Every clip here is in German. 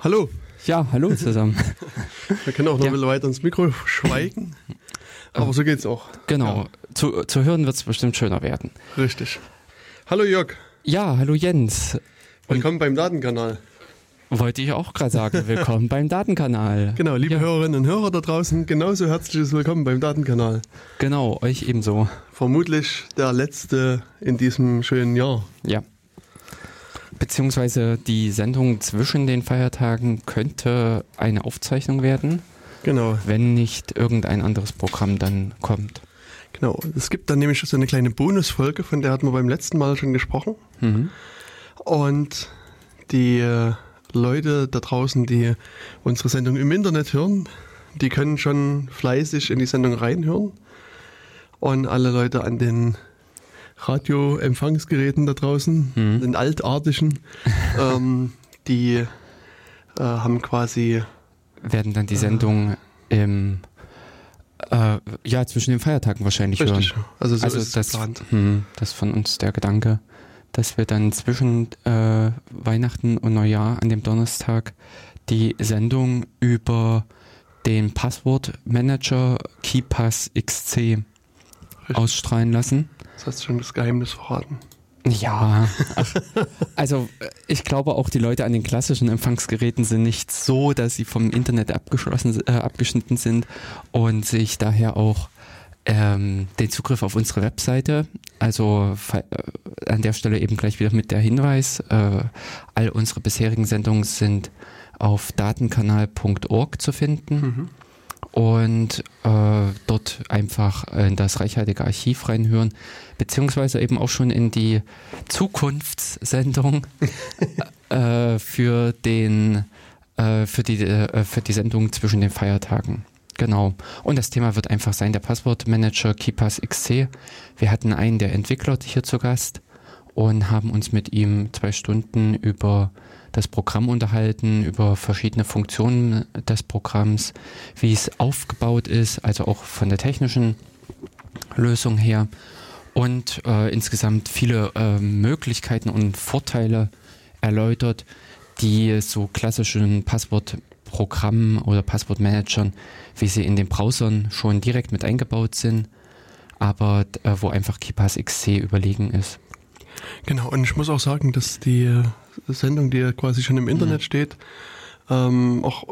Hallo. Ja, hallo zusammen. Wir können auch noch ja. ein bisschen weiter ins Mikro schweigen. Aber so geht's auch. Genau. Ja. Zu, zu hören wird es bestimmt schöner werden. Richtig. Hallo Jörg. Ja, hallo Jens. Willkommen Und beim Datenkanal. Wollte ich auch gerade sagen. Willkommen beim Datenkanal. Genau, liebe ja. Hörerinnen und Hörer da draußen, genauso herzliches Willkommen beim Datenkanal. Genau, euch ebenso. Vermutlich der letzte in diesem schönen Jahr. Ja. Beziehungsweise die Sendung zwischen den Feiertagen könnte eine Aufzeichnung werden. Genau. Wenn nicht irgendein anderes Programm dann kommt. Genau. Es gibt dann nämlich so eine kleine Bonusfolge, von der hatten wir beim letzten Mal schon gesprochen. Mhm. Und die äh, Leute da draußen, die unsere Sendung im Internet hören, die können schon fleißig in die Sendung reinhören. Und alle Leute an den Radioempfangsgeräten da draußen, mhm. den altartigen, ähm, die äh, haben quasi. Werden dann die Sendung äh, im äh, ja, zwischen den Feiertagen wahrscheinlich richtig. hören. Also, so also ist das, geplant. Hm, das von uns der Gedanke, dass wir dann zwischen äh, Weihnachten und Neujahr an dem Donnerstag die Sendung über den Passwortmanager KeyPass XC richtig. ausstrahlen lassen. Das hast du schon das Geheimnis verraten. Ja, also ich glaube auch die Leute an den klassischen Empfangsgeräten sind nicht so, dass sie vom Internet abgeschlossen, äh, abgeschnitten sind und sich daher auch ähm, den Zugriff auf unsere Webseite, also äh, an der Stelle eben gleich wieder mit der Hinweis, äh, all unsere bisherigen Sendungen sind auf datenkanal.org zu finden. Mhm und äh, dort einfach in das reichhaltige Archiv reinhören, beziehungsweise eben auch schon in die Zukunftssendung äh, für den äh, für die äh, für die Sendung zwischen den Feiertagen. Genau. Und das Thema wird einfach sein, der Passwortmanager KeePass XC. Wir hatten einen der Entwickler hier zu Gast und haben uns mit ihm zwei Stunden über das Programm unterhalten, über verschiedene Funktionen des Programms, wie es aufgebaut ist, also auch von der technischen Lösung her und äh, insgesamt viele äh, Möglichkeiten und Vorteile erläutert, die so klassischen Passwortprogrammen oder Passwortmanagern, wie sie in den Browsern schon direkt mit eingebaut sind, aber äh, wo einfach KeePass XC überlegen ist. Genau, und ich muss auch sagen, dass die Sendung, die ja quasi schon im Internet mhm. steht, ähm, auch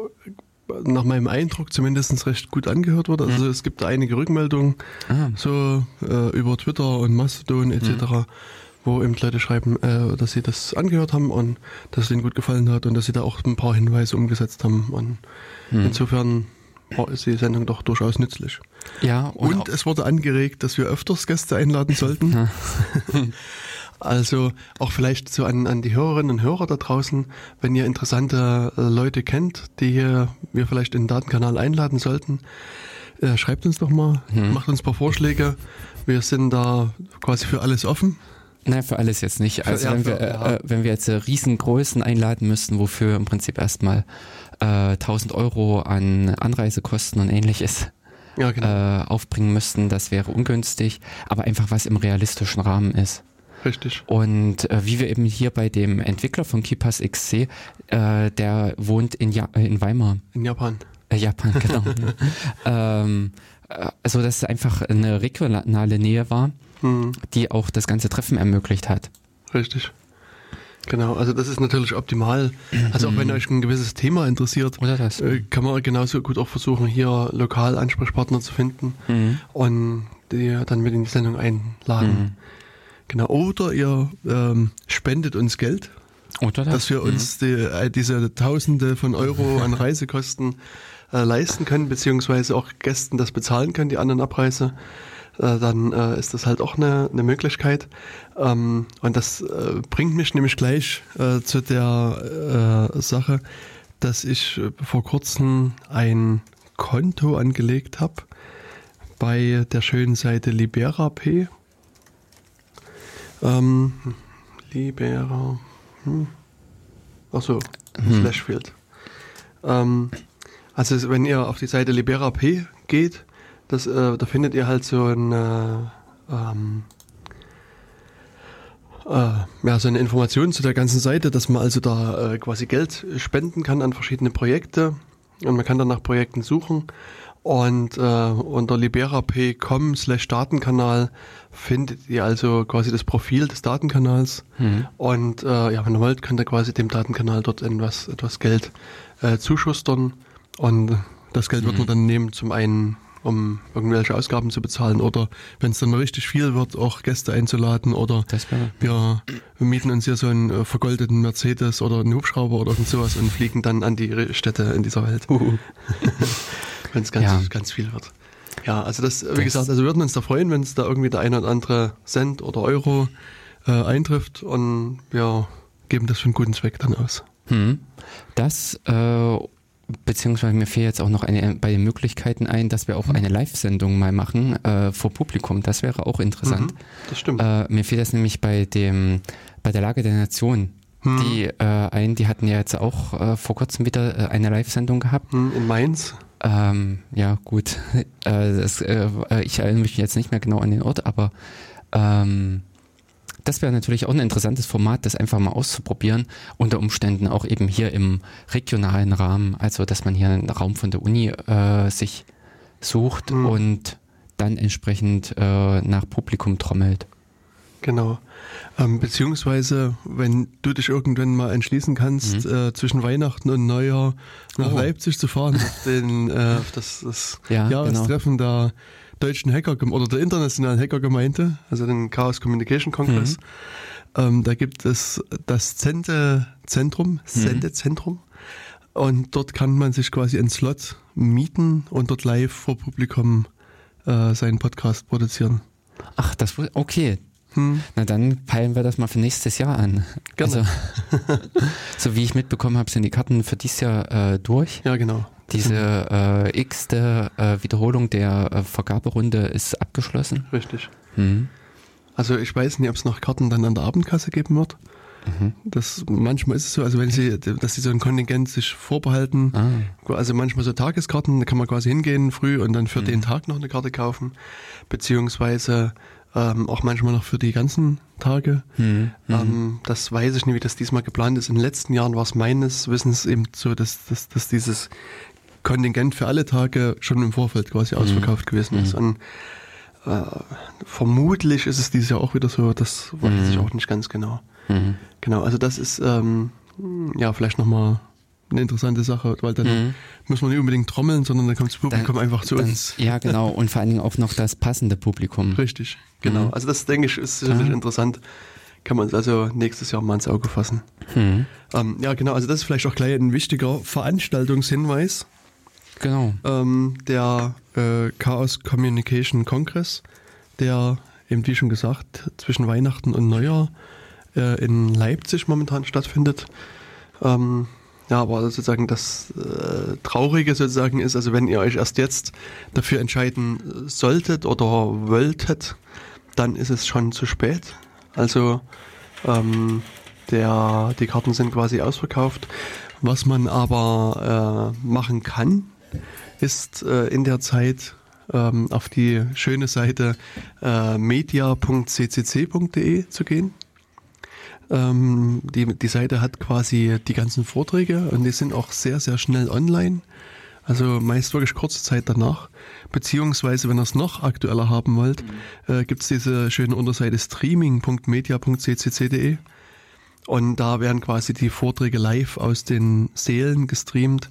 nach meinem Eindruck zumindest recht gut angehört wird. Also mhm. es gibt einige Rückmeldungen, ah. so äh, über Twitter und Mastodon etc., mhm. wo eben Leute schreiben, äh, dass sie das angehört haben und dass es ihnen gut gefallen hat und dass sie da auch ein paar Hinweise umgesetzt haben. Und mhm. insofern ist die Sendung doch durchaus nützlich. Ja, und, und es wurde angeregt, dass wir öfters Gäste einladen sollten. Also auch vielleicht so an, an die Hörerinnen und Hörer da draußen, wenn ihr interessante äh, Leute kennt, die hier wir vielleicht in den Datenkanal einladen sollten, äh, schreibt uns doch mal, hm. macht uns ein paar Vorschläge. Wir sind da quasi für alles offen. Nein, für alles jetzt nicht. Also wenn, wir, äh, äh, wenn wir jetzt äh, Riesengrößen einladen müssten, wofür im Prinzip erstmal äh, 1000 Euro an Anreisekosten und ähnliches ja, genau. äh, aufbringen müssten, das wäre ungünstig. Aber einfach was im realistischen Rahmen ist. Richtig. Und äh, wie wir eben hier bei dem Entwickler von KeePass XC, äh, der wohnt in, ja äh, in Weimar. In Japan. Äh, Japan, genau. ähm, äh, also, dass es einfach eine regionale Nähe war, mhm. die auch das ganze Treffen ermöglicht hat. Richtig. Genau, also das ist natürlich optimal. Also auch wenn mhm. euch ein gewisses Thema interessiert, äh, kann man genauso gut auch versuchen, hier lokal Ansprechpartner zu finden mhm. und die dann mit in die Sendung einladen. Mhm. Genau, oder ihr ähm, spendet uns Geld, oder das? dass wir uns mhm. die, äh, diese Tausende von Euro an Reisekosten äh, leisten können, beziehungsweise auch Gästen das bezahlen können, die anderen Abreise. Äh, dann äh, ist das halt auch eine, eine Möglichkeit. Ähm, und das äh, bringt mich nämlich gleich äh, zu der äh, Sache, dass ich äh, vor kurzem ein Konto angelegt habe bei der schönen Seite LiberaP. Ähm, Libera. Hm. Achso, hm. Slashfield. Ähm, also wenn ihr auf die Seite Libera P geht, das, äh, da findet ihr halt so ein äh, ähm, äh, ja, so eine Information zu der ganzen Seite, dass man also da äh, quasi Geld spenden kann an verschiedene Projekte und man kann dann nach Projekten suchen und äh, unter liberap.com slash Datenkanal findet ihr also quasi das Profil des Datenkanals mhm. und äh, ja, wenn ihr wollt, könnt ihr quasi dem Datenkanal dort etwas, etwas Geld äh, zuschustern und das Geld mhm. wird man dann nehmen zum einen um irgendwelche Ausgaben zu bezahlen oder wenn es dann mal richtig viel wird, auch Gäste einzuladen oder wir, wir, mieten uns hier so einen äh, vergoldeten Mercedes oder einen Hubschrauber oder irgend sowas und fliegen dann an die Städte in dieser Welt. Wenn es ganz, ja. ganz viel wird. Ja, also das, wie das gesagt, also würden uns da freuen, wenn es da irgendwie der eine oder andere Cent oder Euro äh, eintrifft und wir geben das für einen guten Zweck dann aus. Hm. Das äh, beziehungsweise mir fehlt jetzt auch noch eine, bei den Möglichkeiten ein, dass wir auch eine Live-Sendung mal machen äh, vor Publikum. Das wäre auch interessant. Mhm, das stimmt. Äh, mir fehlt das nämlich bei dem, bei der Lage der Nation. Mhm. Die äh, ein, die hatten ja jetzt auch äh, vor kurzem wieder äh, eine Live-Sendung gehabt. Mhm, in Mainz. Ähm, ja, gut. Äh, das, äh, ich erinnere mich jetzt nicht mehr genau an den Ort, aber ähm, das wäre natürlich auch ein interessantes Format, das einfach mal auszuprobieren, unter Umständen auch eben hier im regionalen Rahmen, also dass man hier einen Raum von der Uni äh, sich sucht mhm. und dann entsprechend äh, nach Publikum trommelt. Genau. Ähm, beziehungsweise, wenn du dich irgendwann mal entschließen kannst, mhm. äh, zwischen Weihnachten und Neujahr nach oh. Leipzig zu fahren, auf, den, äh, auf das, das ja, Jahrestreffen genau. da deutschen Hacker oder der internationalen Hackergemeinde, also den Chaos Communication Congress. Mhm. Ähm, da gibt es das Sendezentrum, mhm. Sendezentrum. Und dort kann man sich quasi einen Slot mieten und dort live vor Publikum äh, seinen Podcast produzieren. Ach, das okay. Hm. Na dann peilen wir das mal für nächstes Jahr an. Gerne. Also, so wie ich mitbekommen habe, sind die Karten für dieses Jahr äh, durch. Ja, genau. Diese äh, x-te äh, Wiederholung der äh, Vergaberunde ist abgeschlossen. Richtig. Mhm. Also ich weiß nicht, ob es noch Karten dann an der Abendkasse geben wird. Mhm. Das, manchmal ist es so, also wenn sie, dass sie so ein Kontingent sich vorbehalten, ah. also manchmal so Tageskarten, da kann man quasi hingehen früh und dann für mhm. den Tag noch eine Karte kaufen, beziehungsweise ähm, auch manchmal noch für die ganzen Tage. Mhm. Ähm, das weiß ich nicht, wie das diesmal geplant ist. In den letzten Jahren war es meines Wissens eben so, dass, dass, dass dieses Kontingent für alle Tage schon im Vorfeld quasi mhm. ausverkauft gewesen ist. Mhm. Und äh, vermutlich ist es dieses Jahr auch wieder so, das weiß mhm. ich auch nicht ganz genau. Mhm. Genau, also das ist ähm, ja vielleicht nochmal eine interessante Sache, weil dann mhm. muss man nicht unbedingt trommeln, sondern dann kommt das Publikum dann, einfach zu dann, uns. Ja, genau, und vor allen Dingen auch noch das passende Publikum. Richtig, genau. Mhm. Also das denke ich ist sicherlich interessant. Kann man uns also nächstes Jahr mal ins Auge fassen. Mhm. Ähm, ja, genau, also das ist vielleicht auch gleich ein wichtiger Veranstaltungshinweis. Genau. Ähm, der äh, Chaos Communication Congress, der eben wie schon gesagt zwischen Weihnachten und Neujahr äh, in Leipzig momentan stattfindet. Ähm, ja, aber sozusagen das äh, Traurige sozusagen ist, also wenn ihr euch erst jetzt dafür entscheiden solltet oder wolltet, dann ist es schon zu spät. Also ähm, der, die Karten sind quasi ausverkauft. Was man aber äh, machen kann, ist äh, in der Zeit ähm, auf die schöne Seite äh, media.ccc.de zu gehen. Ähm, die, die Seite hat quasi die ganzen Vorträge und die sind auch sehr, sehr schnell online. Also meist wirklich kurze Zeit danach. Beziehungsweise, wenn ihr es noch aktueller haben wollt, mhm. äh, gibt es diese schöne Unterseite streaming.media.ccc.de. Und da werden quasi die Vorträge live aus den Sälen gestreamt.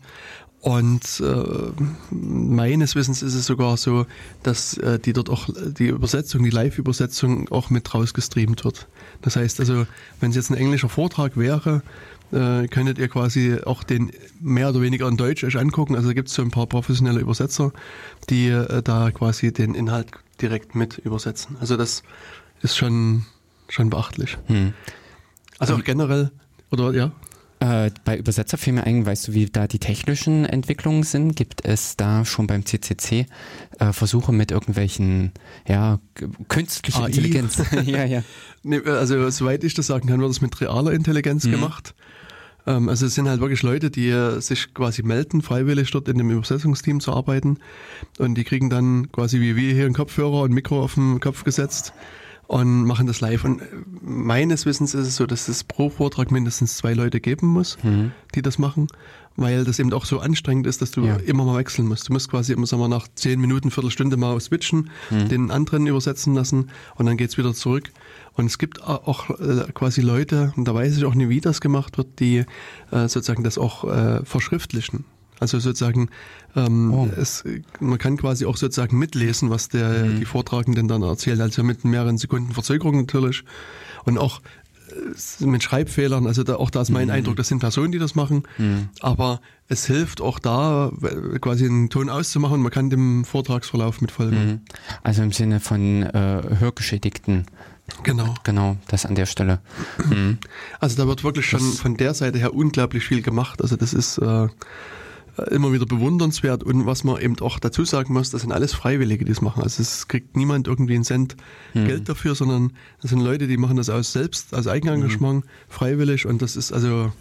Und äh, meines Wissens ist es sogar so, dass äh, die dort auch die Übersetzung, die Live-Übersetzung auch mit rausgestreamt wird. Das heißt also, wenn es jetzt ein englischer Vortrag wäre, äh, könntet ihr quasi auch den mehr oder weniger in Deutsch euch angucken. Also gibt es so ein paar professionelle Übersetzer, die äh, da quasi den Inhalt direkt mit übersetzen. Also das ist schon, schon beachtlich. Hm. Also auch generell, oder ja? Äh, bei Übersetzer fiel mir ein, weißt du, wie da die technischen Entwicklungen sind? Gibt es da schon beim CCC äh, Versuche mit irgendwelchen, ja, künstlicher AI. Intelligenz? ja, ja. Nee, also, soweit ich das sagen kann, wird es mit realer Intelligenz mhm. gemacht. Ähm, also, es sind halt wirklich Leute, die äh, sich quasi melden, freiwillig dort in dem Übersetzungsteam zu arbeiten. Und die kriegen dann quasi wie wir hier einen Kopfhörer und ein Mikro auf den Kopf gesetzt und machen das live. Und meines Wissens ist es so, dass es pro Vortrag mindestens zwei Leute geben muss, mhm. die das machen, weil das eben auch so anstrengend ist, dass du ja. immer mal wechseln musst. Du musst quasi immer, sagen wir, nach zehn Minuten, Viertelstunde mal switchen, mhm. den anderen übersetzen lassen und dann geht's wieder zurück. Und es gibt auch äh, quasi Leute, und da weiß ich auch nicht, wie das gemacht wird, die äh, sozusagen das auch äh, verschriftlichen. Also sozusagen, ähm, oh. es, man kann quasi auch sozusagen mitlesen, was der mhm. die Vortragenden dann erzählen, also mit mehreren Sekunden Verzögerung natürlich und auch äh, mit Schreibfehlern. Also da, auch da ist mein mhm. Eindruck, das sind Personen, die das machen, mhm. aber es hilft auch da, quasi einen Ton auszumachen. Man kann dem Vortragsverlauf mitfolgen. Mhm. Also im Sinne von äh, Hörgeschädigten. Genau. Genau, das an der Stelle. Mhm. Also da wird wirklich schon das von der Seite her unglaublich viel gemacht. Also das ist äh, immer wieder bewundernswert und was man eben auch dazu sagen muss, das sind alles Freiwillige, die es machen. Also es kriegt niemand irgendwie einen Cent mhm. Geld dafür, sondern das sind Leute, die machen das aus selbst, aus Eigenengagement, mhm. freiwillig und das ist also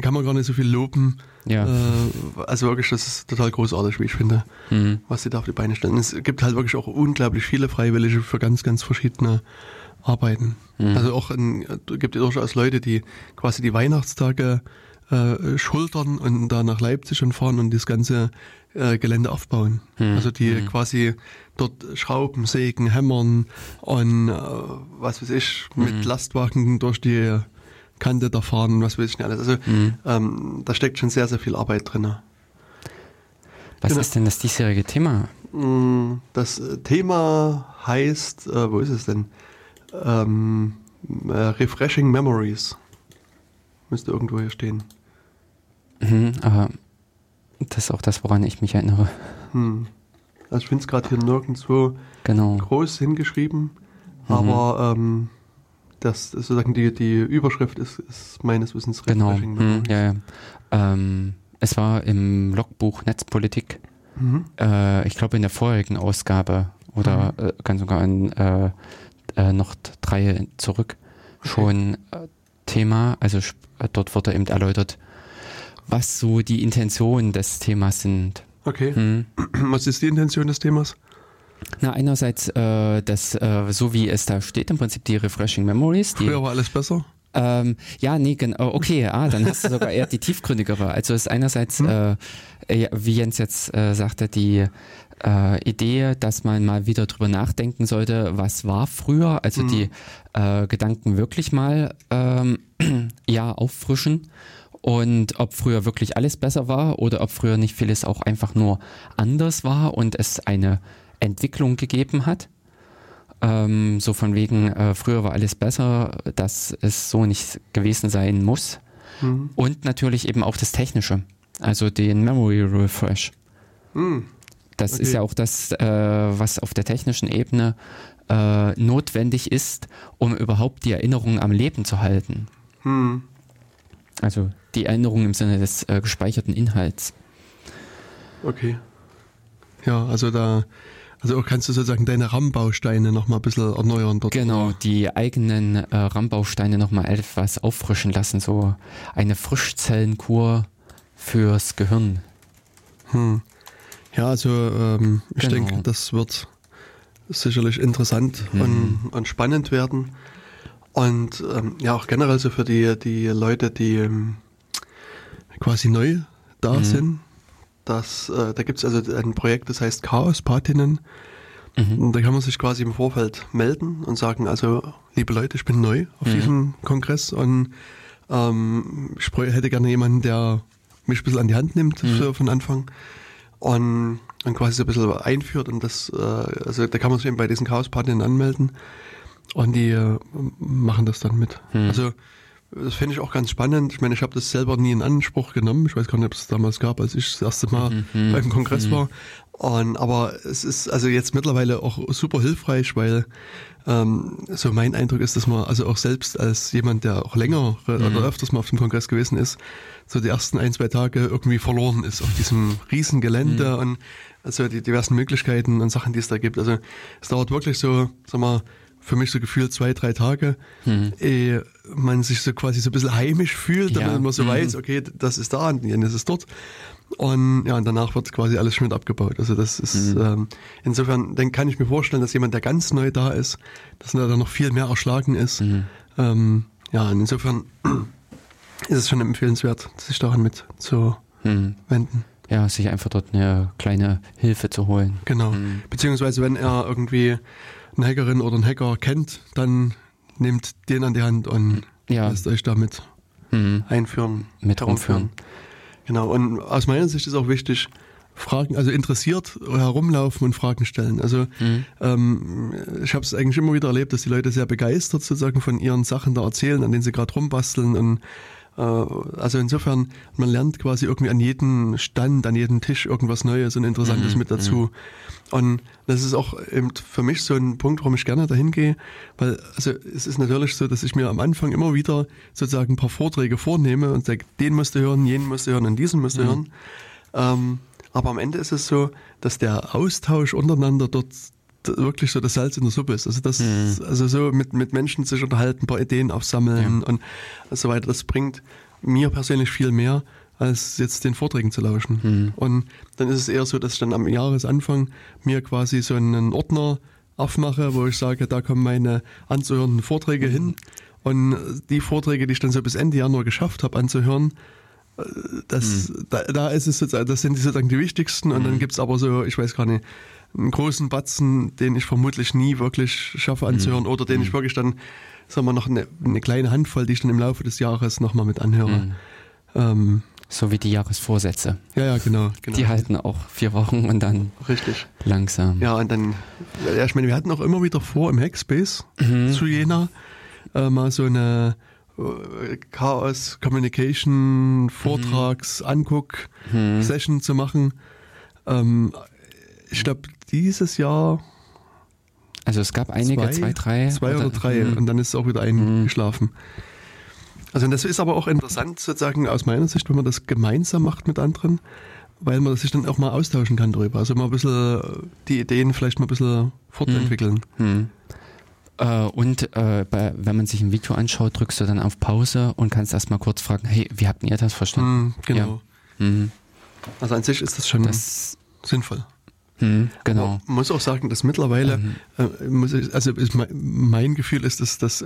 kann man gar nicht so viel loben. Ja. Äh, also wirklich, das ist total großartig, wie ich finde, mhm. was sie da auf die Beine stellen. Es gibt halt wirklich auch unglaublich viele Freiwillige für ganz, ganz verschiedene Arbeiten. Mhm. Also auch in, gibt ja durchaus Leute, die quasi die Weihnachtstage äh, schultern und da nach Leipzig und fahren und das ganze äh, Gelände aufbauen. Hm. Also die hm. quasi dort Schrauben, Sägen, Hämmern und äh, was weiß ich, mit hm. Lastwagen durch die Kante da fahren und was weiß ich nicht alles. Also hm. ähm, da steckt schon sehr, sehr viel Arbeit drin. Was genau. ist denn das diesjährige Thema? Mm, das Thema heißt, äh, wo ist es denn? Ähm, äh, Refreshing Memories. Müsste irgendwo hier stehen. Mhm, aber das ist auch das, woran ich mich erinnere. Hm. Also ich finde es gerade hier nirgendwo genau. groß hingeschrieben, mhm. aber ähm, das sozusagen die, die Überschrift ist, ist meines Wissens genau. Hm, ja, ja. Ähm, es war im Logbuch Netzpolitik, mhm. äh, ich glaube in der vorherigen Ausgabe oder mhm. äh, ganz sogar in, äh, äh noch drei zurück schon äh, Thema. Also dort wurde eben erläutert, was so die Intentionen des Themas sind. Okay. Hm. Was ist die Intention des Themas? Na, einerseits, äh, das, äh, so wie es da steht, im Prinzip die Refreshing Memories. Die, Früher war alles besser? Ähm, ja, nee, genau. Okay, ah, dann hast du sogar eher die tiefgründigere. Also ist einerseits, hm. äh, wie Jens jetzt äh, sagte, die äh, Idee, dass man mal wieder drüber nachdenken sollte, was war früher, also hm. die äh, Gedanken wirklich mal ähm, ja auffrischen und ob früher wirklich alles besser war oder ob früher nicht vieles auch einfach nur anders war und es eine Entwicklung gegeben hat. Ähm, so von wegen, äh, früher war alles besser, dass es so nicht gewesen sein muss. Mhm. Und natürlich eben auch das Technische, also den Memory Refresh. Mhm. Das okay. ist ja auch das, äh, was auf der technischen Ebene äh, notwendig ist, um überhaupt die Erinnerung am Leben zu halten. Mhm. Also die Erinnerung im Sinne des äh, gespeicherten Inhalts. Okay. Ja, also da, also kannst du sozusagen deine RAM-Bausteine nochmal ein bisschen erneuern dort. Genau, die eigenen äh, RAM-Bausteine nochmal etwas auffrischen lassen, so eine Frischzellenkur fürs Gehirn. Hm. Ja, also ähm, ich genau. denke, das wird sicherlich interessant hm. und, und spannend werden. Und ähm, ja, auch generell so für die, die Leute, die ähm, quasi neu da mhm. sind. Das, äh, da gibt es also ein Projekt, das heißt Chaos Patinnen. Mhm. Und da kann man sich quasi im Vorfeld melden und sagen, also liebe Leute, ich bin neu auf mhm. diesem Kongress und ähm, ich hätte gerne jemanden, der mich ein bisschen an die Hand nimmt mhm. für, von Anfang und dann quasi so ein bisschen einführt und das, äh, also da kann man sich eben bei diesen Chaos Patinnen anmelden und die äh, machen das dann mit. Mhm. Also das fände ich auch ganz spannend. Ich meine, ich habe das selber nie in Anspruch genommen. Ich weiß gar nicht, ob es damals gab, als ich das erste Mal mhm. mhm beim Kongress mhm. war. Und, aber es ist also jetzt mittlerweile auch super hilfreich, weil ähm, so mein Eindruck ist, dass man also auch selbst als jemand, der auch länger mhm. oder öfters mal auf dem Kongress gewesen ist, so die ersten ein, zwei Tage irgendwie verloren ist auf diesem riesen Gelände mhm. und also die diversen Möglichkeiten und Sachen, die es da gibt. Also es dauert wirklich so, sag mal, für mich so gefühlt zwei, drei Tage, mhm. ehe man sich so quasi so ein bisschen heimisch fühlt, damit ja. man so mhm. weiß, okay, das ist da und dann ist dort. Und ja, und danach wird quasi alles schon mit abgebaut. Also das ist mhm. ähm, insofern, dann kann ich mir vorstellen, dass jemand, der ganz neu da ist, dass er da noch viel mehr erschlagen ist. Mhm. Ähm, ja, und insofern ist es schon empfehlenswert, sich daran mit zu mhm. wenden. Ja, sich einfach dort eine kleine Hilfe zu holen. Genau. Mhm. Beziehungsweise wenn er irgendwie eine Hackerin oder einen Hacker kennt, dann nehmt den an die Hand und ja. lasst euch damit mhm. einführen, mit herumführen. Genau, und aus meiner Sicht ist auch wichtig, Fragen, also interessiert herumlaufen und Fragen stellen. Also mhm. ähm, ich habe es eigentlich immer wieder erlebt, dass die Leute sehr begeistert sozusagen von ihren Sachen da erzählen, an denen sie gerade rumbasteln und also insofern, man lernt quasi irgendwie an jedem Stand, an jedem Tisch irgendwas Neues und Interessantes mhm. mit dazu. Mhm. Und das ist auch eben für mich so ein Punkt, warum ich gerne dahin gehe, weil also es ist natürlich so, dass ich mir am Anfang immer wieder sozusagen ein paar Vorträge vornehme und sage, den musst du hören, jenen musst du hören und diesen musst du mhm. hören. Ähm, aber am Ende ist es so, dass der Austausch untereinander dort wirklich so das Salz in der Suppe ist. Also das, mhm. also so mit, mit Menschen sich unterhalten, ein paar Ideen aufsammeln ja. und so weiter, das bringt mir persönlich viel mehr, als jetzt den Vorträgen zu lauschen. Mhm. Und dann ist es eher so, dass ich dann am Jahresanfang mir quasi so einen Ordner aufmache, wo ich sage, da kommen meine anzuhörenden Vorträge mhm. hin. Und die Vorträge, die ich dann so bis Ende Januar geschafft habe anzuhören, äh, das, mhm. da, da ist es sozusagen, das sind sozusagen die wichtigsten. Und dann mhm. gibt es aber so, ich weiß gar nicht, einen großen Batzen, den ich vermutlich nie wirklich schaffe anzuhören mhm. oder den ich mhm. wirklich dann, sagen wir noch eine, eine, kleine Handvoll, die ich dann im Laufe des Jahres nochmal mit anhöre. Mhm. Ähm, so wie die Jahresvorsätze. Ja, ja, genau, genau. Die halten auch vier Wochen und dann Richtig. langsam. Ja, und dann, ja, ich meine, wir hatten auch immer wieder vor, im Hackspace mhm. zu Jena äh, mal so eine äh, Chaos Communication Vortrags mhm. Anguck mhm. Session zu machen. Ähm, ich glaube, dieses Jahr. Also es gab einige, zwei, zwei drei. Zwei oder, oder drei mh. und dann ist es auch wieder eingeschlafen. Also das ist aber auch interessant sozusagen aus meiner Sicht, wenn man das gemeinsam macht mit anderen, weil man sich dann auch mal austauschen kann darüber. Also mal ein bisschen die Ideen vielleicht mal ein bisschen fortentwickeln. Hm. Hm. und äh, bei, wenn man sich ein Video anschaut, drückst du dann auf Pause und kannst erstmal kurz fragen, hey, wie habt ihr das verstanden? Hm, genau. Ja. Mhm. Also an sich ist das schon das, sinnvoll. Hm, genau. Man muss auch sagen, dass mittlerweile, mhm. äh, ich, also ist mein, Gefühl ist, dass, dass,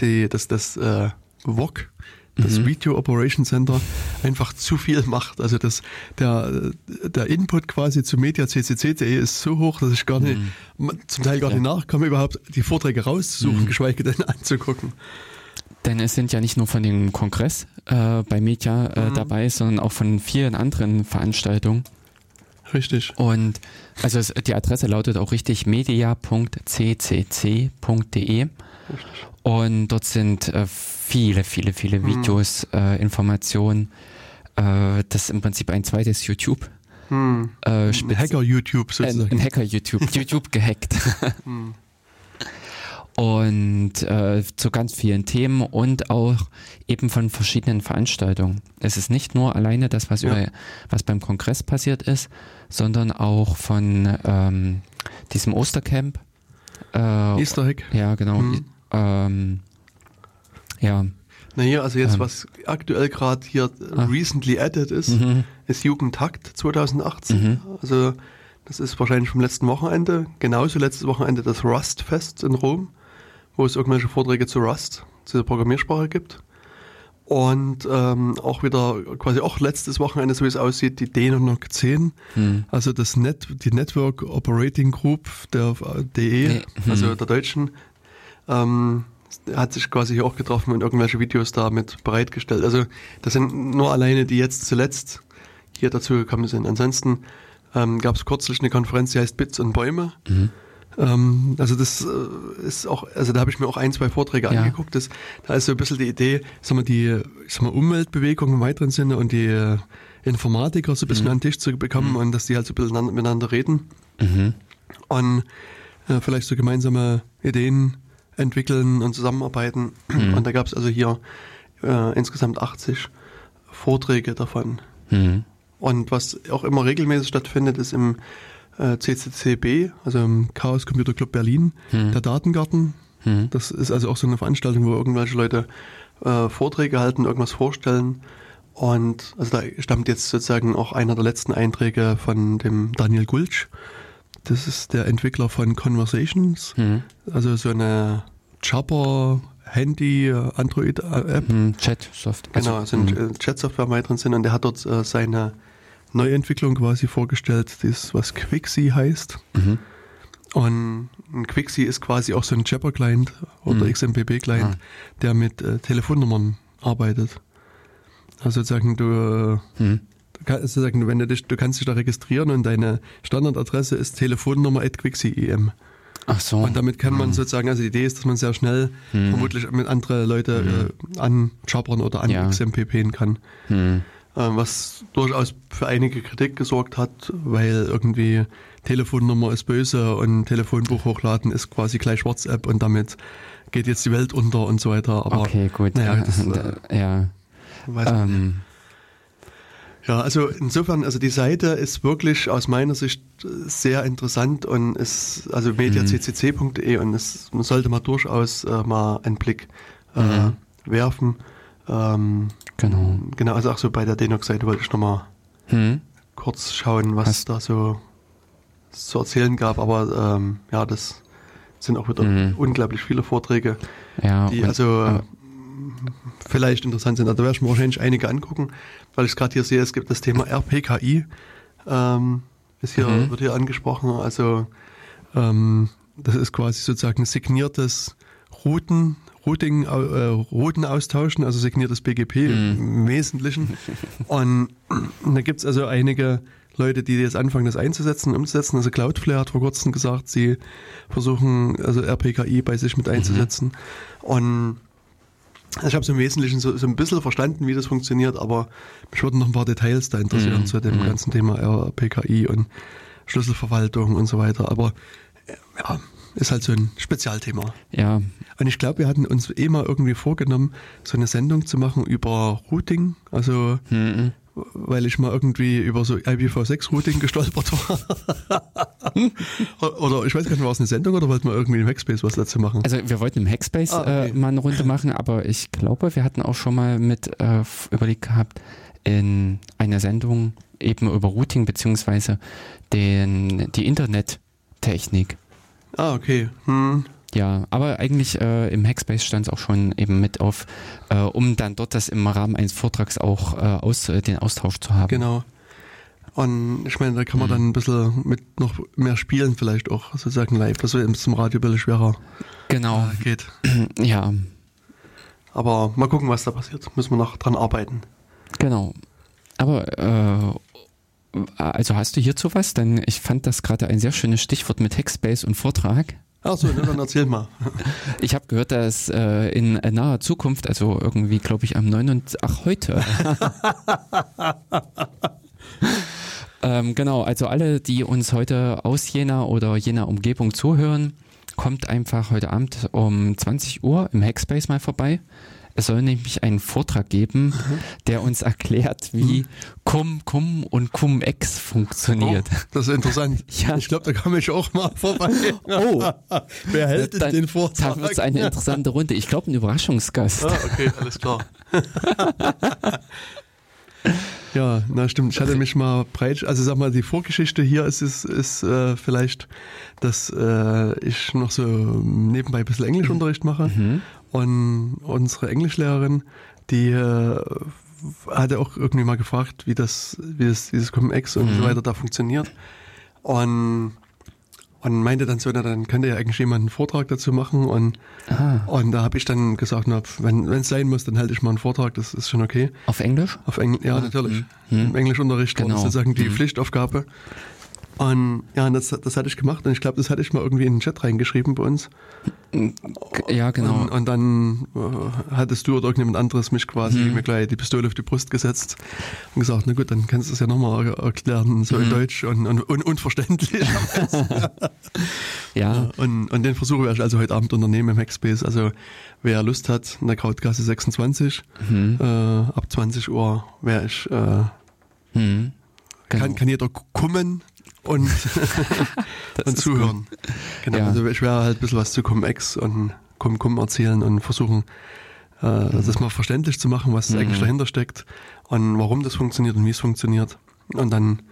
die, dass das äh, VOC, das mhm. Video Operation Center, einfach zu viel macht. Also das, der, der Input quasi zu mediaccc.de ist so hoch, dass ich gar nicht, mhm. zum Teil gar nicht nachkomme, überhaupt die Vorträge rauszusuchen, mhm. geschweige denn anzugucken. Denn es sind ja nicht nur von dem Kongress äh, bei Media äh, mhm. dabei, sondern auch von vielen anderen Veranstaltungen. Richtig. Und also es, die Adresse lautet auch richtig media.ccc.de. Und dort sind äh, viele, viele, viele hm. Videos, hm. äh, Informationen. Äh, das ist im Prinzip ein zweites YouTube. Hm. Äh, Hacker-YouTube sozusagen. Ein, ein Hacker-YouTube. YouTube gehackt. hm und äh, zu ganz vielen Themen und auch eben von verschiedenen Veranstaltungen. Es ist nicht nur alleine das, was, ja. über, was beim Kongress passiert ist, sondern auch von ähm, diesem Ostercamp. Äh, Easter Egg. Ja, genau. Mhm. Ähm, ja. Na hier, also jetzt, ähm, was aktuell gerade hier ach. recently added ist, mhm. ist Jugendtakt 2018. Mhm. Also das ist wahrscheinlich vom letzten Wochenende. Genauso letztes Wochenende das Rust-Fest in Rom wo es irgendwelche Vorträge zu Rust, zu der Programmiersprache gibt. Und ähm, auch wieder quasi auch letztes Wochenende, so wie es aussieht, die D9 10, hm. also das Net, die Network Operating Group der DE, nee. hm. also der Deutschen, ähm, hat sich quasi hier auch getroffen und irgendwelche Videos damit bereitgestellt. Also das sind nur alleine, die jetzt zuletzt hier dazu gekommen sind. Ansonsten ähm, gab es kürzlich eine Konferenz, die heißt Bits und Bäume. Mhm. Ähm, also das äh, ist auch, also da habe ich mir auch ein, zwei Vorträge ja. angeguckt. Das, da ist so ein bisschen die Idee, sagen wir, die sag mal, Umweltbewegung im weiteren Sinne und die äh, Informatiker so ein bisschen mhm. an den Tisch zu bekommen mhm. und dass die halt so ein bisschen miteinander reden. Mhm. Und äh, vielleicht so gemeinsame Ideen entwickeln und zusammenarbeiten. Mhm. Und da gab es also hier äh, insgesamt 80 Vorträge davon. Mhm. Und was auch immer regelmäßig stattfindet, ist im äh, CCCB, also im Chaos Computer Club Berlin, hm. der Datengarten. Mhm. Das ist also auch so eine Veranstaltung, wo irgendwelche Leute äh, Vorträge halten, irgendwas vorstellen. Und also da stammt jetzt sozusagen auch einer der letzten Einträge von dem Daniel Gulch. Das ist der Entwickler von Conversations, mhm. also so eine Chopper Handy, Android-App. Mhm, Chat-Software. Genau, also mhm. Äh, Chat-Software weit drin sind und der hat dort äh, seine Neuentwicklung quasi vorgestellt, das was Quixi heißt. Mhm. Und ein Quixi ist quasi auch so ein Jabber-Client oder mhm. XMPP-Client, ah. der mit äh, Telefonnummern arbeitet. Also sozusagen du, mhm. du kannst sozusagen, wenn du dich, du kannst dich da registrieren und deine Standardadresse ist Telefonnummer at Quixi.em. Ach so. Und damit kann man mhm. sozusagen, also die Idee ist, dass man sehr schnell mhm. vermutlich mit andere Leute mhm. äh, anchappern oder an ja. XMPPen kann. Äh, was durchaus für einige Kritik gesorgt hat, weil irgendwie Telefonnummer ist böse und Telefonbuch hochladen ist quasi gleich WhatsApp und damit geht jetzt die Welt unter und so weiter. Aber, okay, gut. Naja, das, äh, ja. Ähm. Ja, also insofern, also die Seite ist wirklich aus meiner Sicht sehr interessant und ist also mediaccc.de und es, man sollte mal durchaus äh, mal einen Blick äh, mhm. werfen. Ähm, genau. Genau, also auch so bei der Denox-Seite wollte ich nochmal mhm. kurz schauen, was Hast da so zu erzählen gab, aber ähm, ja, das sind auch wieder mhm. unglaublich viele Vorträge, ja, die also äh, vielleicht interessant sind. Also da werde ich mir wahrscheinlich einige angucken, weil ich es gerade hier sehe, es gibt das Thema RPKI, ähm, ist hier, mhm. wird hier angesprochen. Also ähm, das ist quasi sozusagen signiertes Routen, Routing, äh, Routen austauschen, also signiertes BGP mhm. im Wesentlichen. Und da gibt es also einige Leute, die jetzt anfangen, das einzusetzen, umzusetzen. Also Cloudflare hat vor kurzem gesagt, sie versuchen, also RPKI bei sich mit einzusetzen. Mhm. Und ich habe es im Wesentlichen so, so, ein bisschen verstanden, wie das funktioniert, aber mich würden noch ein paar Details da interessieren mhm. zu dem mhm. ganzen Thema RPKI und Schlüsselverwaltung und so weiter. Aber ja, ist halt so ein Spezialthema. Ja. Und ich glaube, wir hatten uns eh mal irgendwie vorgenommen, so eine Sendung zu machen über Routing, also mhm weil ich mal irgendwie über so IPv6-Routing gestolpert war. oder ich weiß gar nicht, war es eine Sendung oder wollten wir irgendwie im Hackspace was dazu machen? Also wir wollten im Hackspace ah, okay. äh, mal eine Runde machen, aber ich glaube, wir hatten auch schon mal mit äh, überlegt gehabt, in einer Sendung eben über Routing beziehungsweise den, die Internettechnik. Ah, okay. Hm. Ja, aber eigentlich äh, im Hackspace stand es auch schon eben mit auf, äh, um dann dort das im Rahmen eines Vortrags auch äh, aus, äh, den Austausch zu haben. Genau. Und ich meine, da kann man mhm. dann ein bisschen mit noch mehr spielen, vielleicht auch sozusagen live, dass es zum Radio ein bisschen schwerer genau. Äh, geht. Ja. Aber mal gucken, was da passiert. Müssen wir noch dran arbeiten. Genau. Aber äh, also hast du hierzu was? Denn ich fand das gerade ein sehr schönes Stichwort mit Hackspace und Vortrag. Achso, dann erzähl mal. Ich habe gehört, dass äh, in naher Zukunft, also irgendwie, glaube ich, am 9. Und, ach, heute. ähm, genau, also alle, die uns heute aus Jena oder Jena Umgebung zuhören, kommt einfach heute Abend um 20 Uhr im Hackspace mal vorbei. Es soll nämlich einen Vortrag geben, mhm. der uns erklärt, wie mhm. Cum Cum und Cum Ex funktioniert. Oh, das ist interessant. ja. Ich glaube, da komme ich auch mal vorbei. Oh, wer hält denn den Vortrag? Dann wird es eine interessante Runde. Ich glaube, ein Überraschungsgast. Ah, okay, alles klar. Ja, na stimmt. Ich hatte mich mal breit, also sag mal, die Vorgeschichte hier ist, ist, ist äh, vielleicht, dass äh, ich noch so nebenbei ein bisschen Englischunterricht mache mhm. Und unsere Englischlehrerin, die äh, hatte auch irgendwie mal gefragt, wie das, wie das dieses Cum-Ex und mhm. so weiter da funktioniert. Und und meinte dann so, na, dann könnte ja eigentlich jemand einen Vortrag dazu machen. Und, und da habe ich dann gesagt, na, wenn es sein muss, dann halte ich mal einen Vortrag, das ist schon okay. Auf Englisch? Auf Englisch, ja, ah, natürlich. Hm. Im Englischunterricht genau. war das genau. sozusagen die hm. Pflichtaufgabe. Und ja, das, das hatte ich gemacht und ich glaube, das hatte ich mal irgendwie in den Chat reingeschrieben bei uns. Ja, genau. Und, und dann äh, hattest du oder irgendjemand anderes mich quasi mhm. mir gleich die Pistole auf die Brust gesetzt und gesagt, na gut, dann kannst du es ja nochmal erklären, so mhm. in Deutsch und, und, und unverständlich. ja. Und, und den Versuch werde ich also heute Abend unternehmen im Hackspace. Also wer Lust hat, in der Krautgasse 26, mhm. äh, ab 20 Uhr wäre ich äh, mhm. Genau. Kann, kann jeder kommen, und, und zuhören. Genau, ja. also ich werde halt ein bisschen was zu Cum-Ex und Kum erzählen und versuchen, äh, mhm. das mal verständlich zu machen, was mhm. eigentlich dahinter steckt und warum das funktioniert und wie es funktioniert. Und dann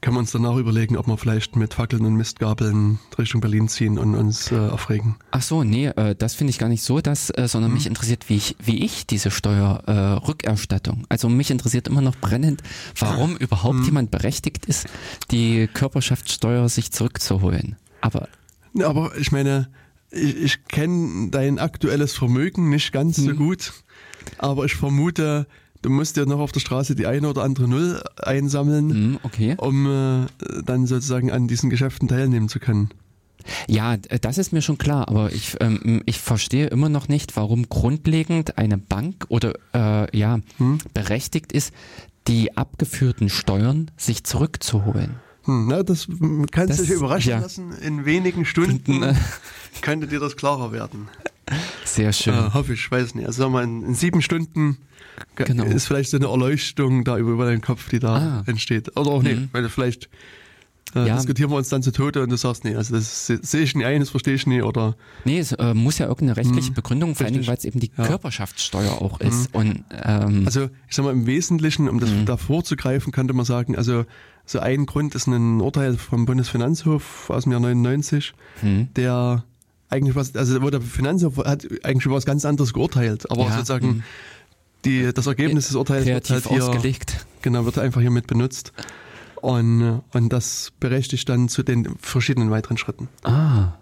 können wir uns danach überlegen, ob wir vielleicht mit Fackeln und Mistgabeln Richtung Berlin ziehen und uns äh, aufregen. Ach so, nee, äh, das finde ich gar nicht so, dass, äh, sondern hm. mich interessiert, wie ich, wie ich diese Steuerrückerstattung. Äh, also mich interessiert immer noch brennend, warum überhaupt hm. jemand berechtigt ist, die Körperschaftssteuer sich zurückzuholen. Aber, aber ich meine, ich, ich kenne dein aktuelles Vermögen nicht ganz hm. so gut, aber ich vermute, du musst dir noch auf der Straße die eine oder andere Null einsammeln, mm, okay. um äh, dann sozusagen an diesen Geschäften teilnehmen zu können. Ja, das ist mir schon klar, aber ich, ähm, ich verstehe immer noch nicht, warum grundlegend eine Bank oder äh, ja hm? berechtigt ist, die abgeführten Steuern sich zurückzuholen. Hm, na, das kannst du dich überraschen ja. lassen. In wenigen Stunden äh, könnte dir das klarer werden. Sehr schön. Äh, hoffe ich, weiß nicht. Also sagen wir, in, in sieben Stunden genau. ist vielleicht so eine Erleuchtung da über, über deinen Kopf, die da ah. entsteht. Oder auch mhm. nicht, weil du vielleicht äh, ja. diskutieren wir uns dann zu Tode und du sagst, nee, also das sehe ich nicht ein, das verstehe ich nicht oder. Nee, es äh, muss ja irgendeine rechtliche mhm. Begründung, vor allem, weil es eben die ja. Körperschaftssteuer auch ist. Mhm. Und, ähm, also ich sag mal, im Wesentlichen, um das mhm. davor zu greifen, könnte man sagen, also so ein Grund ist ein Urteil vom Bundesfinanzhof aus dem Jahr 99, mhm. der eigentlich was, also wo der Finanzhof hat eigentlich was ganz anderes geurteilt, aber ja. sozusagen mhm die, das Ergebnis des Urteils wird halt hier, ausgelegt. Genau, wird einfach hier mit benutzt. Und, und das berechtigt dann zu den verschiedenen weiteren Schritten. Ah,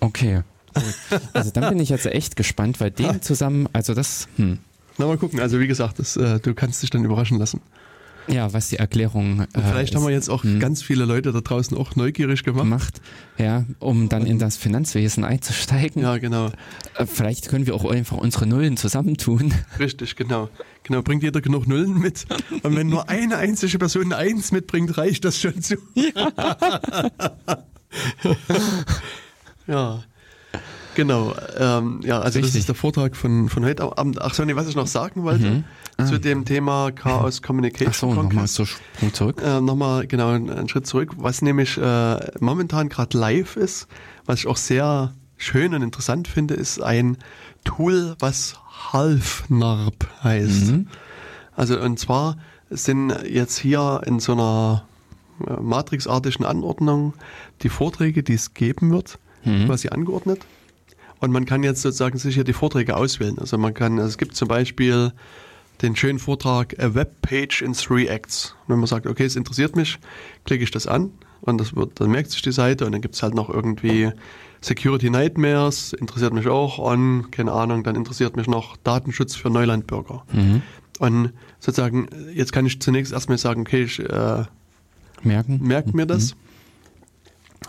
okay. Also dann bin ich jetzt echt gespannt, weil den zusammen, also das, hm. Na, mal gucken. Also wie gesagt, das, äh, du kannst dich dann überraschen lassen. Ja, was die Erklärung. Äh, vielleicht ist, haben wir jetzt auch hm. ganz viele Leute da draußen auch neugierig gemacht. Macht, ja, um dann in das Finanzwesen einzusteigen. Ja, genau. Äh, vielleicht können wir auch einfach unsere Nullen zusammentun. Richtig, genau. Genau, bringt jeder genug Nullen mit. Und wenn nur eine einzige Person eine Eins mitbringt, reicht das schon zu. Ja. ja. Genau, ähm, ja, also Richtig. das ist der Vortrag von, von heute Abend. Ach so, nee, was ich noch sagen wollte mhm. ah. zu dem Thema Chaos Communication. Ach so, nochmal so zurück. Äh, nochmal, genau, einen Schritt zurück. Was nämlich äh, momentan gerade live ist, was ich auch sehr schön und interessant finde, ist ein Tool, was Halfnarb heißt. Mhm. Also und zwar sind jetzt hier in so einer äh, matrixartigen Anordnung die Vorträge, die es geben wird, mhm. quasi angeordnet. Und man kann jetzt sozusagen sich hier die Vorträge auswählen. Also man kann, also es gibt zum Beispiel den schönen Vortrag A Web Page in Three Acts. Und wenn man sagt, okay, es interessiert mich, klicke ich das an und das wird, dann merkt sich die Seite und dann gibt es halt noch irgendwie Security Nightmares, interessiert mich auch und keine Ahnung, dann interessiert mich noch Datenschutz für Neulandbürger. Mhm. Und sozusagen, jetzt kann ich zunächst erstmal sagen, okay, ich äh, merken. merke mir das. Mhm.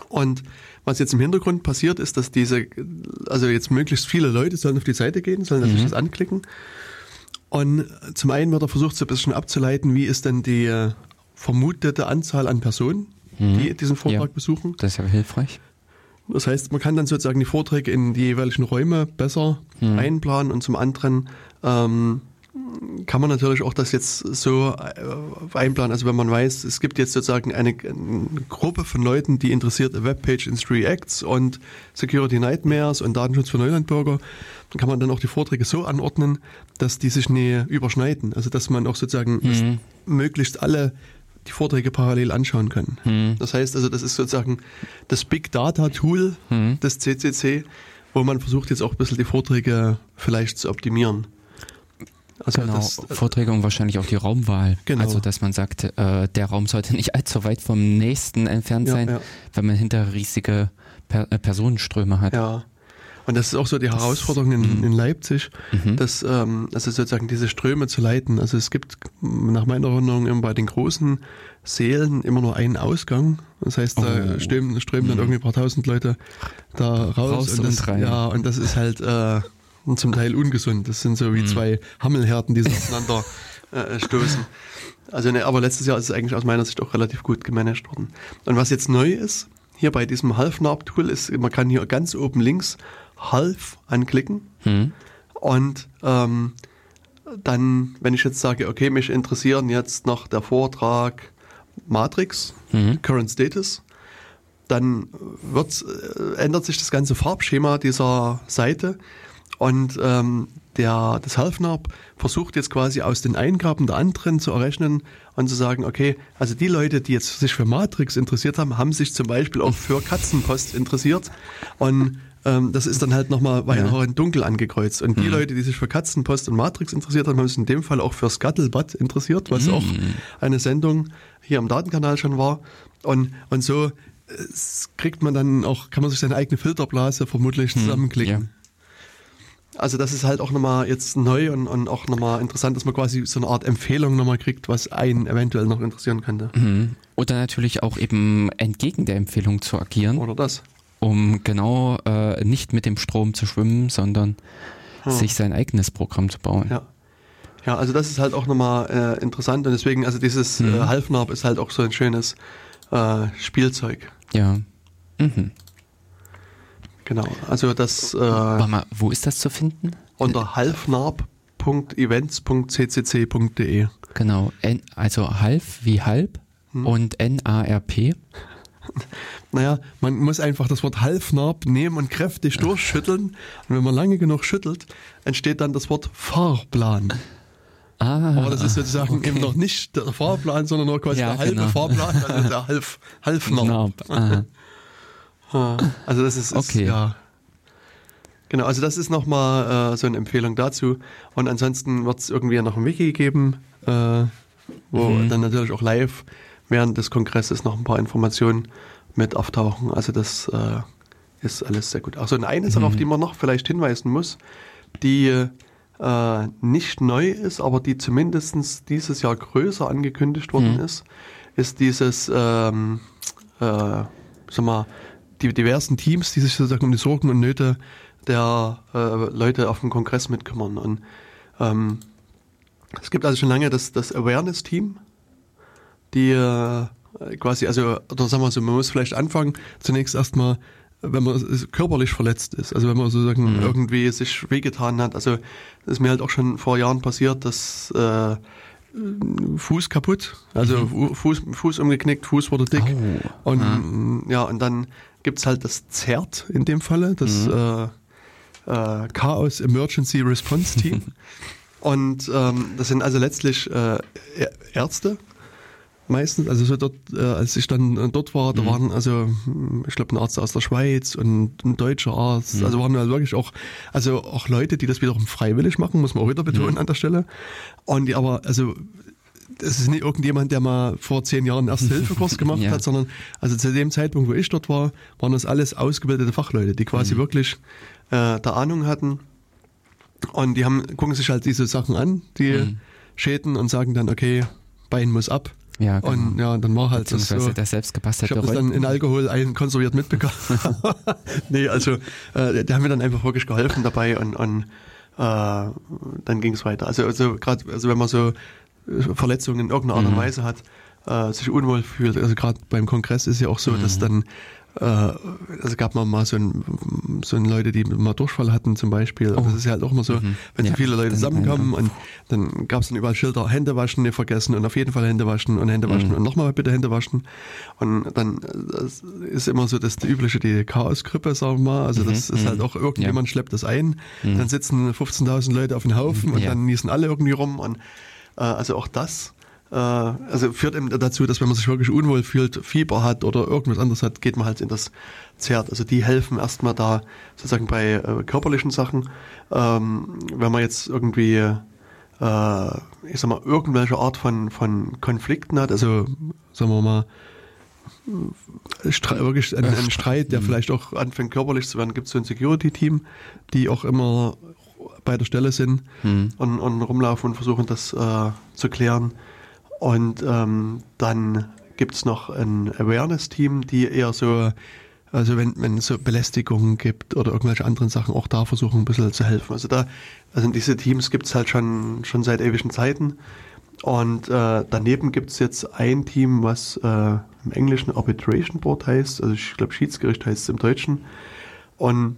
Und was jetzt im Hintergrund passiert, ist, dass diese, also jetzt möglichst viele Leute sollen auf die Seite gehen, sollen natürlich mhm. das anklicken. Und zum einen wird er versucht, so ein bisschen abzuleiten, wie ist denn die äh, vermutete Anzahl an Personen, mhm. die diesen Vortrag ja, besuchen. Das ist ja hilfreich. Das heißt, man kann dann sozusagen die Vorträge in die jeweiligen Räume besser mhm. einplanen und zum anderen ähm, kann man natürlich auch das jetzt so äh, einplanen. Also wenn man weiß, es gibt jetzt sozusagen eine, eine Gruppe von Leuten, die interessiert Webpage in Three Acts und Security Nightmares und Datenschutz für Neulandbürger, dann kann man dann auch die Vorträge so anordnen, dass die sich nie überschneiden. Also dass man auch sozusagen mhm. möglichst alle die Vorträge parallel anschauen kann. Mhm. Das heißt also, das ist sozusagen das Big Data Tool mhm. des CCC, wo man versucht jetzt auch ein bisschen die Vorträge vielleicht zu optimieren. Also genau, das, äh, Vorträge und wahrscheinlich auch die Raumwahl. Genau. Also dass man sagt, äh, der Raum sollte nicht allzu weit vom nächsten entfernt sein, ja. wenn man hinter riesige per äh, Personenströme hat. Ja. Und das ist auch so die Herausforderung in, mhm. in Leipzig, mhm. dass ähm, also sozusagen diese Ströme zu leiten. Also es gibt nach meiner Erinnerung immer bei den großen Seelen immer nur einen Ausgang. Das heißt, da oh. strömen, strömen dann mhm. irgendwie ein paar tausend Leute da raus. raus und, das, rein. Ja, und das ist halt äh, und zum Teil ungesund. Das sind so wie mhm. zwei Hammelhärten, die sich aufeinander äh, stoßen. Also ne, aber letztes Jahr ist es eigentlich aus meiner Sicht auch relativ gut gemanagt worden. Und was jetzt neu ist, hier bei diesem Half-Narb-Tool ist, man kann hier ganz oben links Half anklicken mhm. und ähm, dann, wenn ich jetzt sage, okay, mich interessieren jetzt noch der Vortrag Matrix, mhm. Current Status, dann äh, ändert sich das ganze Farbschema dieser Seite und ähm, der, das Halfnarb versucht jetzt quasi aus den Eingaben der anderen zu errechnen und zu sagen, okay, also die Leute, die jetzt sich für Matrix interessiert haben, haben sich zum Beispiel auch für Katzenpost interessiert und ähm, das ist dann halt nochmal weiter ja. in dunkel angekreuzt. Und die mhm. Leute, die sich für Katzenpost und Matrix interessiert haben, haben sich in dem Fall auch für Scuttlebutt interessiert, was mhm. auch eine Sendung hier am Datenkanal schon war. Und, und so äh, kriegt man dann auch, kann man sich seine eigene Filterblase vermutlich mhm. zusammenklicken. Ja. Also das ist halt auch nochmal jetzt neu und, und auch nochmal interessant, dass man quasi so eine Art Empfehlung nochmal kriegt, was einen eventuell noch interessieren könnte. Mhm. Oder natürlich auch eben entgegen der Empfehlung zu agieren. Oder das. Um genau äh, nicht mit dem Strom zu schwimmen, sondern hm. sich sein eigenes Programm zu bauen. Ja. Ja, also das ist halt auch nochmal äh, interessant und deswegen, also dieses mhm. äh, Halfnarb ist halt auch so ein schönes äh, Spielzeug. Ja. Mhm. Genau, also das. Äh, Warte mal, wo ist das zu finden? Unter halfnarb.events.ccc.de. Genau, N, also half wie halb hm. und N-A-R-P. Naja, man muss einfach das Wort Halfnarb nehmen und kräftig durchschütteln. Und wenn man lange genug schüttelt, entsteht dann das Wort Fahrplan. Ah, Aber das ist sozusagen okay. eben noch nicht der Fahrplan, sondern nur quasi ja, der halbe genau. Fahrplan, also der Half, Halfnarb. Also das ist, okay. ja. Genau, also das ist nochmal äh, so eine Empfehlung dazu. Und ansonsten wird es irgendwie noch ein Wiki geben, äh, wo mhm. dann natürlich auch live während des Kongresses noch ein paar Informationen mit auftauchen. Also das äh, ist alles sehr gut. Achso, und eine Sache, mhm. auf die man noch vielleicht hinweisen muss, die äh, nicht neu ist, aber die zumindest dieses Jahr größer angekündigt worden mhm. ist, ist dieses, ähm, äh, sag mal, die diversen Teams, die sich sozusagen um die Sorgen und Nöte der äh, Leute auf dem Kongress mitkümmern. Und ähm, es gibt also schon lange das, das Awareness-Team, die äh, quasi, also, oder sagen wir so, man muss vielleicht anfangen, zunächst erstmal, wenn man körperlich verletzt ist, also wenn man sozusagen mhm. irgendwie sich wehgetan hat. Also das ist mir halt auch schon vor Jahren passiert, dass äh, Fuß kaputt, also mhm. Fuß, Fuß umgeknickt, Fuß wurde dick. Oh. Und ah. ja, und dann gibt es halt das ZERT in dem Falle, das mhm. äh, äh, Chaos Emergency Response Team. und ähm, das sind also letztlich äh, Ärzte, meistens. Also so dort, äh, als ich dann dort war, da mhm. waren also, ich glaube, ein Arzt aus der Schweiz und ein deutscher Arzt. Mhm. Also waren halt wirklich auch, also auch Leute, die das wiederum freiwillig machen, muss man auch wieder betonen mhm. an der Stelle. Und die aber, also das ist nicht irgendjemand, der mal vor zehn Jahren einen Erste-Hilfe-Kurs gemacht ja. hat, sondern also zu dem Zeitpunkt, wo ich dort war, waren das alles ausgebildete Fachleute, die quasi mhm. wirklich äh, der Ahnung hatten. Und die haben, gucken sich halt diese Sachen an, die mhm. Schäden und sagen dann, okay, Bein muss ab. Ja, genau. Und ja, dann war halt das so. Der selbstgepasste Ich habe das dann in Alkohol einkonserviert mitbekommen. nee, also äh, die haben mir dann einfach wirklich geholfen dabei und, und äh, dann ging es weiter. Also, also gerade, also wenn man so Verletzungen in irgendeiner Art und mhm. Weise hat, äh, sich unwohl fühlt. Also gerade beim Kongress ist ja auch so, mhm. dass dann äh, also gab man mal so ein, so ein Leute, die mal Durchfall hatten zum Beispiel. Oh. Das ist ja halt auch immer so, mhm. wenn ja, so viele Leute zusammenkommen und dann gab es dann überall Schilder, Hände waschen nicht vergessen und auf jeden Fall Hände waschen und Hände waschen mhm. und nochmal bitte Hände waschen. Und dann ist immer so das die übliche die Chaosgrippe, sagen wir mal. Also das mhm. ist halt mhm. auch irgendjemand ja. schleppt das ein, mhm. dann sitzen 15.000 Leute auf den Haufen und ja. dann niesen alle irgendwie rum und also auch das äh, also führt eben dazu, dass wenn man sich wirklich unwohl fühlt, Fieber hat oder irgendwas anderes hat, geht man halt in das Zert. Also die helfen erstmal da sozusagen bei äh, körperlichen Sachen. Ähm, wenn man jetzt irgendwie, äh, ich sag mal, irgendwelche Art von, von Konflikten hat, also sagen wir mal, wirklich einen, einen Streit, der vielleicht auch anfängt körperlich zu werden, gibt es so ein Security-Team, die auch immer bei der Stelle sind mhm. und, und rumlaufen und versuchen das äh, zu klären. Und ähm, dann gibt es noch ein Awareness-Team, die eher so, also wenn, wenn es so Belästigungen gibt oder irgendwelche anderen Sachen, auch da versuchen ein bisschen zu helfen. Also da, also diese Teams gibt es halt schon, schon seit ewigen Zeiten. Und äh, daneben gibt es jetzt ein Team, was äh, im Englischen Arbitration Board heißt, also ich glaube Schiedsgericht heißt es im Deutschen. Und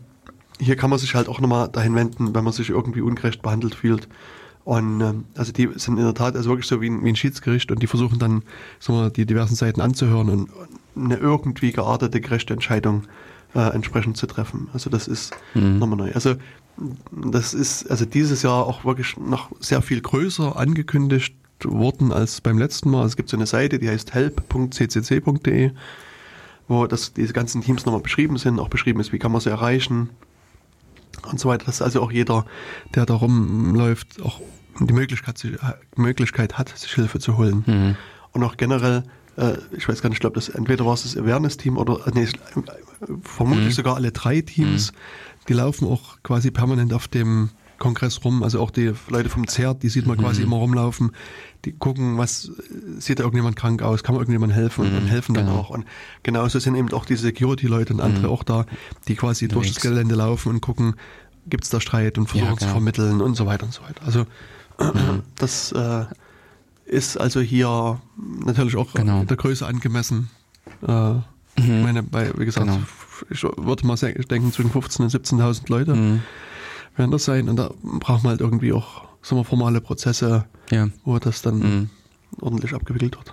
hier kann man sich halt auch nochmal dahin wenden, wenn man sich irgendwie ungerecht behandelt fühlt Und ähm, also die sind in der Tat also wirklich so wie ein, wie ein Schiedsgericht und die versuchen dann wir, die diversen Seiten anzuhören und eine irgendwie geartete, gerechte Entscheidung äh, entsprechend zu treffen. Also das ist mhm. nochmal neu. Also das ist also dieses Jahr auch wirklich noch sehr viel größer angekündigt worden als beim letzten Mal. Es gibt so eine Seite, die heißt help.ccc.de, wo das, diese ganzen Teams nochmal beschrieben sind, auch beschrieben ist, wie kann man sie erreichen und so weiter. Dass also auch jeder, der da rumläuft, auch die Möglichkeit, die Möglichkeit hat, sich Hilfe zu holen. Mhm. Und auch generell, äh, ich weiß gar nicht, ich glaube, das entweder war es das Awareness-Team oder nee, vermutlich mhm. sogar alle drei Teams, mhm. die laufen auch quasi permanent auf dem Kongress rum. Also auch die Leute vom ZERT, die sieht man mhm. quasi immer rumlaufen. Die gucken, was sieht da irgendjemand krank aus, kann man irgendjemand helfen und, mhm, helfen dann genau. auch. Und genauso sind eben auch die Security-Leute und andere mhm. auch da, die quasi Unterwegs. durch das Gelände laufen und gucken, gibt es da Streit und versuchen ja, zu vermitteln und so weiter und so weiter. Also mhm. das äh, ist also hier natürlich auch genau. der Größe angemessen. Äh, ich mhm. meine, bei, wie gesagt, genau. ich würde mal denken, zwischen 15.000 und 17.000 Leute mhm. werden das sein. Und da braucht man halt irgendwie auch sagen wir, formale Prozesse, ja. wo das dann mhm. ordentlich abgewickelt wird.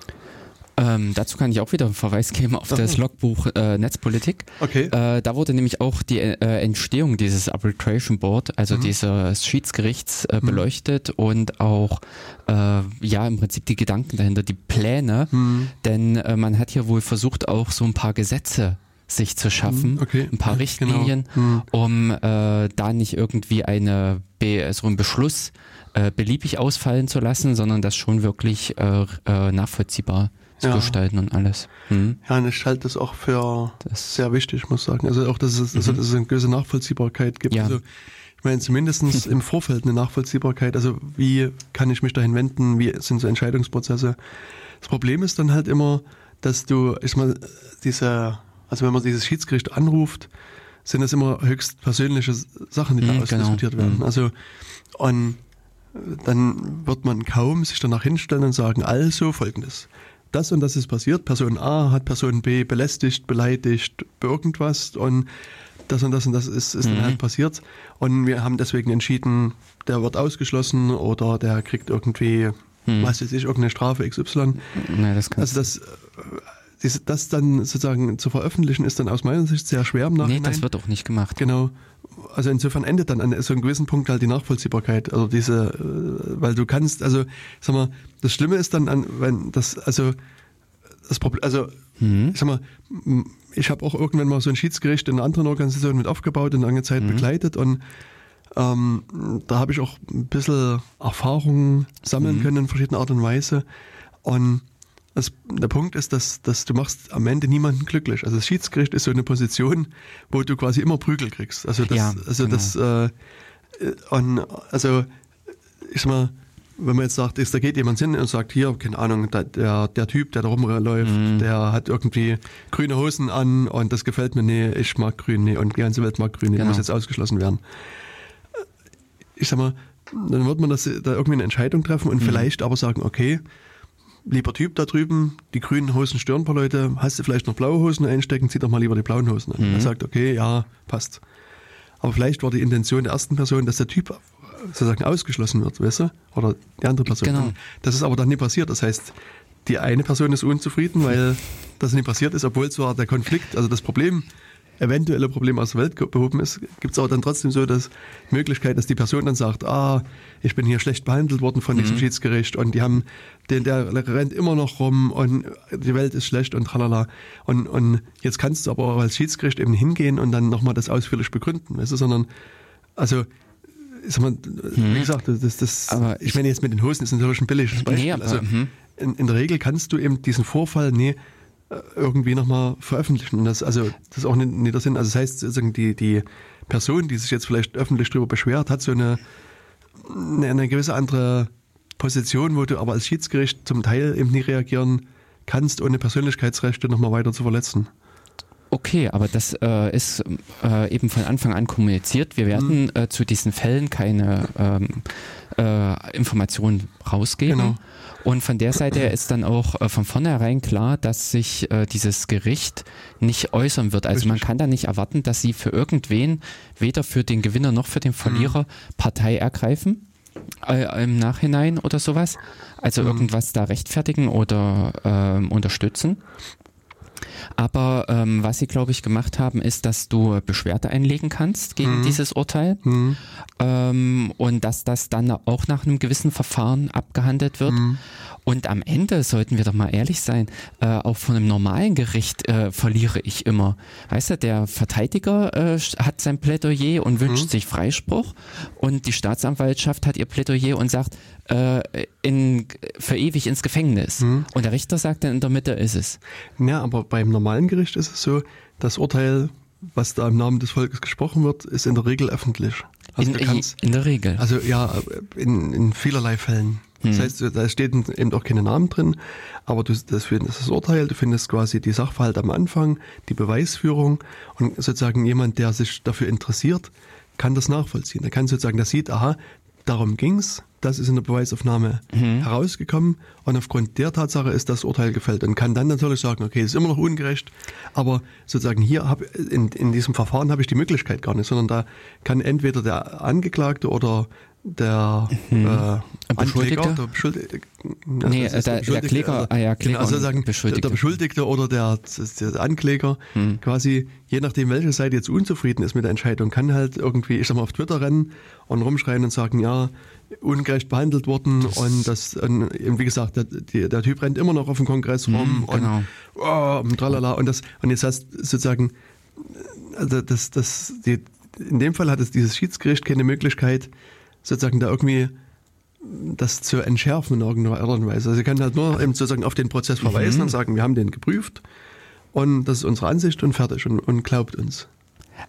Ähm, dazu kann ich auch wieder einen Verweis geben auf das. Logbuch äh, Netzpolitik. Okay. Äh, da wurde nämlich auch die äh, Entstehung dieses Arbitration Board, also mhm. dieses Schiedsgerichts, äh, mhm. beleuchtet und auch äh, ja im Prinzip die Gedanken dahinter, die Pläne. Mhm. Denn äh, man hat hier wohl versucht, auch so ein paar Gesetze sich zu schaffen, mhm. okay. ein paar ja, Richtlinien, genau. um da nicht irgendwie eine so einen Beschluss äh, beliebig ausfallen zu lassen, sondern das schon wirklich äh, äh, nachvollziehbar zu ja. gestalten und alles. Mhm. Ja, und ich halte das auch für das sehr wichtig, muss ich sagen. Also auch, dass es, also, dass es eine gewisse Nachvollziehbarkeit gibt. Ja. Also, ich meine, zumindest im Vorfeld eine Nachvollziehbarkeit. Also wie kann ich mich dahin wenden? Wie sind so Entscheidungsprozesse? Das Problem ist dann halt immer, dass du, ich mal, diese, also wenn man dieses Schiedsgericht anruft, sind das immer höchst persönliche Sachen, die mhm, da ausdiskutiert genau. werden. Mhm. Also und dann wird man kaum sich danach hinstellen und sagen, also folgendes das und das ist passiert. Person A hat Person B belästigt, beleidigt, irgendwas und das und das und das ist, ist mhm. dann halt passiert. Und wir haben deswegen entschieden, der wird ausgeschlossen oder der kriegt irgendwie, mhm. was weiß ich, irgendeine Strafe XY. Nee, das also das, äh, das dann sozusagen zu veröffentlichen, ist dann aus meiner Sicht sehr schwer im Nachhinein. Nee, das wird auch nicht gemacht. Genau. Also insofern endet dann an so einem gewissen Punkt halt die Nachvollziehbarkeit. Also diese, äh, weil du kannst, also sag mal, das Schlimme ist dann an, wenn das, also das Problem, also mhm. ich sag mal, ich habe auch irgendwann mal so ein Schiedsgericht in einer anderen Organisation mit aufgebaut und lange Zeit mhm. begleitet und ähm, da habe ich auch ein bisschen Erfahrungen sammeln mhm. können in verschiedener Art und Weise. Und das, der Punkt ist, dass, dass du machst am Ende niemanden glücklich. Also das Schiedsgericht ist so eine Position, wo du quasi immer Prügel kriegst. Also das, ja, also genau. das, äh, und also ich sag mal, wenn man jetzt sagt, ist, da geht jemand hin und sagt, hier, keine Ahnung, der, der, Typ, der da rumläuft, mhm. der hat irgendwie grüne Hosen an und das gefällt mir, nee, ich mag grün, nee, und die ganze Welt mag grün, nee, genau. muss jetzt ausgeschlossen werden. Ich sag mal, dann wird man das, da irgendwie eine Entscheidung treffen und mhm. vielleicht aber sagen, okay, lieber Typ da drüben, die grünen Hosen stören ein paar Leute, hast du vielleicht noch blaue Hosen einstecken, zieh doch mal lieber die blauen Hosen an. Mhm. Er sagt, okay, ja, passt. Aber vielleicht war die Intention der ersten Person, dass der Typ sozusagen ausgeschlossen wird, weißt du? Oder die andere Person. Genau. Das ist aber dann nie passiert. Das heißt, die eine Person ist unzufrieden, weil das nie passiert ist, obwohl zwar der Konflikt, also das Problem eventuelle Problem aus der Welt behoben ist, gibt es aber dann trotzdem so dass Möglichkeit, dass die Person dann sagt, ah, ich bin hier schlecht behandelt worden von diesem mhm. Schiedsgericht und die haben, den, der rennt immer noch rum und die Welt ist schlecht und tralala. Und, und jetzt kannst du aber auch als Schiedsgericht eben hingehen und dann nochmal das ausführlich begründen, weißt du, sondern, also, sag mal, mhm. wie gesagt, das, das, aber ich meine jetzt mit den Hosen ist natürlich ein billiges Beispiel. Nee, aber, also, mhm. in, in der Regel kannst du eben diesen Vorfall, nee, irgendwie nochmal veröffentlichen. Das, also, das ist auch nicht, nicht der Sinn. Also, das heißt, sozusagen die, die Person, die sich jetzt vielleicht öffentlich darüber beschwert, hat so eine, eine, eine gewisse andere Position, wo du aber als Schiedsgericht zum Teil eben nicht reagieren kannst, ohne Persönlichkeitsrechte nochmal weiter zu verletzen. Okay, aber das äh, ist äh, eben von Anfang an kommuniziert. Wir werden mhm. äh, zu diesen Fällen keine ähm, äh, Informationen rausgeben. Genau. Und von der Seite her ist dann auch äh, von vornherein klar, dass sich äh, dieses Gericht nicht äußern wird. Also man kann da nicht erwarten, dass sie für irgendwen, weder für den Gewinner noch für den Verlierer, mhm. Partei ergreifen. äh, im Nachhinein oder sowas. Also mhm. irgendwas da rechtfertigen oder ähm, unterstützen. Aber ähm, was sie, glaube ich, gemacht haben, ist, dass du Beschwerde einlegen kannst gegen mhm. dieses Urteil mhm. ähm, und dass das dann auch nach einem gewissen Verfahren abgehandelt wird. Mhm. Und am Ende sollten wir doch mal ehrlich sein, äh, auch von einem normalen Gericht äh, verliere ich immer. Weißt du, der Verteidiger äh, hat sein Plädoyer und wünscht mhm. sich Freispruch und die Staatsanwaltschaft hat ihr Plädoyer und sagt, äh, in, für ewig ins Gefängnis. Mhm. Und der Richter sagt dann, in der Mitte ist es. Ja, aber beim normalen Gericht ist es so, das Urteil was da im Namen des Volkes gesprochen wird, ist in der Regel öffentlich. Also in, kannst, in, der Regel. Also ja, in, in vielerlei Fällen. Das hm. heißt, da steht eben auch keine Namen drin, aber du, das findest das Urteil, du findest quasi die Sachverhalte am Anfang, die Beweisführung und sozusagen jemand, der sich dafür interessiert, kann das nachvollziehen. Er kann sozusagen, der sieht, aha, darum ging's, das ist in der Beweisaufnahme mhm. herausgekommen und aufgrund der Tatsache ist das Urteil gefällt und kann dann natürlich sagen, okay, ist immer noch ungerecht, aber sozusagen hier hab, in, in diesem Verfahren habe ich die Möglichkeit gar nicht, sondern da kann entweder der Angeklagte oder der mhm. äh, Beschuldigte? der Beschuldigte, nee, der, der, der Kläger, ah ja, Kläger genau, also sagen, Beschuldigte. Der, Beschuldigte oder der, der Ankläger, mhm. quasi, je nachdem, welche Seite jetzt unzufrieden ist mit der Entscheidung, kann halt irgendwie, ich sag mal, auf Twitter rennen und rumschreien und sagen, ja, ungerecht behandelt worden das und das, und wie gesagt, der, der, Typ rennt immer noch auf dem Kongress rum mhm, genau. und, oh, und tralala und das, und jetzt hast sozusagen, also das, das, die, in dem Fall hat es dieses Schiedsgericht keine Möglichkeit, sozusagen da irgendwie das zu entschärfen in irgendeiner Art und Weise. Also sie kann halt nur eben sozusagen auf den Prozess verweisen mhm. und sagen, wir haben den geprüft und das ist unsere Ansicht und fertig und, und glaubt uns.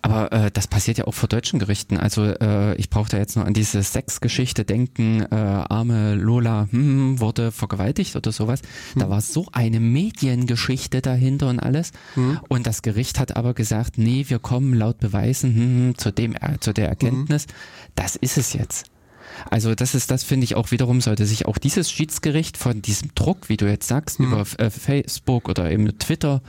Aber äh, das passiert ja auch vor deutschen Gerichten. Also äh, ich brauche da jetzt nur an diese Sexgeschichte denken, äh, arme Lola hm, wurde vergewaltigt oder sowas. Hm. Da war so eine Mediengeschichte dahinter und alles. Hm. Und das Gericht hat aber gesagt, nee, wir kommen laut Beweisen hm, hm zu, dem, äh, zu der Erkenntnis, hm. das ist es jetzt. Also das ist, das finde ich auch wiederum, sollte sich auch dieses Schiedsgericht von diesem Druck, wie du jetzt sagst, mhm. über äh, Facebook oder eben Twitter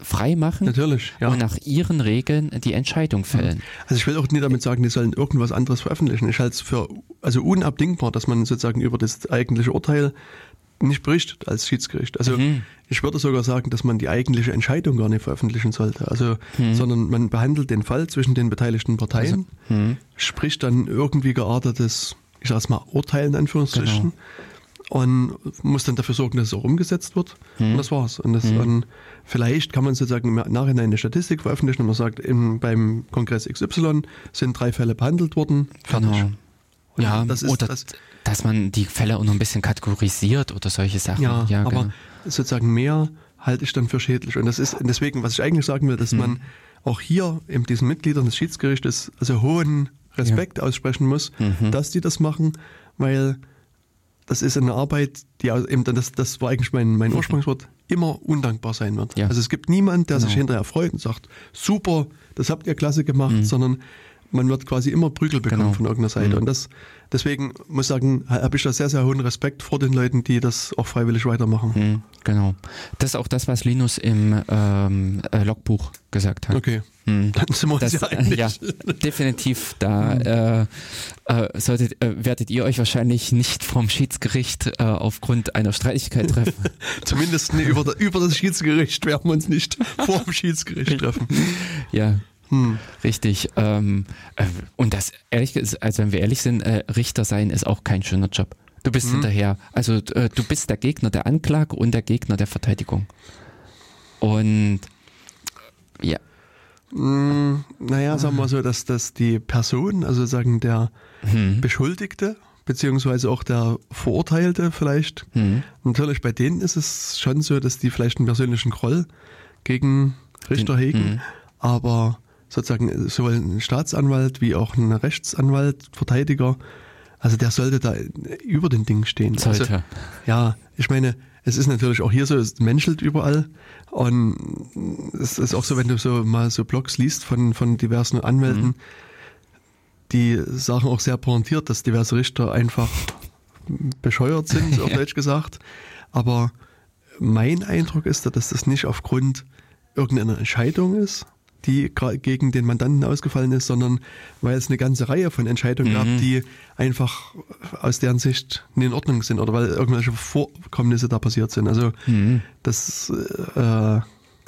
frei machen. Natürlich, ja. Und nach ihren Regeln die Entscheidung fällen. Also ich will auch nicht damit sagen, die sollen irgendwas anderes veröffentlichen. Ich halte es für also unabdingbar, dass man sozusagen über das eigentliche Urteil nicht berichtet als Schiedsgericht. Also mhm. ich würde sogar sagen, dass man die eigentliche Entscheidung gar nicht veröffentlichen sollte. Also, mhm. sondern man behandelt den Fall zwischen den beteiligten Parteien, also, mhm. spricht dann irgendwie geartetes ich sage mal, Urteil in Anführungsstrichen. Genau. Und muss dann dafür sorgen, dass es auch umgesetzt wird. Hm. Und das war's. Und, das, hm. und vielleicht kann man sozusagen im Nachhinein eine Statistik veröffentlichen und man sagt, im, beim Kongress XY sind drei Fälle behandelt worden. Fertig. Genau. ja, das ist, oder das, dass man die Fälle auch noch ein bisschen kategorisiert oder solche Sachen. Ja, ja aber genau. sozusagen mehr halte ich dann für schädlich. Und das ist deswegen, was ich eigentlich sagen will, dass hm. man auch hier eben diesen Mitgliedern des Schiedsgerichtes also hohen Respekt ja. aussprechen muss, mhm. dass die das machen, weil das ist eine Arbeit, die eben, das, das war eigentlich mein, mein mhm. Ursprungswort, immer undankbar sein wird. Ja. Also es gibt niemanden, der genau. sich hinterher freut und sagt, super, das habt ihr klasse gemacht, mhm. sondern man wird quasi immer Prügel bekommen genau. von irgendeiner Seite. Mhm. Und das, deswegen muss ich sagen, habe ich da sehr, sehr hohen Respekt vor den Leuten, die das auch freiwillig weitermachen. Mhm, genau. Das ist auch das, was Linus im ähm, äh, Logbuch gesagt hat. Okay. Mhm. Dann sind wir uns das, ja einig. Ja, definitiv. Da mhm. äh, äh, solltet, äh, werdet ihr euch wahrscheinlich nicht vom Schiedsgericht äh, aufgrund einer Streitigkeit treffen. Zumindest nee, über, über das Schiedsgericht werden wir uns nicht vor dem Schiedsgericht treffen. Ja, hm. Richtig. Ähm, äh, und das, ehrlich gesagt, also wenn wir ehrlich sind, äh, Richter sein ist auch kein schöner Job. Du bist hm. hinterher. Also äh, du bist der Gegner der Anklage und der Gegner der Verteidigung. Und ja. Hm, naja, sagen wir so, dass, dass die Person, also sagen der hm. Beschuldigte, beziehungsweise auch der Verurteilte vielleicht, hm. natürlich bei denen ist es schon so, dass die vielleicht einen persönlichen Groll gegen Richter hegen, hm. aber sozusagen sowohl ein Staatsanwalt wie auch ein Rechtsanwalt, Verteidiger, also der sollte da über den Dingen stehen. Sollte. Also, ja, ich meine, es ist natürlich auch hier so, es menschelt überall. Und es ist auch so, wenn du so mal so Blogs liest von, von diversen Anwälten, mhm. die sagen auch sehr pointiert, dass diverse Richter einfach bescheuert sind, auf Deutsch gesagt. Aber mein Eindruck ist, dass das nicht aufgrund irgendeiner Entscheidung ist, die gegen den Mandanten ausgefallen ist, sondern weil es eine ganze Reihe von Entscheidungen mhm. gab, die einfach aus deren Sicht nicht in Ordnung sind oder weil irgendwelche Vorkommnisse da passiert sind. Also mhm. das, äh,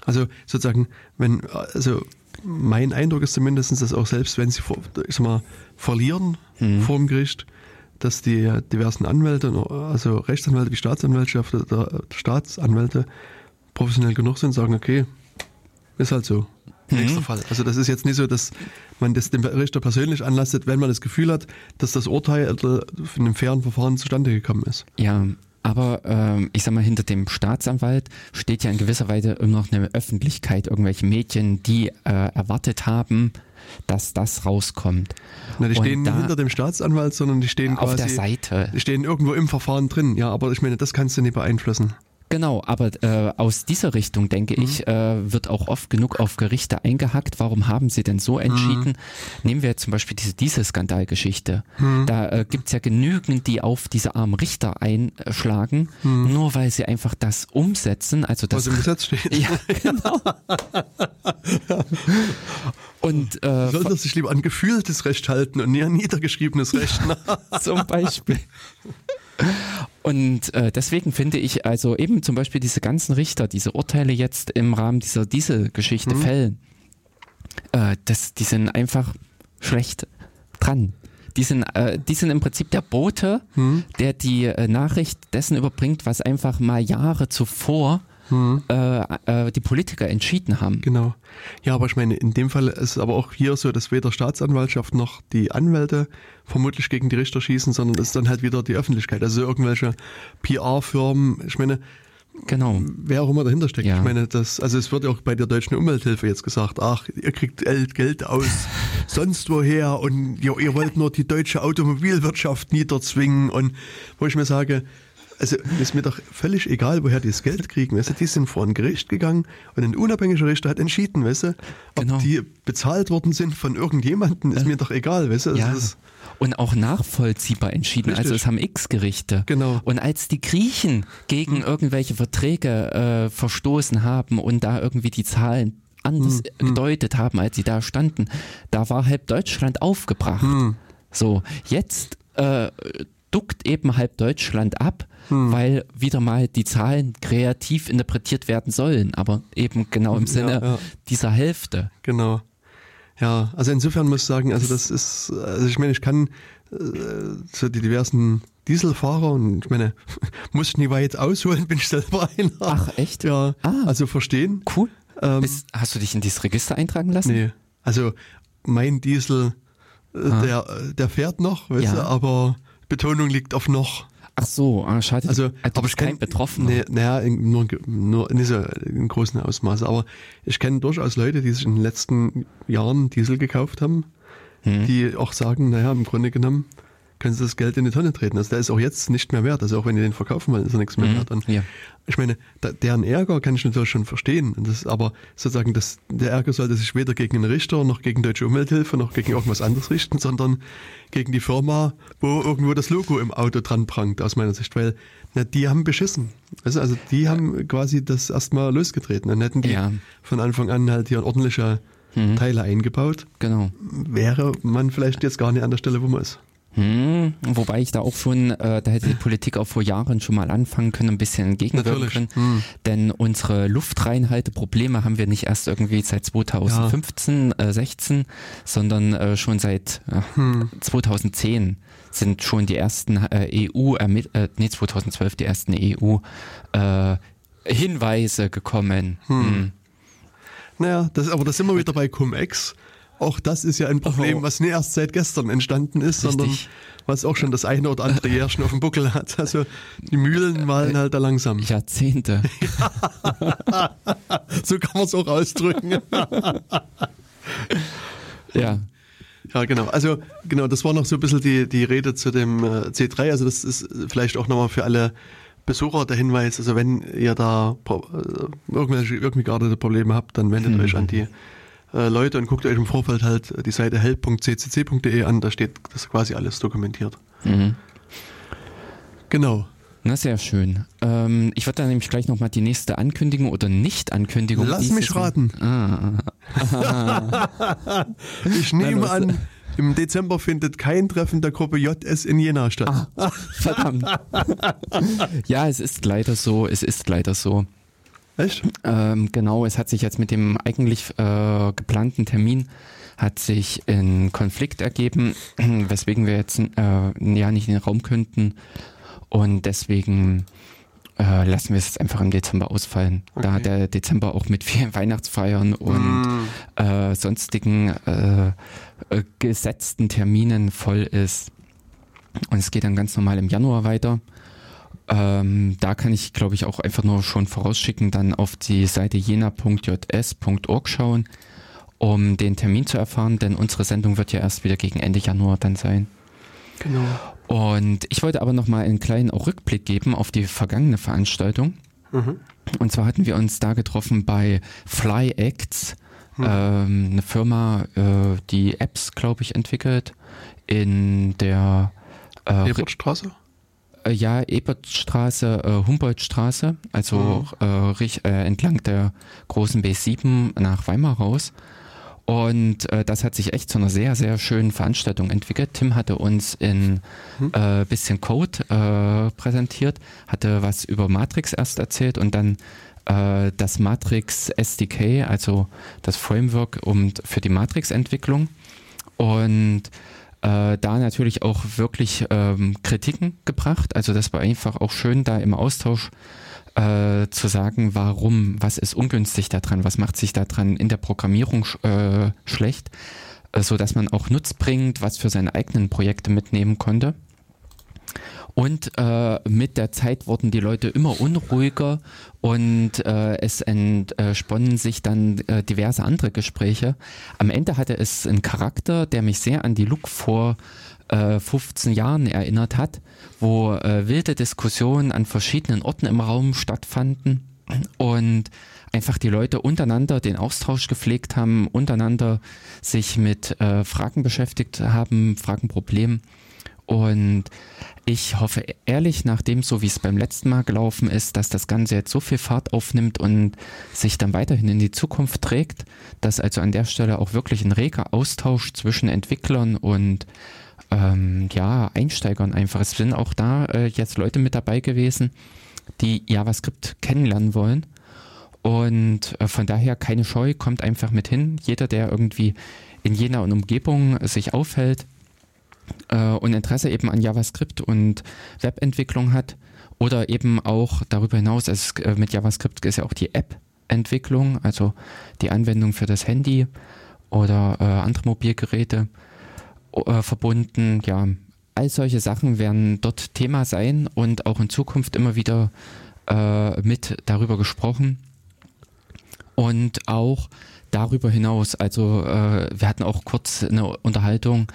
also sozusagen, wenn, also mein Eindruck ist zumindest, dass auch selbst wenn sie ich sag mal, verlieren mhm. vor dem Gericht, dass die diversen Anwälte, also Rechtsanwälte wie Staatsanwaltschaft oder Staatsanwälte professionell genug sind, sagen, okay, ist halt so. Mhm. Nächster Fall. Also das ist jetzt nicht so, dass man das dem Richter persönlich anlastet, wenn man das Gefühl hat, dass das Urteil in einem fairen Verfahren zustande gekommen ist. Ja, aber ähm, ich sag mal, hinter dem Staatsanwalt steht ja in gewisser Weise immer noch eine Öffentlichkeit, irgendwelche Mädchen, die äh, erwartet haben, dass das rauskommt. Na, die stehen nicht hinter dem Staatsanwalt, sondern die stehen auf quasi, der Seite. Die stehen irgendwo im Verfahren drin. Ja, aber ich meine, das kannst du nicht beeinflussen. Genau, aber äh, aus dieser Richtung, denke mhm. ich, äh, wird auch oft genug auf Gerichte eingehackt. Warum haben sie denn so entschieden? Mhm. Nehmen wir zum Beispiel diese Dieselskandalgeschichte. Mhm. Da äh, gibt es ja genügend, die auf diese armen Richter einschlagen, mhm. nur weil sie einfach das umsetzen. Also das, Was im Gesetz steht. Ja, genau. Und, äh, Sollte sich lieber an gefühltes Recht halten und nie an niedergeschriebenes Recht. zum Beispiel. Und äh, deswegen finde ich also eben zum Beispiel diese ganzen Richter, diese Urteile jetzt im Rahmen dieser diese Geschichte mhm. fällen, äh, das, die sind einfach schlecht dran. Die sind, äh, die sind im Prinzip der Bote, mhm. der die äh, Nachricht dessen überbringt, was einfach mal Jahre zuvor hm. äh, äh, die Politiker entschieden haben. Genau. Ja, aber ich meine, in dem Fall ist es aber auch hier so, dass weder Staatsanwaltschaft noch die Anwälte vermutlich gegen die Richter schießen, sondern es ist dann halt wieder die Öffentlichkeit. Also irgendwelche PR-Firmen, ich meine, Genau. Wer auch immer dahinter steckt. Ja. Ich meine, das, also es wird ja auch bei der deutschen Umwelthilfe jetzt gesagt, ach, ihr kriegt Geld aus sonst woher und ihr, ihr wollt nur die deutsche Automobilwirtschaft niederzwingen und wo ich mir sage, also ist mir doch völlig egal, woher die das Geld kriegen. Weißt du, die sind vor ein Gericht gegangen und ein unabhängiger Richter hat entschieden, weißt du, ob genau. die bezahlt worden sind von irgendjemandem, ist äh, mir doch egal, weißt du. Also ja. und auch nachvollziehbar entschieden. Also Richtig. Also es haben X-Gerichte. Genau. Und als die Griechen gegen hm. irgendwelche Verträge äh, verstoßen haben und da irgendwie die Zahlen anders hm. gedeutet haben, als sie da standen, da war halb Deutschland aufgebracht. Hm. So, jetzt äh, duckt eben halb Deutschland ab hm. weil wieder mal die Zahlen kreativ interpretiert werden sollen, aber eben genau im Sinne ja, ja. dieser Hälfte. Genau. Ja, also insofern muss ich sagen, also das ist, also ich meine, ich kann äh, so die diversen Dieselfahrer und ich meine, muss ich nie weit ausholen, bin ich selber einer. Ach, echt? Ja, ah. also verstehen. Cool. Ähm, Bist, hast du dich in dieses Register eintragen lassen? Nee, also mein Diesel, äh, ah. der, der fährt noch, weißt ja. du, aber Betonung liegt auf noch. Ach so, ah, schade. Also, also aber ich kenne betroffen. Nee, naja, nur, nur nicht so in großen Ausmaße. Aber ich kenne durchaus Leute, die sich in den letzten Jahren Diesel gekauft haben, hm. die auch sagen, naja, im Grunde genommen, können sie das Geld in die Tonne treten. Also der ist auch jetzt nicht mehr wert. Also auch wenn die den verkaufen wollen, ist er nichts mehr mhm, wert. Und ja. Ich meine, da, deren Ärger kann ich natürlich schon verstehen. Das, aber sozusagen, das, der Ärger sollte sich weder gegen den Richter noch gegen Deutsche Umwelthilfe noch gegen irgendwas anderes richten, sondern gegen die Firma, wo irgendwo das Logo im Auto dran prangt, aus meiner Sicht. Weil na, die haben beschissen. Also, also die haben quasi das erstmal losgetreten. Dann hätten die ja. von Anfang an halt hier ordentliche mhm. Teile eingebaut. Genau. Wäre man vielleicht jetzt gar nicht an der Stelle, wo man ist. Hm, wobei ich da auch schon, äh, da hätte die Politik auch vor Jahren schon mal anfangen können, ein bisschen entgegenwirken können. Hm. Denn unsere Luftreinhalteprobleme haben wir nicht erst irgendwie seit 2015, ja. äh, 16, sondern äh, schon seit äh, hm. 2010 sind schon die ersten äh, EU, äh, nee 2012 die ersten EU äh, Hinweise gekommen. Hm. Hm. Naja, das, aber das sind wir wieder bei Cum-Ex auch das ist ja ein Problem, oh. was nicht erst seit gestern entstanden ist, Richtig. sondern was auch schon das eine oder andere Jährchen auf dem Buckel hat. Also die Mühlen malen halt da langsam. Jahrzehnte. so kann man es auch ausdrücken. ja. Ja, genau. Also genau, das war noch so ein bisschen die, die Rede zu dem äh, C3. Also das ist vielleicht auch nochmal für alle Besucher der Hinweis, also wenn ihr da äh, irgendwelche irgendwie geartete Probleme habt, dann wendet hm. euch an die äh, Leute und guckt euch im Vorfeld halt die Seite help.ccc.de an, da steht das quasi alles dokumentiert. Mhm. Genau. Na, sehr schön. Ähm, ich würde dann nämlich gleich nochmal die nächste Ankündigung oder Nicht-Ankündigung. Lass mich raten. Ah. ich nehme an, im Dezember findet kein Treffen der Gruppe JS in Jena statt. Ah, verdammt. ja, es ist leider so. Es ist leider so. Echt? Ähm, genau, es hat sich jetzt mit dem eigentlich äh, geplanten Termin hat sich ein Konflikt ergeben, weswegen wir jetzt äh, ja nicht in den Raum könnten. Und deswegen äh, lassen wir es jetzt einfach im Dezember ausfallen. Okay. Da der Dezember auch mit vielen Weihnachtsfeiern und mm. äh, sonstigen äh, äh, gesetzten Terminen voll ist. Und es geht dann ganz normal im Januar weiter. Ähm, da kann ich, glaube ich, auch einfach nur schon vorausschicken, dann auf die Seite jena.js.org schauen, um den Termin zu erfahren, denn unsere Sendung wird ja erst wieder gegen Ende Januar dann sein. Genau. Und ich wollte aber noch mal einen kleinen Rückblick geben auf die vergangene Veranstaltung. Mhm. Und zwar hatten wir uns da getroffen bei Fly Acts, mhm. ähm, eine Firma, äh, die Apps, glaube ich, entwickelt in der äh, Ebertstraße? Äh, ja, Ebertstraße, äh, Humboldtstraße, also mhm. äh, entlang der großen B7 nach Weimar raus. Und äh, das hat sich echt zu einer sehr, sehr schönen Veranstaltung entwickelt. Tim hatte uns in hm. äh, bisschen Code äh, präsentiert, hatte was über Matrix erst erzählt und dann äh, das Matrix SDK, also das Framework um, für die Matrix-Entwicklung. Und äh, da natürlich auch wirklich ähm, Kritiken gebracht. Also das war einfach auch schön, da im Austausch äh, zu sagen, warum, was ist ungünstig daran, was macht sich daran in der Programmierung äh, schlecht, äh, so dass man auch Nutz bringt, was für seine eigenen Projekte mitnehmen konnte. Und äh, mit der Zeit wurden die Leute immer unruhiger und äh, es entsponnen sich dann äh, diverse andere Gespräche. Am Ende hatte es einen Charakter, der mich sehr an die Look vor äh, 15 Jahren erinnert hat, wo äh, wilde Diskussionen an verschiedenen Orten im Raum stattfanden und einfach die Leute untereinander den Austausch gepflegt haben, untereinander sich mit äh, Fragen beschäftigt haben, Fragen, Problemen. Und ich hoffe ehrlich, nachdem so wie es beim letzten Mal gelaufen ist, dass das Ganze jetzt so viel Fahrt aufnimmt und sich dann weiterhin in die Zukunft trägt, dass also an der Stelle auch wirklich ein reger Austausch zwischen Entwicklern und ähm, ja, Einsteigern einfach. Es sind auch da äh, jetzt Leute mit dabei gewesen, die JavaScript kennenlernen wollen. Und äh, von daher keine Scheu, kommt einfach mit hin. Jeder, der irgendwie in jener Umgebung sich aufhält äh, und Interesse eben an JavaScript und Webentwicklung hat oder eben auch darüber hinaus, äh, mit JavaScript ist ja auch die App-Entwicklung, also die Anwendung für das Handy oder äh, andere Mobilgeräte äh, verbunden. Ja, all solche Sachen werden dort Thema sein und auch in Zukunft immer wieder äh, mit darüber gesprochen. Und auch darüber hinaus, also äh, wir hatten auch kurz eine Unterhaltung,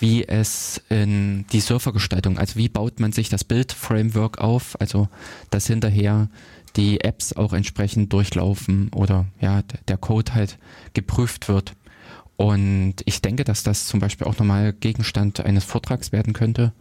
wie es in die Servergestaltung, also wie baut man sich das Build-Framework auf, also dass hinterher die Apps auch entsprechend durchlaufen oder ja, der Code halt geprüft wird. Und ich denke, dass das zum Beispiel auch nochmal Gegenstand eines Vortrags werden könnte,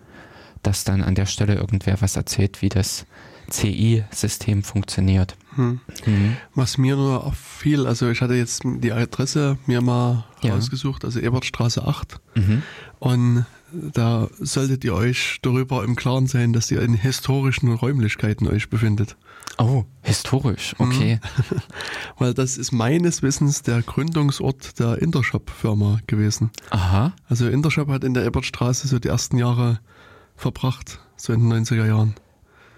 dass dann an der Stelle irgendwer was erzählt, wie das CI-System funktioniert. Hm. Mhm. Was mir nur auffiel, also ich hatte jetzt die Adresse mir mal ja. rausgesucht, also Ebertstraße 8. Mhm. Und da solltet ihr euch darüber im Klaren sein, dass ihr in historischen Räumlichkeiten euch befindet. Oh, historisch, okay. Mhm. Weil das ist meines Wissens der Gründungsort der Intershop-Firma gewesen. Aha. Also Intershop hat in der Ebertstraße so die ersten Jahre verbracht, so in den 90er Jahren.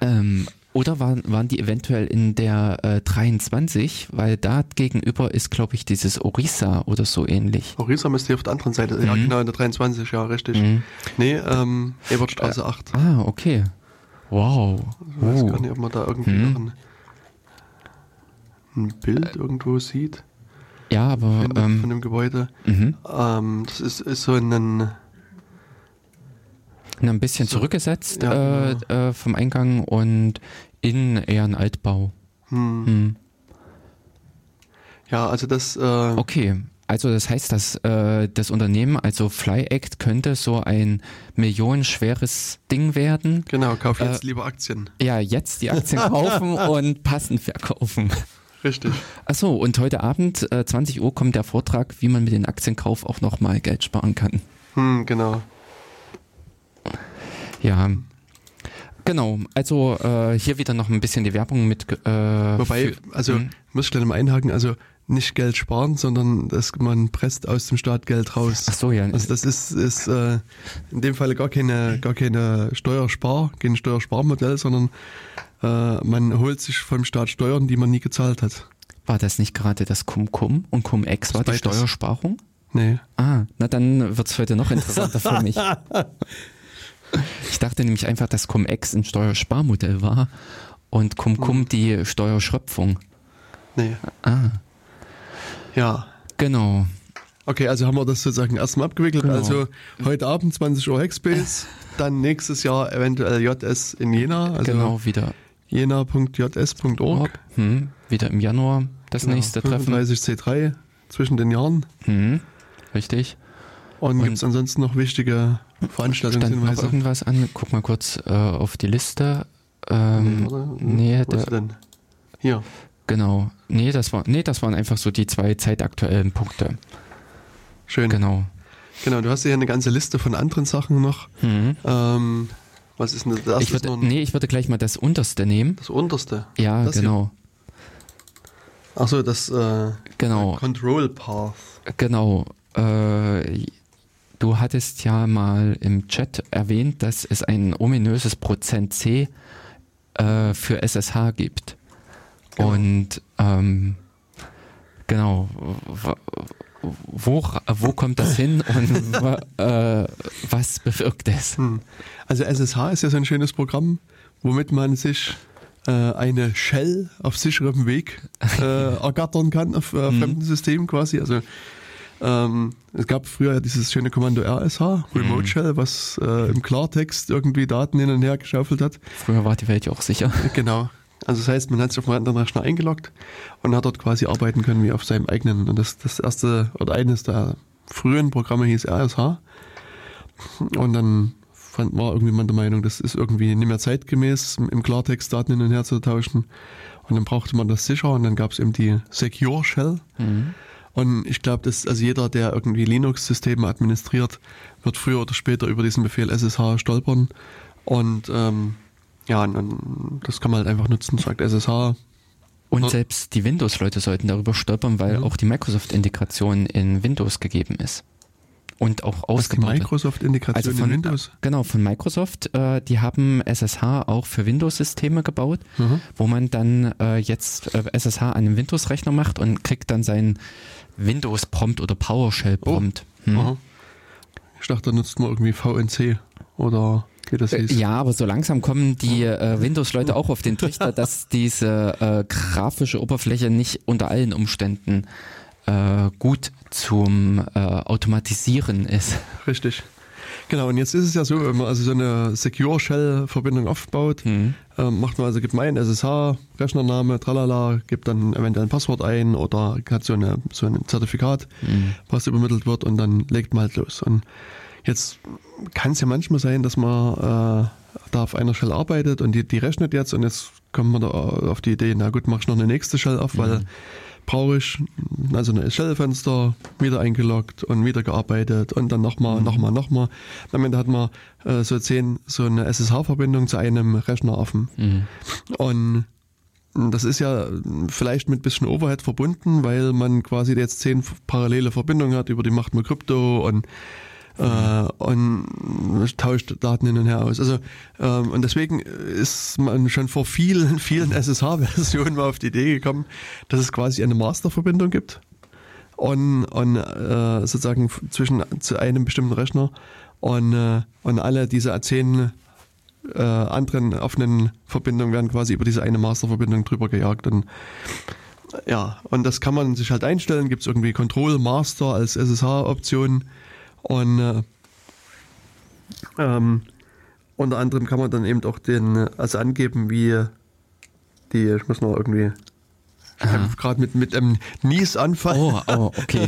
Ähm, oder waren, waren die eventuell in der äh, 23, weil da gegenüber ist, glaube ich, dieses Orisa oder so ähnlich. Orisa müsste auf der anderen Seite, mhm. ja genau, in der 23, ja, richtig. Mhm. Nee, ähm, Ebertstraße äh, 8. Ah, okay. Wow. Ich weiß oh. gar nicht, ob man da irgendwie mhm. ein, ein Bild äh, irgendwo sieht. Ja, aber... Von, ähm, von dem Gebäude. Mhm. Ähm, das ist, ist so ein ein bisschen so, zurückgesetzt ja, äh, genau. äh, vom Eingang und innen eher ein Altbau. Hm. Hm. Ja, also das. Äh, okay. also das heißt, dass äh, das Unternehmen, also FlyAct, könnte so ein millionenschweres Ding werden. Genau, kauf jetzt äh, lieber Aktien. Ja, jetzt die Aktien kaufen und passend verkaufen. Richtig. Achso, und heute Abend, äh, 20 Uhr, kommt der Vortrag, wie man mit dem Aktienkauf auch nochmal Geld sparen kann. Hm, genau. Ja. Genau, also äh, hier wieder noch ein bisschen die Werbung mit. Äh, Wobei, für, also hm? muss ich gleich mal einhaken, also nicht Geld sparen, sondern dass man presst aus dem Staat Geld raus. Ach so, ja. Also das ist, ist äh, in dem Fall gar keine, gar keine Steuerspar, kein Steuersparmodell, sondern äh, man holt sich vom Staat Steuern, die man nie gezahlt hat. War das nicht gerade das Cum-Cum und Cum-Ex war die Steuersparung? Nee. Ah, na dann wird es heute noch interessanter für mich. Ich dachte nämlich einfach, dass Cum-Ex ein Steuersparmodell war und Cum-Cum hm. die Steuerschröpfung. Nee. Ah. Ja. Genau. Okay, also haben wir das sozusagen erstmal abgewickelt. Genau. Also heute Abend 20 Uhr Hackspace, dann nächstes Jahr eventuell JS in Jena. Also genau, wieder. Jena.js.org. Hm, wieder im Januar das genau, nächste 35 Treffen. C3 zwischen den Jahren. Hm, richtig. Und, Und gibt es ansonsten noch wichtige Veranstaltungshinweise? Noch irgendwas an? Guck mal kurz äh, auf die Liste. Ähm, nee, nee der, denn? Hier. Genau. Nee, das war, nee, das waren einfach so die zwei zeitaktuellen Punkte. Schön. Genau. Genau, du hast ja eine ganze Liste von anderen Sachen noch. Mhm. Ähm, was ist denn das? Ich würde, nee, ich würde gleich mal das unterste nehmen. Das unterste? Ja, das genau. Achso, das äh, genau. Control Path. Genau. Äh, du hattest ja mal im Chat erwähnt, dass es ein ominöses Prozent C äh, für SSH gibt. Genau. Und ähm, genau, wo, wo kommt das hin und äh, was bewirkt es? Hm. Also SSH ist ja so ein schönes Programm, womit man sich äh, eine Shell auf sicherem Weg äh, ergattern kann, auf äh, mhm. fremden Systemen quasi. Also ähm, es gab früher dieses schöne Kommando RSH, Remote mhm. Shell, was äh, im Klartext irgendwie Daten hin und her geschaufelt hat. Früher war die Welt ja auch sicher. Genau. Also das heißt, man hat sich auf anderen Rechner eingeloggt und hat dort quasi arbeiten können wie auf seinem eigenen. Und das, das erste oder eines der frühen Programme hieß RSH. Und dann fand, war irgendwie man der Meinung, das ist irgendwie nicht mehr zeitgemäß, im Klartext Daten hin und her zu tauschen. Und dann brauchte man das sicher und dann gab es eben die Secure Shell. Mhm. Und ich glaube, dass also jeder, der irgendwie Linux-Systeme administriert, wird früher oder später über diesen Befehl SSH stolpern. Und ähm, ja, und das kann man halt einfach nutzen, sagt SSH. Und selbst die Windows-Leute sollten darüber stolpern, weil mhm. auch die Microsoft-Integration in Windows gegeben ist. Und auch ausgebaut. Die Microsoft-Integration also von, in Windows? Genau, von Microsoft. Äh, die haben SSH auch für Windows-Systeme gebaut, mhm. wo man dann äh, jetzt äh, SSH an einem Windows-Rechner macht und kriegt dann seinen Windows-Prompt oder PowerShell-Prompt. Oh. Hm. Ich dachte, da nutzt man irgendwie VNC oder wie das hieß. Ja, aber so langsam kommen die äh, Windows-Leute auch auf den Trichter, dass diese äh, grafische Oberfläche nicht unter allen Umständen äh, gut zum äh, Automatisieren ist. Richtig. Genau, und jetzt ist es ja so, wenn man also so eine Secure Shell-Verbindung aufbaut, mhm. äh, macht man also, gibt mein SSH, Rechnername, tralala, gibt dann eventuell ein Passwort ein oder hat so, eine, so ein Zertifikat, mhm. was übermittelt wird und dann legt man halt los. Und Jetzt kann es ja manchmal sein, dass man äh, da auf einer Shell arbeitet und die, die rechnet jetzt und jetzt kommt man da auf die Idee, na gut, mach ich noch eine nächste Shell auf, mhm. Brauche ich also ein Shell-Fenster, wieder eingeloggt und wieder gearbeitet und dann nochmal, mhm. nochmal, nochmal. Am Ende hat man äh, so zehn, so eine SSH-Verbindung zu einem Rechner offen. Mhm. Und das ist ja vielleicht mit ein bisschen Overhead verbunden, weil man quasi jetzt zehn parallele Verbindungen hat, über die macht man Krypto und äh, und tauscht Daten hin und her aus. Also ähm, und deswegen ist man schon vor vielen, vielen SSH-Versionen mal auf die Idee gekommen, dass es quasi eine Masterverbindung gibt. Und, und äh, sozusagen zwischen zu einem bestimmten Rechner und, äh, und alle diese zehn äh, anderen offenen Verbindungen werden quasi über diese eine Masterverbindung drüber gejagt. Und ja, und das kann man sich halt einstellen, gibt es irgendwie Control Master als SSH-Option und äh, ähm, unter anderem kann man dann eben auch den, also angeben, wie die, ich muss noch irgendwie, ich habe gerade mit, mit einem Niesanfall. Oh, oh, okay.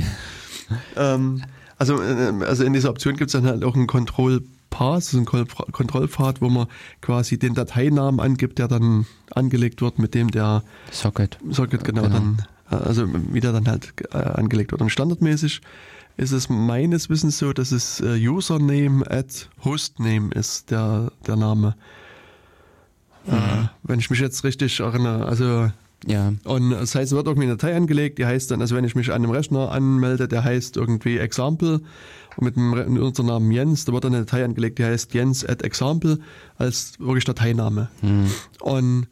ähm, also, äh, also in dieser Option gibt es dann halt auch einen Control Pass, ein Kontrollpfad, wo man quasi den Dateinamen angibt, der dann angelegt wird, mit dem der Socket, Socket genau, genau. dann, äh, also wie der dann halt äh, angelegt wird. Und standardmäßig ist es meines Wissens so, dass es äh, Username at Hostname ist, der, der Name. Mhm. Äh, wenn ich mich jetzt richtig erinnere, also ja. Und das heißt, es wird irgendwie eine Datei angelegt, die heißt dann, also wenn ich mich an einem Rechner anmelde, der heißt irgendwie Example und mit dem Nutzernamen Jens, da wird dann eine Datei angelegt, die heißt Jens at Example als wirklich Dateiname. Mhm. Und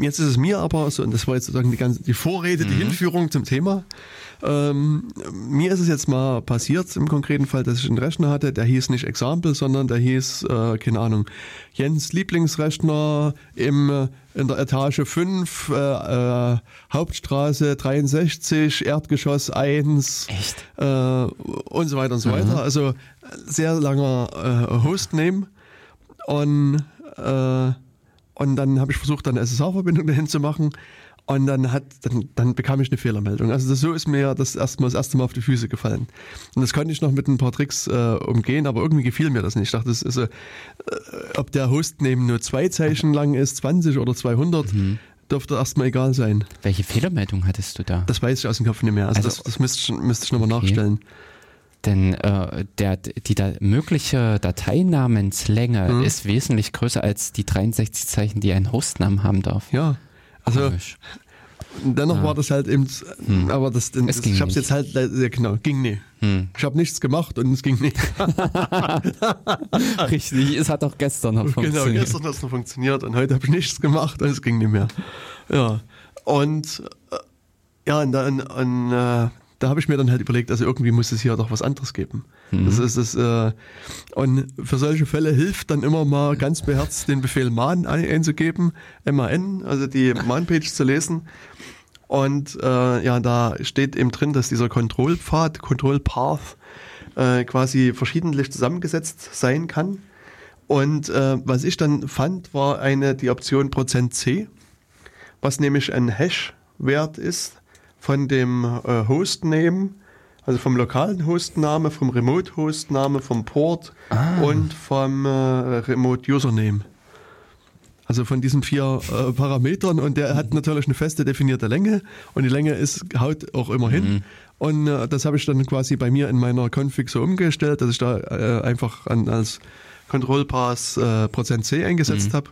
jetzt ist es mir aber so, und das war jetzt sozusagen die ganze die Vorrede, mhm. die Hinführung zum Thema. Ähm, mir ist es jetzt mal passiert im konkreten Fall, dass ich einen Rechner hatte, der hieß nicht Example, sondern der hieß, äh, keine Ahnung, Jens Lieblingsrechner im, in der Etage 5, äh, äh, Hauptstraße 63, Erdgeschoss 1 äh, und so weiter und so mhm. weiter. Also sehr langer äh, Hostname und, äh, und dann habe ich versucht, dann eine SSH-Verbindung dahin zu machen und dann hat, dann, dann bekam ich eine Fehlermeldung. Also das, so ist mir das erste Mal, das erste Mal auf die Füße gefallen. Und das konnte ich noch mit ein paar Tricks äh, umgehen, aber irgendwie gefiel mir das nicht. Ich dachte, das ist so, äh, ob der Hostname nur zwei Zeichen lang ist, 20 oder 200, mhm. dürfte erstmal egal sein. Welche Fehlermeldung hattest du da? Das weiß ich aus dem Kopf nicht mehr. Also, also das, das müsste ich, müsste ich nochmal okay. nachstellen. Denn äh, der, die da, mögliche Dateinamenslänge mhm. ist wesentlich größer als die 63 Zeichen, die ein Hostnamen haben darf. Ja, also Komisch. dennoch ja. war das halt eben, hm. aber das, das ich habe es jetzt halt, ja, genau, ging nie. Hm. Ich habe nichts gemacht und es ging nie. Richtig, es hat auch gestern noch genau, funktioniert. Genau, gestern hat es noch funktioniert und heute habe ich nichts gemacht und es ging nicht mehr. Ja, und äh, ja, und dann, und, äh, da habe ich mir dann halt überlegt, also irgendwie muss es hier doch was anderes geben. Mhm. Das ist das, äh, und für solche Fälle hilft dann immer mal ganz beherzt den Befehl man einzugeben, MAN, also die Man-Page zu lesen. Und äh, ja, da steht eben drin, dass dieser Kontrollpfad, Control Path, äh, quasi verschiedentlich zusammengesetzt sein kann. Und äh, was ich dann fand, war eine die Option %c, was nämlich ein Hash-Wert ist, von dem äh, Hostname, also vom lokalen Hostname, vom Remote-Hostname, vom Port ah. und vom äh, Remote-Username. Also von diesen vier äh, Parametern und der hat natürlich eine feste definierte Länge und die Länge ist haut auch immer hin. Mhm. Und äh, das habe ich dann quasi bei mir in meiner Config so umgestellt, dass ich da äh, einfach an, als Control Pass äh, %c eingesetzt mhm. habe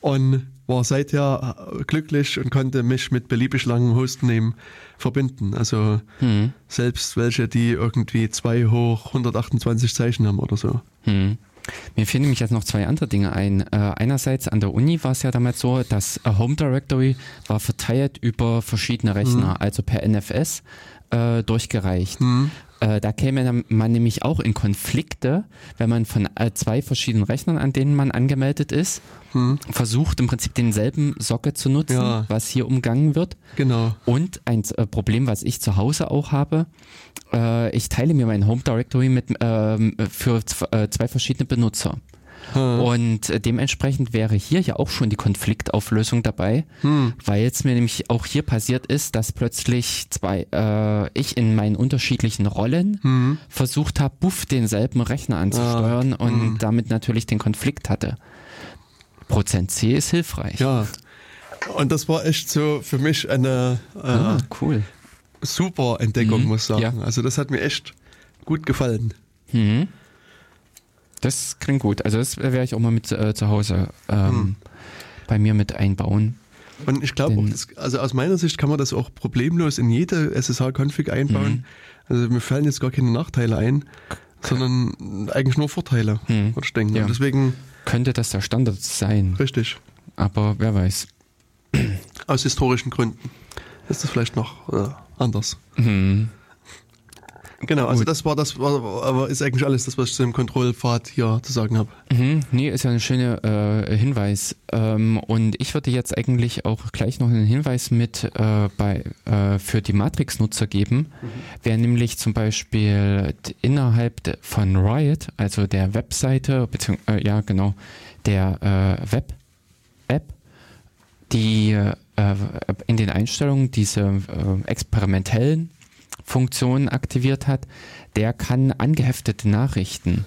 und war seither äh, glücklich und konnte mich mit beliebig langen Hostnamen verbinden. Also hm. selbst welche, die irgendwie 2 hoch 128 Zeichen haben oder so. Hm. Mir fielen nämlich jetzt noch zwei andere Dinge ein. Äh, einerseits an der Uni war es ja damals so, das Home Directory war verteilt über verschiedene Rechner, hm. also per NFS äh, durchgereicht. Hm. Äh, da käme man nämlich auch in Konflikte, wenn man von äh, zwei verschiedenen Rechnern, an denen man angemeldet ist, hm. versucht im Prinzip denselben Socket zu nutzen, ja. was hier umgangen wird. Genau. Und ein äh, Problem, was ich zu Hause auch habe, äh, ich teile mir mein Home Directory mit ähm, für äh, zwei verschiedene Benutzer. Hm. Und äh, dementsprechend wäre hier ja auch schon die Konfliktauflösung dabei, hm. weil es mir nämlich auch hier passiert ist, dass plötzlich zwei, äh, ich in meinen unterschiedlichen Rollen hm. versucht habe, buff denselben Rechner anzusteuern ah. und hm. damit natürlich den Konflikt hatte. Prozent C ist hilfreich. Ja. Und das war echt so für mich eine äh, ah, cool. super Entdeckung, mhm. muss ich sagen. Ja. Also das hat mir echt gut gefallen. Mhm. Das klingt gut. Also das werde ich auch mal mit äh, zu Hause ähm, hm. bei mir mit einbauen. Und ich glaube also aus meiner Sicht kann man das auch problemlos in jede SSH-Config einbauen. Mhm. Also mir fallen jetzt gar keine Nachteile ein, sondern eigentlich nur Vorteile, mhm. würde ich denken. Ja. Und deswegen könnte das der Standard sein. Richtig. Aber wer weiß. Aus historischen Gründen ist das vielleicht noch äh, anders. Mhm. Genau, also Gut. das war das, war, aber ist eigentlich alles das, was ich zu dem Kontrollpfad hier zu sagen habe. Mhm, nee, ist ja ein schöner äh, Hinweis. Ähm, und ich würde jetzt eigentlich auch gleich noch einen Hinweis mit äh, bei, äh, für die Matrix-Nutzer geben. Mhm. Wer nämlich zum Beispiel innerhalb von Riot, also der Webseite, beziehungsweise, äh, ja genau, der äh, Web-App, die äh, in den Einstellungen diese experimentellen Funktion aktiviert hat, der kann angeheftete Nachrichten.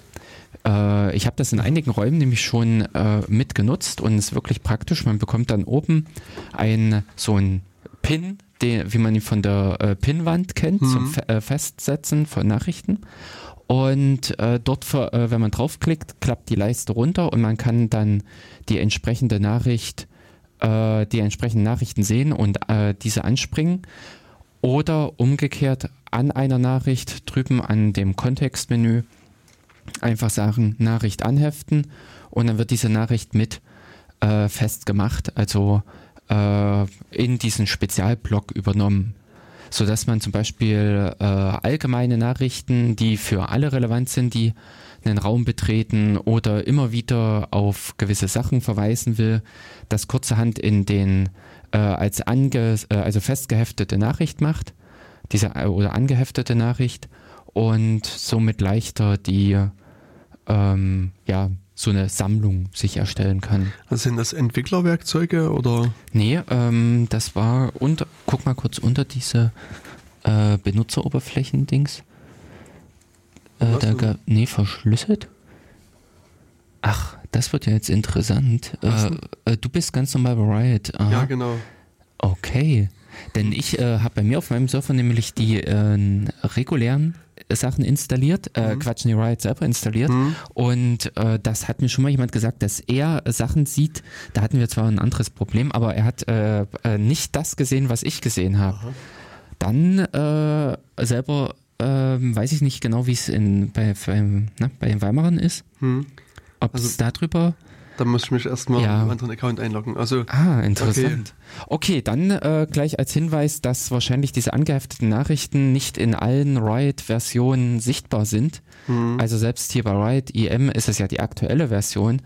Äh, ich habe das in einigen Räumen nämlich schon äh, mitgenutzt und es ist wirklich praktisch. Man bekommt dann oben ein so ein Pin, den, wie man ihn von der äh, Pinwand kennt, mhm. zum Fe äh, Festsetzen von Nachrichten. Und äh, dort, für, äh, wenn man draufklickt, klappt die Leiste runter und man kann dann die entsprechende Nachricht, äh, die entsprechenden Nachrichten sehen und äh, diese anspringen. Oder umgekehrt an einer Nachricht drüben an dem Kontextmenü einfach sagen, Nachricht anheften und dann wird diese Nachricht mit äh, festgemacht, also äh, in diesen Spezialblock übernommen. So dass man zum Beispiel äh, allgemeine Nachrichten, die für alle relevant sind, die einen Raum betreten oder immer wieder auf gewisse Sachen verweisen will, das kurzerhand in den äh, als ange, äh, also festgeheftete Nachricht macht, diese äh, oder angeheftete Nachricht und somit leichter die ähm, ja so eine Sammlung sich erstellen kann. Also sind das Entwicklerwerkzeuge oder? Nee, ähm, das war unter, guck mal kurz unter diese äh, Benutzeroberflächen-Dings. Äh, da gab, nee, verschlüsselt. Ach, das wird ja jetzt interessant. Äh, äh, du bist ganz normal bei Riot. Aha. Ja, genau. Okay. Denn ich äh, habe bei mir auf meinem Surfer nämlich die äh, regulären Sachen installiert, äh, mhm. Quatsch, nee, Riot selber installiert. Mhm. Und äh, das hat mir schon mal jemand gesagt, dass er Sachen sieht. Da hatten wir zwar ein anderes Problem, aber er hat äh, äh nicht das gesehen, was ich gesehen habe. Dann äh, selber ähm, weiß ich nicht genau, wie es bei, beim, ne, bei den Weimarern ist. Mhm. Ob es also, darüber da muss ich mich erstmal ja. im anderen Account einloggen. Also, ah, interessant. Okay, okay dann äh, gleich als Hinweis, dass wahrscheinlich diese angehefteten Nachrichten nicht in allen Riot-Versionen sichtbar sind. Mhm. Also selbst hier bei Riot EM ist es ja die aktuelle Version,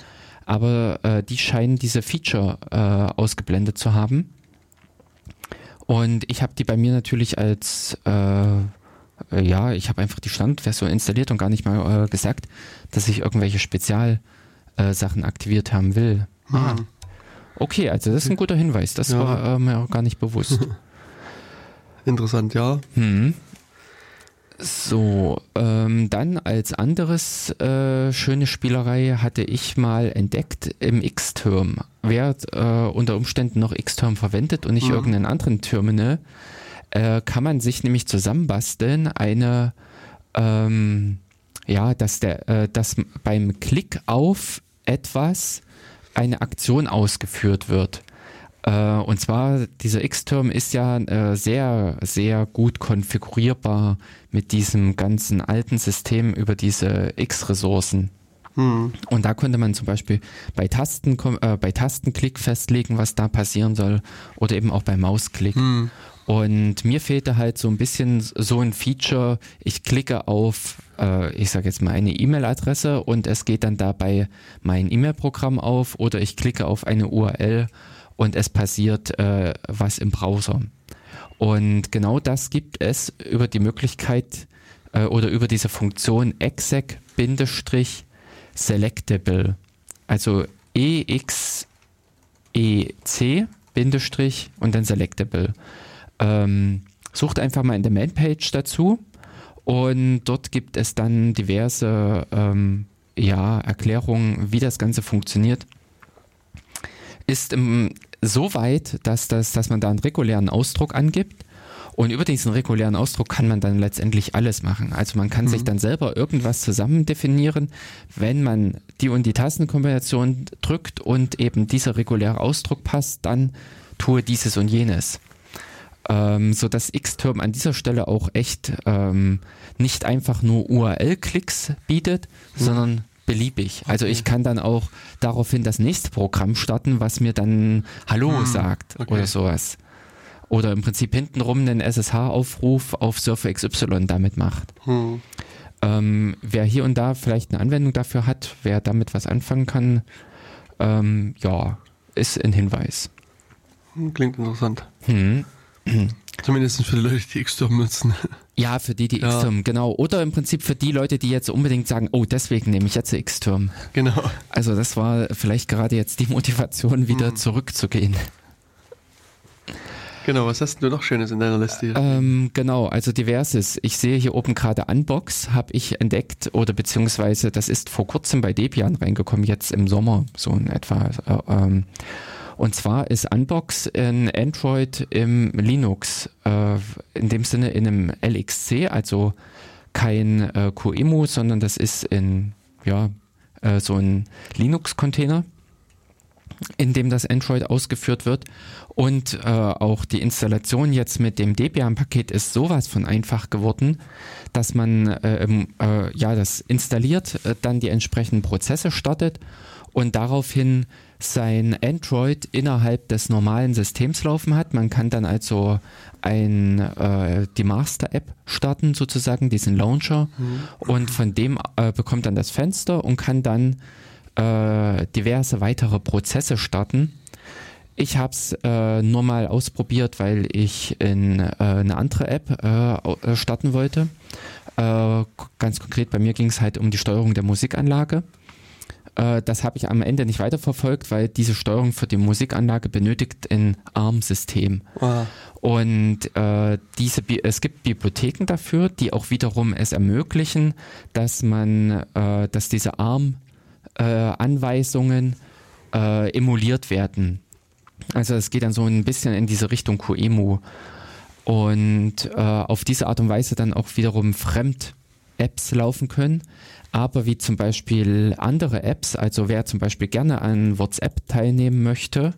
aber äh, die scheinen diese Feature äh, ausgeblendet zu haben. Und ich habe die bei mir natürlich als äh, ja, ich habe einfach die Standardversion installiert und gar nicht mal äh, gesagt, dass ich irgendwelche Spezial äh, aktiviert haben will. Ah. Okay, also das ist ein guter Hinweis. Das ja. war äh, mir auch gar nicht bewusst. Interessant, ja. Hm. So, ähm, dann als anderes äh, schöne Spielerei hatte ich mal entdeckt im X-Term. Wer äh, unter Umständen noch X-Term verwendet und nicht mhm. irgendeinen anderen Terminal, äh, kann man sich nämlich zusammenbasteln eine ähm, ja, dass der, äh, dass beim Klick auf etwas eine Aktion ausgeführt wird. Äh, und zwar, dieser X-Term ist ja äh, sehr, sehr gut konfigurierbar mit diesem ganzen alten System über diese X-Ressourcen. Hm. Und da konnte man zum Beispiel bei, Tasten, äh, bei Tastenklick festlegen, was da passieren soll, oder eben auch bei Mausklick. Hm. Und mir fehlte halt so ein bisschen so ein Feature, ich klicke auf, äh, ich sage jetzt mal eine E-Mail-Adresse und es geht dann dabei mein E-Mail-Programm auf oder ich klicke auf eine URL und es passiert äh, was im Browser. Und genau das gibt es über die Möglichkeit äh, oder über diese Funktion exec-selectable. Also EXEC Bindestrich und dann selectable. Ähm, sucht einfach mal in der Mainpage dazu und dort gibt es dann diverse ähm, ja, Erklärungen, wie das Ganze funktioniert. Ist im, so weit, dass, das, dass man da einen regulären Ausdruck angibt und über diesen regulären Ausdruck kann man dann letztendlich alles machen. Also man kann mhm. sich dann selber irgendwas zusammen definieren, wenn man die und die Tastenkombination drückt und eben dieser reguläre Ausdruck passt, dann tue dieses und jenes ähm, so dass Xterm an dieser Stelle auch echt ähm, nicht einfach nur URL-Klicks bietet, mhm. sondern beliebig. Also ich kann dann auch daraufhin das nächste Programm starten, was mir dann Hallo mhm. sagt okay. oder sowas. Oder im Prinzip hintenrum einen SSH-Aufruf auf Surfer XY damit macht. Mhm. Ähm, wer hier und da vielleicht eine Anwendung dafür hat, wer damit was anfangen kann, ähm, ja, ist ein Hinweis. Klingt interessant. Hm. Zumindest für die Leute, die Xterm nutzen. Ja, für die, die ja. Xterm, genau. Oder im Prinzip für die Leute, die jetzt unbedingt sagen, oh, deswegen nehme ich jetzt Xterm. Genau. Also das war vielleicht gerade jetzt die Motivation, wieder hm. zurückzugehen. Genau, was hast du noch Schönes in deiner Liste? Ähm, genau, also diverses. Ich sehe hier oben gerade Unbox, habe ich entdeckt oder beziehungsweise das ist vor kurzem bei Debian reingekommen, jetzt im Sommer so in etwa. Äh, ähm, und zwar ist Unbox in Android im Linux, äh, in dem Sinne in einem LXC, also kein äh, QEMU, sondern das ist in ja, äh, so ein Linux-Container in dem das Android ausgeführt wird. Und äh, auch die Installation jetzt mit dem Debian-Paket ist sowas von einfach geworden, dass man äh, äh, ja das installiert, äh, dann die entsprechenden Prozesse startet und daraufhin sein Android innerhalb des normalen Systems laufen hat. Man kann dann also ein, äh, die Master-App starten, sozusagen, diesen Launcher, mhm. und von dem äh, bekommt dann das Fenster und kann dann äh, diverse weitere Prozesse starten. Ich habe es äh, nur mal ausprobiert, weil ich in äh, eine andere App äh, starten wollte. Ganz konkret, bei mir ging es halt um die Steuerung der Musikanlage. Äh, das habe ich am Ende nicht weiterverfolgt, weil diese Steuerung für die Musikanlage benötigt ein ARM-System. Wow. Und äh, diese, es gibt Bibliotheken dafür, die auch wiederum es ermöglichen, dass man, äh, dass diese ARM-Anweisungen äh, äh, emuliert werden. Also es geht dann so ein bisschen in diese Richtung QEMU. Und auf diese Art und Weise dann auch wiederum Fremd-Apps laufen können aber wie zum Beispiel andere Apps, also wer zum Beispiel gerne an WhatsApp teilnehmen möchte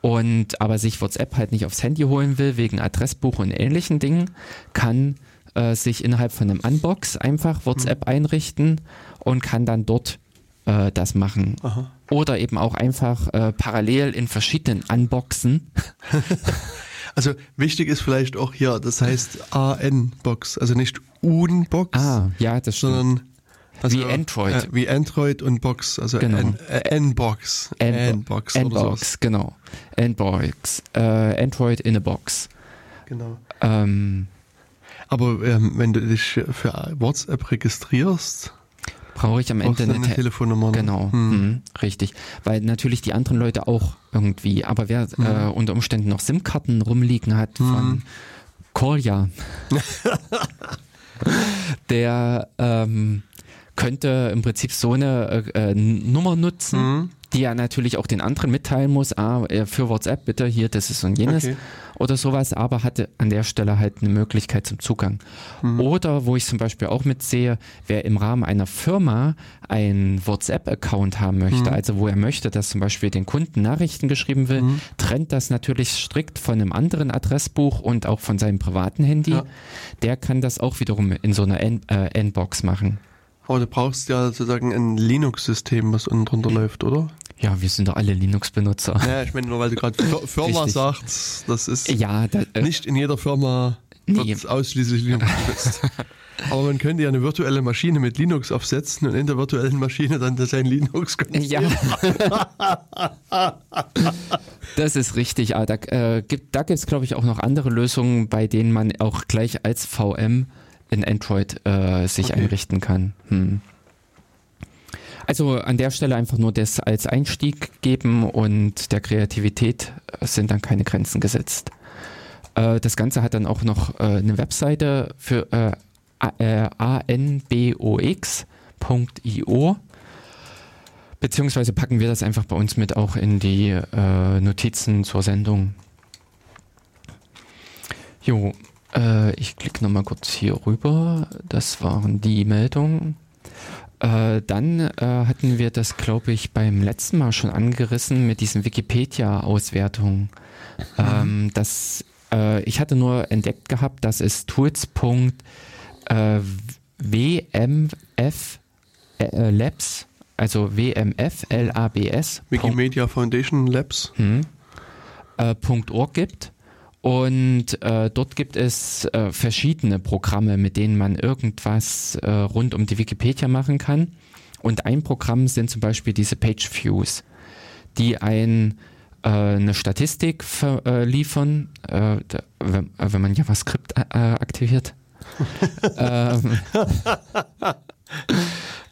und aber sich WhatsApp halt nicht aufs Handy holen will wegen Adressbuch und ähnlichen Dingen, kann äh, sich innerhalb von einem Unbox einfach WhatsApp mhm. einrichten und kann dann dort äh, das machen. Aha. Oder eben auch einfach äh, parallel in verschiedenen Unboxen. Also wichtig ist vielleicht auch hier, das heißt AN-Box, also nicht Unbox, ah, ja, das stimmt. sondern also, wie Android. Äh, wie Android und Box, also genau. N-Box. N-Box. N-Box, genau. N-Box. Äh, Android in a Box. Genau. Ähm, Aber ähm, wenn du dich für WhatsApp registrierst, brauche ich am Ende eine, eine Telefonnummer. Genau, hm. Hm, richtig. Weil natürlich die anderen Leute auch irgendwie, aber wer hm. äh, unter Umständen noch SIM-Karten rumliegen hat von hm. Kolja, der ähm, könnte im Prinzip so eine äh, äh, Nummer nutzen, mhm. die er natürlich auch den anderen mitteilen muss. Ah, äh, für WhatsApp bitte hier, das ist und jenes okay. oder sowas, aber hatte an der Stelle halt eine Möglichkeit zum Zugang. Mhm. Oder wo ich zum Beispiel auch mitsehe, wer im Rahmen einer Firma einen WhatsApp-Account haben möchte, mhm. also wo er möchte, dass zum Beispiel den Kunden Nachrichten geschrieben will, mhm. trennt das natürlich strikt von einem anderen Adressbuch und auch von seinem privaten Handy. Ja. Der kann das auch wiederum in so einer N-Box äh, machen. Aber du brauchst ja sozusagen ein Linux-System, was unten drunter läuft, oder? Ja, wir sind doch alle Linux-Benutzer. Ja, ich meine nur, weil du gerade Firma sagst, das ist ja, da, äh, nicht in jeder Firma nee. ausschließlich Linux benutzt. Aber man könnte ja eine virtuelle Maschine mit Linux aufsetzen und in der virtuellen Maschine dann sein Linux Ja. das ist richtig. Aber da äh, gibt es, glaube ich, auch noch andere Lösungen, bei denen man auch gleich als VM in Android äh, sich okay. einrichten kann. Hm. Also an der Stelle einfach nur das als Einstieg geben und der Kreativität sind dann keine Grenzen gesetzt. Äh, das Ganze hat dann auch noch äh, eine Webseite für äh, anbox.io. Beziehungsweise packen wir das einfach bei uns mit auch in die äh, Notizen zur Sendung. Jo, äh, ich klicke nochmal kurz hier rüber. Das waren die Meldungen. Äh, dann äh, hatten wir das, glaube ich, beim letzten Mal schon angerissen mit diesen Wikipedia-Auswertungen. Mhm. Ähm, das, äh, ich hatte nur entdeckt gehabt, dass es tools.wmf äh, Labs, also WMF LABS. Wikimedia Foundation Labs. Hm, äh, .org gibt und äh, dort gibt es äh, verschiedene Programme, mit denen man irgendwas äh, rund um die Wikipedia machen kann. Und ein Programm sind zum Beispiel diese Page Views, die ein äh, eine Statistik äh, liefern, äh, wenn, wenn, man JavaScript aktiviert. ähm,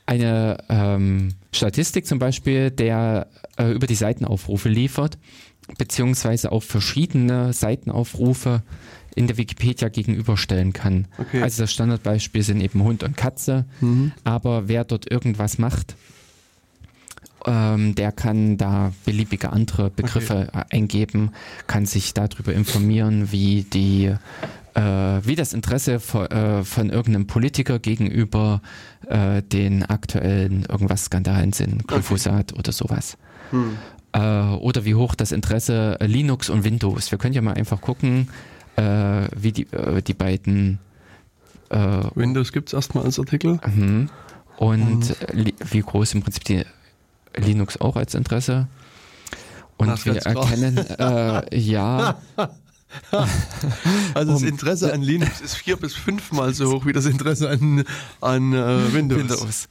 eine ähm, Statistik zum Beispiel, der über die Seitenaufrufe liefert beziehungsweise auch verschiedene Seitenaufrufe in der Wikipedia gegenüberstellen kann. Okay. Also das Standardbeispiel sind eben Hund und Katze, mhm. aber wer dort irgendwas macht, ähm, der kann da beliebige andere Begriffe okay. eingeben, kann sich darüber informieren, wie die äh, wie das Interesse von, äh, von irgendeinem Politiker gegenüber äh, den aktuellen irgendwas Skandalen sind, Glyphosat okay. oder sowas. Hm. Äh, oder wie hoch das Interesse Linux und Windows. Wir können ja mal einfach gucken, äh, wie die, äh, die beiden Windows gibt es erstmal als Artikel. Mhm. Und, und wie groß im Prinzip die Linux auch als Interesse. Und Ach, wir erkennen, äh, ja. also das Interesse an Linux ist vier bis fünfmal so hoch wie das Interesse an, an äh, Windows. Windows.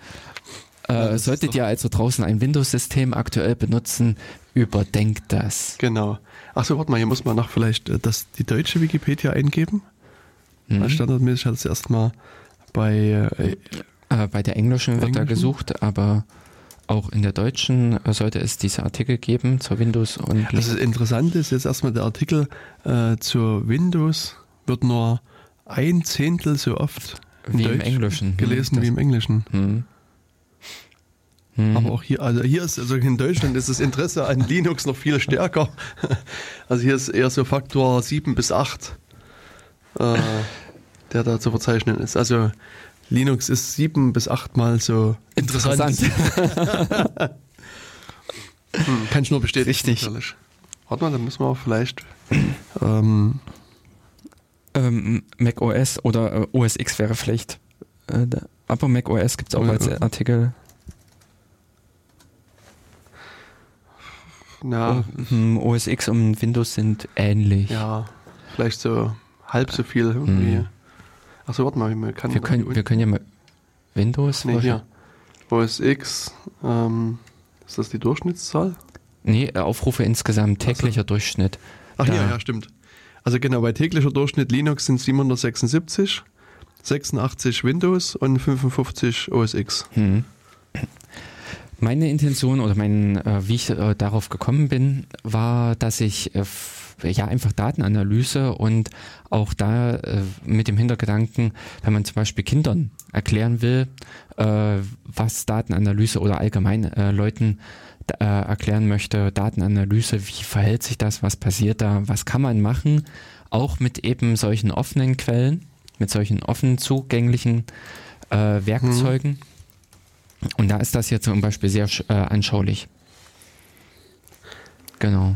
Äh, solltet ihr also draußen ein Windows-System aktuell benutzen, überdenkt das. Genau. Achso, warte mal, hier muss man noch vielleicht äh, das, die deutsche Wikipedia eingeben. Mhm. Standardmäßig hat es erstmal bei. Äh, äh, bei der englischen wird da gesucht, aber auch in der deutschen äh, sollte es diese Artikel geben zur Windows und. Also das Interessante ist jetzt erstmal der Artikel äh, zur Windows wird nur ein Zehntel so oft wie im Englischen gelesen hm, wie im Englischen. Hm. Hm. Aber auch hier, also hier ist, also in Deutschland ist das Interesse an Linux noch viel stärker. Also hier ist eher so Faktor 7 bis 8, äh, der da zu verzeichnen ist. Also Linux ist sieben bis achtmal so interessant. interessant. hm, kann ich nur bestätigen. Richtig. Natürlich. Warte mal, dann müssen wir auch vielleicht ähm, ähm, Mac OS oder äh, OS X wäre vielleicht. Äh, aber Mac OS gibt es auch als Artikel. Na, oh, OS X und Windows sind ähnlich. Ja, vielleicht so halb so viel irgendwie. Hm. Achso, warte mal, wir, kann wir, können, wir können ja mal Windows. Nee, hier. OS X, ähm, ist das die Durchschnittszahl? Nee, Aufrufe insgesamt, täglicher so. Durchschnitt. Ach da. ja, ja, stimmt. Also genau, bei täglicher Durchschnitt Linux sind 776, 86 Windows und 55 OS X. Hm. Meine Intention oder mein, äh, wie ich äh, darauf gekommen bin, war, dass ich äh, ja einfach Datenanalyse und auch da äh, mit dem Hintergedanken, wenn man zum Beispiel Kindern erklären will, äh, was Datenanalyse oder allgemein äh, Leuten erklären möchte, Datenanalyse, wie verhält sich das, was passiert da, was kann man machen, auch mit eben solchen offenen Quellen, mit solchen offen zugänglichen äh, Werkzeugen. Mhm. Und da ist das hier zum Beispiel sehr äh, anschaulich. Genau.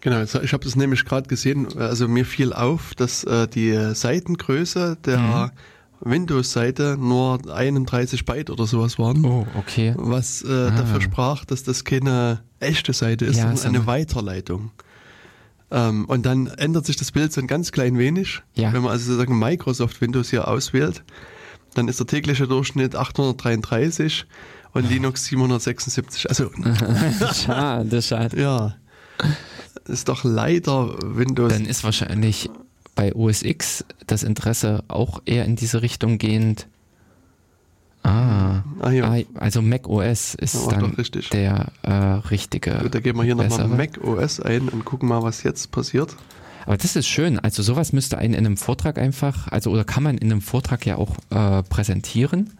Genau, ich habe das nämlich gerade gesehen, also mir fiel auf, dass äh, die Seitengröße der mhm. Windows-Seite nur 31 Byte oder sowas waren. Oh, okay. Was äh, ah. dafür sprach, dass das keine echte Seite ist, ja, sondern eine Weiterleitung. Ähm, und dann ändert sich das Bild so ein ganz klein wenig. Ja. Wenn man also sozusagen Microsoft Windows hier auswählt, dann ist der tägliche Durchschnitt 833 und Linux 776. Also schade, schade. Ja ist doch leider Windows. Dann ist wahrscheinlich bei OS X das Interesse auch eher in diese Richtung gehend. Ah, ah ja. also Mac OS ist ja, dann der äh, richtige. Gut, da gehen wir hier nochmal Mac OS ein und gucken mal, was jetzt passiert. Aber das ist schön. Also sowas müsste einen in einem Vortrag einfach, also oder kann man in einem Vortrag ja auch äh, präsentieren,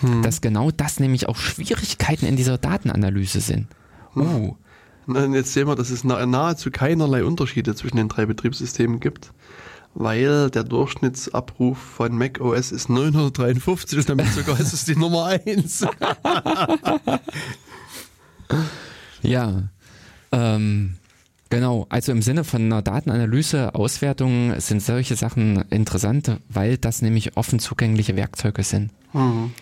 hm. dass genau das nämlich auch Schwierigkeiten in dieser Datenanalyse sind. Uh, und jetzt sehen wir, dass es nahezu keinerlei Unterschiede zwischen den drei Betriebssystemen gibt, weil der Durchschnittsabruf von Mac OS ist 953 und damit sogar ist es die Nummer 1. ja, ähm, genau. Also im Sinne von einer Datenanalyse, Auswertung sind solche Sachen interessant, weil das nämlich offen zugängliche Werkzeuge sind. Mhm.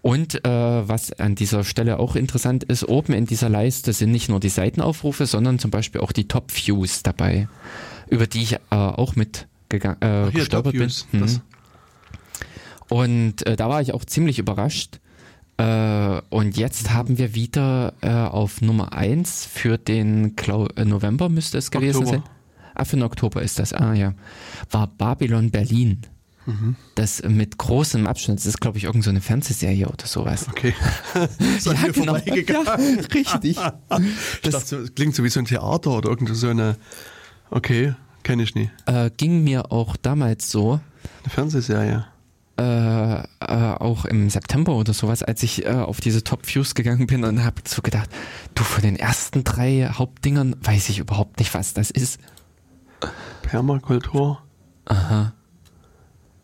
Und äh, was an dieser Stelle auch interessant ist, oben in dieser Leiste sind nicht nur die Seitenaufrufe, sondern zum Beispiel auch die Top-Views dabei, über die ich äh, auch mit äh, gestolpert bin. Mhm. Und äh, da war ich auch ziemlich überrascht. Äh, und jetzt haben wir wieder äh, auf Nummer 1 für den Klau äh, November müsste es gewesen Oktober. sein. Ah, für den Oktober ist das. Ah ja. War Babylon Berlin. Mhm. Das mit großem Abstand, das ist, glaube ich, irgendeine so Fernsehserie oder sowas. Okay. ja, genau. ja, richtig. Das, dachte, das, klingt so wie so ein Theater oder irgendeine so eine. Okay, kenne ich nie. Äh, ging mir auch damals so. Eine Fernsehserie. Äh, äh, auch im September oder sowas, als ich äh, auf diese Top Views gegangen bin und habe so gedacht, du von den ersten drei Hauptdingern weiß ich überhaupt nicht, was das ist. Permakultur. Aha.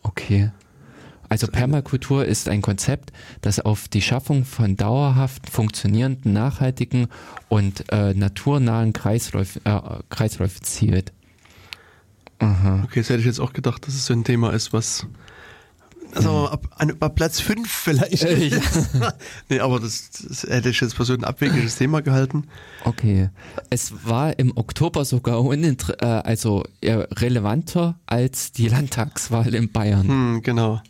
Okay. Also Permakultur ist ein Konzept, das auf die Schaffung von dauerhaft funktionierenden, nachhaltigen und äh, naturnahen Kreisläufen, äh, Kreisläufe zielt. Aha. Okay, das hätte ich jetzt auch gedacht, dass es so ein Thema ist, was also ab, ab Platz 5 vielleicht. Äh, ja. nee, aber das, das, hätte ich jetzt für so ein abwegiges Thema gehalten. Okay. Es war im Oktober sogar uninter äh, also relevanter als die Landtagswahl in Bayern. Hm, genau.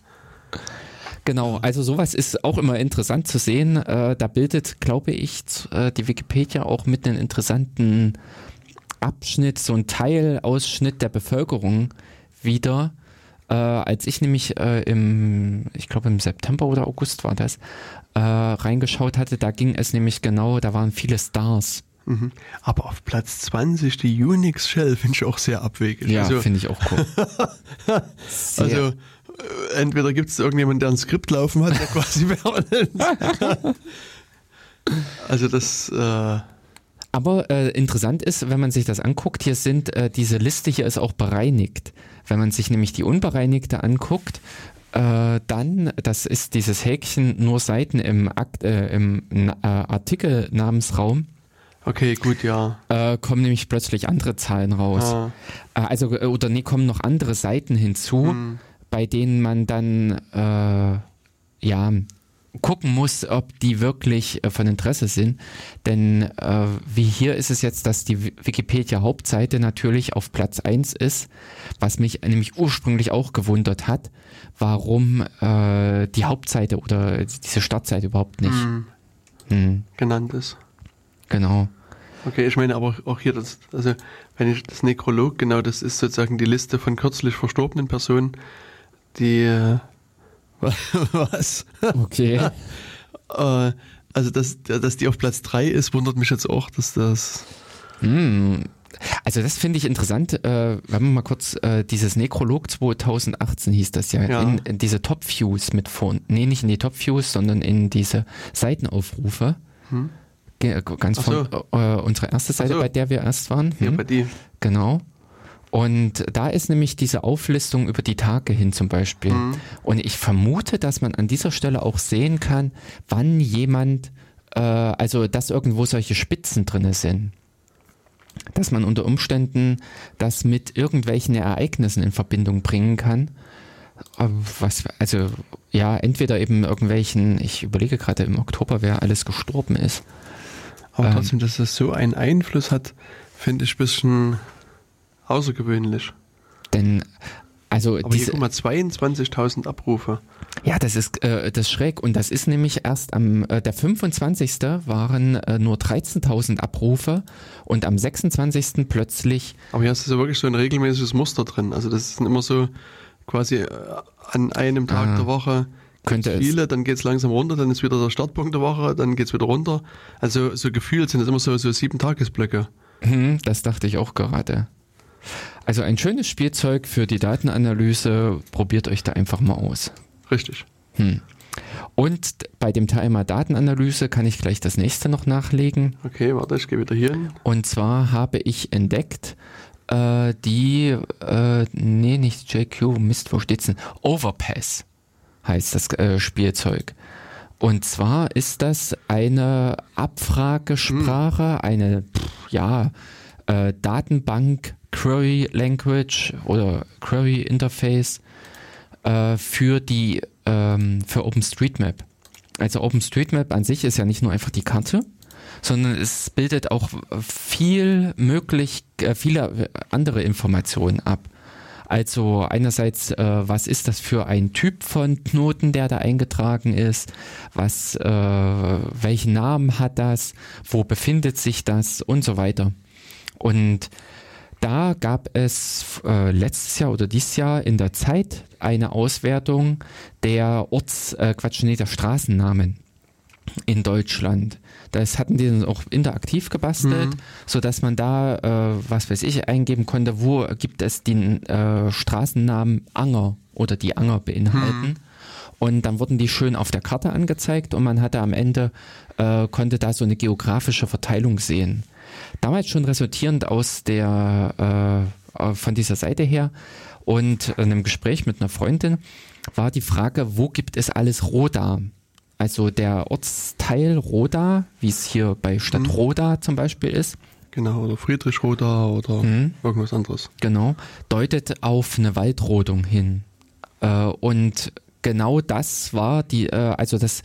Genau, also sowas ist auch immer interessant zu sehen. Äh, da bildet, glaube ich, äh, die Wikipedia auch mit einem interessanten Abschnitt, so ein Teilausschnitt der Bevölkerung wieder äh, als ich nämlich äh, im, ich glaube im September oder August war das, äh, reingeschaut hatte, da ging es nämlich genau, da waren viele Stars. Mhm. Aber auf Platz 20 die Unix Shell finde ich auch sehr abwegig. Ja, also, finde ich auch cool. also äh, entweder gibt es irgendjemanden, der ein Skript laufen hat, der quasi Also das äh, aber äh, interessant ist, wenn man sich das anguckt, hier sind diese Liste hier ist auch bereinigt. Wenn man sich nämlich die unbereinigte anguckt, äh, dann, das ist dieses Häkchen nur Seiten im, Akt, äh, im äh, Artikelnamensraum. Okay, gut, ja. Äh, kommen nämlich plötzlich andere Zahlen raus. Ah. also, oder nee, kommen noch andere Seiten hinzu, hm. bei denen man dann ja gucken muss, ob die wirklich äh, von Interesse sind. Denn äh, wie hier ist es jetzt, dass die Wikipedia-Hauptseite natürlich auf Platz 1 ist, was mich nämlich ursprünglich auch gewundert hat, warum äh, die Hauptseite oder diese Startseite überhaupt nicht hm. Hm. genannt ist. Genau. Okay, ich meine aber auch hier, das, also wenn ich das Nekrolog, genau, das ist sozusagen die Liste von kürzlich verstorbenen Personen, die äh, Was? Okay. äh, also, dass, dass die auf Platz 3 ist, wundert mich jetzt auch, dass das. Hm. Also das finde ich interessant, äh, wenn man mal kurz äh, dieses Nekrolog 2018 hieß das ja, ja. In, in, diese Top Views mit vor, nee, nicht in die Top Views, sondern in diese Seitenaufrufe. Hm. Ganz so. von äh, unsere erste Seite, so. bei der wir erst waren. Hm. Ja, bei die. Genau. Und da ist nämlich diese Auflistung über die Tage hin zum Beispiel. Mhm. Und ich vermute, dass man an dieser Stelle auch sehen kann, wann jemand, äh, also dass irgendwo solche Spitzen drinne sind. Dass man unter Umständen das mit irgendwelchen Ereignissen in Verbindung bringen kann. Äh, was, also, ja, entweder eben irgendwelchen, ich überlege gerade im Oktober, wer alles gestorben ist. Aber ähm, trotzdem, dass das so einen Einfluss hat, finde ich ein bisschen Außergewöhnlich. Denn also Aber diese, hier guck mal, 22.000 Abrufe. Ja, das ist äh, das ist schräg und das ist nämlich erst am äh, der 25. waren äh, nur 13.000 Abrufe und am 26. plötzlich. Aber hier ist ja wirklich so ein regelmäßiges Muster drin. Also das sind immer so quasi äh, an einem Tag ah, der Woche könnte viele, es. dann geht es langsam runter, dann ist wieder der Startpunkt der Woche, dann geht es wieder runter. Also so gefühlt sind es immer so, so sieben Tagesblöcke. Hm, das dachte ich auch gerade. Also ein schönes Spielzeug für die Datenanalyse. Probiert euch da einfach mal aus. Richtig. Hm. Und bei dem Thema Datenanalyse kann ich gleich das nächste noch nachlegen. Okay, warte, ich gehe wieder hier hin. Und zwar habe ich entdeckt, äh, die, äh, nee, nicht JQ, Mist, wo steht's denn? Overpass heißt das äh, Spielzeug. Und zwar ist das eine Abfragesprache, hm. eine, pff, ja, äh, Datenbank Query Language oder Query Interface äh, für die ähm, für OpenStreetMap. Also OpenStreetMap an sich ist ja nicht nur einfach die Karte, sondern es bildet auch viel möglich, äh, viele andere Informationen ab. Also einerseits, äh, was ist das für ein Typ von Knoten, der da eingetragen ist? Was, äh, welchen Namen hat das? Wo befindet sich das? Und so weiter. Und da gab es äh, letztes Jahr oder dieses Jahr in der Zeit eine Auswertung der Orts, äh, Quatsch, nee, der Straßennamen in Deutschland. Das hatten die dann auch interaktiv gebastelt, mhm. sodass man da, äh, was weiß ich, eingeben konnte, wo gibt es den äh, Straßennamen Anger oder die Anger beinhalten. Mhm. Und dann wurden die schön auf der Karte angezeigt und man hatte am Ende, äh, konnte da so eine geografische Verteilung sehen. Damals schon resultierend aus der, äh, äh von dieser Seite her und in einem Gespräch mit einer Freundin war die Frage, wo gibt es alles Roda? Also der Ortsteil Roda, wie es hier bei Stadt mhm. Roda zum Beispiel ist. Genau, oder Friedrich Roda oder mhm. irgendwas anderes. Genau, deutet auf eine Waldrodung hin. Äh, und genau das war die, äh, also das,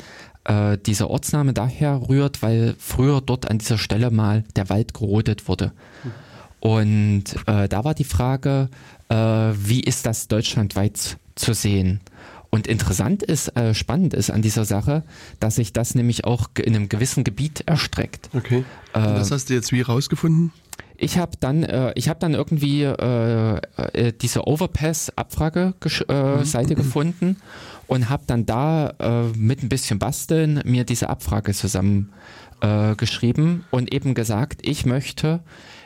äh, dieser Ortsname daher rührt, weil früher dort an dieser Stelle mal der Wald gerodet wurde. Und da war die Frage, wie ist das deutschlandweit zu sehen? Und interessant ist, äh, spannend ist an dieser Sache, dass sich das nämlich auch in einem gewissen Gebiet erstreckt. Okay. Äh, das hast du jetzt wie rausgefunden? Ich habe dann, äh, ich habe dann irgendwie äh, äh, diese Overpass-Abfrage-Seite äh, mhm. gefunden und habe dann da äh, mit ein bisschen Basteln mir diese Abfrage zusammen äh, und eben gesagt, ich möchte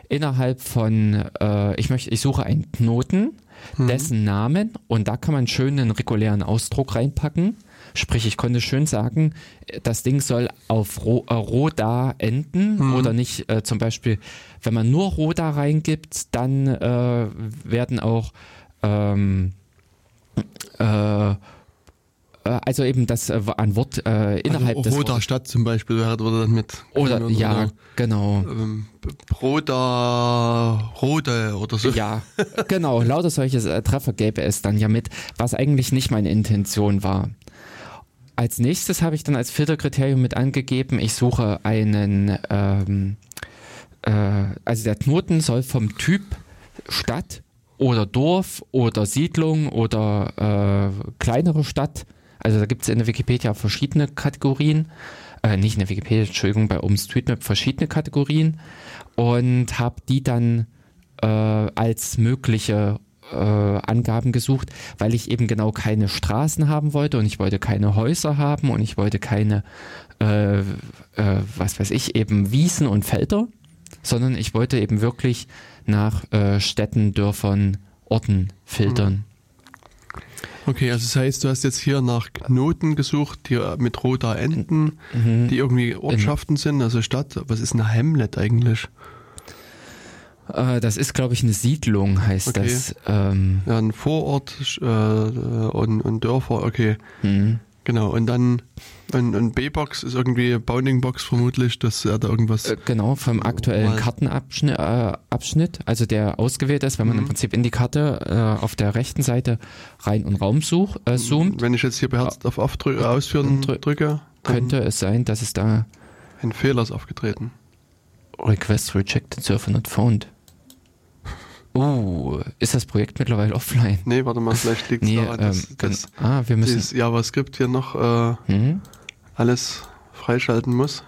innerhalb von, äh, ich möchte, ich suche einen Knoten, mhm. dessen Namen und da kann man schön einen regulären Ausdruck reinpacken. Sprich, ich konnte schön sagen, das Ding soll auf Ro äh, Roda enden mhm. oder nicht äh, zum Beispiel, wenn man nur Roda reingibt, dann äh, werden auch ähm, äh, äh, also eben das äh, ein Wort äh, innerhalb also, des Roter Stadt zum Beispiel wäre dann mit oder, oder ja genau. ähm, Roter Rode oder so. Ja genau. Lauter solche äh, Treffer gäbe es dann ja mit was eigentlich nicht meine Intention war. Als nächstes habe ich dann als Filterkriterium mit angegeben ich suche einen ähm, äh, also der Knoten soll vom Typ Stadt oder Dorf oder Siedlung oder äh, kleinere Stadt also da gibt es in der Wikipedia verschiedene Kategorien, äh, nicht in der Wikipedia, Entschuldigung, bei OpenStreetMap verschiedene Kategorien und habe die dann äh, als mögliche äh, Angaben gesucht, weil ich eben genau keine Straßen haben wollte und ich wollte keine Häuser haben und ich wollte keine, äh, äh, was weiß ich, eben Wiesen und Felder, sondern ich wollte eben wirklich nach äh, Städten, Dörfern, Orten filtern. Mhm. Okay, also das heißt, du hast jetzt hier nach Knoten gesucht, die mit roter enden, mhm. die irgendwie Ortschaften sind, also Stadt. Was ist eine Hamlet eigentlich? Äh, das ist, glaube ich, eine Siedlung, heißt okay. das. Ähm ja, ein Vorort äh, und, und Dörfer, okay. Mhm. Genau, und dann ein, ein B-Box ist irgendwie Bounding-Box vermutlich, dass er da irgendwas. Äh, genau, vom aktuellen Kartenabschnitt, äh, Abschnitt, also der ausgewählt ist, wenn man mhm. im Prinzip in die Karte äh, auf der rechten Seite rein und Raum such, äh, zoomt. Wenn ich jetzt hier beherzt auf Aufdrü Ausführen drücke, könnte es sein, dass es da. Ein Fehler ist aufgetreten. Request rejected, server not found. Oh, ist das Projekt mittlerweile offline? Nee, warte mal, vielleicht liegt es nee, daran, ähm, dass ah, wir müssen dieses JavaScript hier noch äh, mhm. Alles freischalten muss.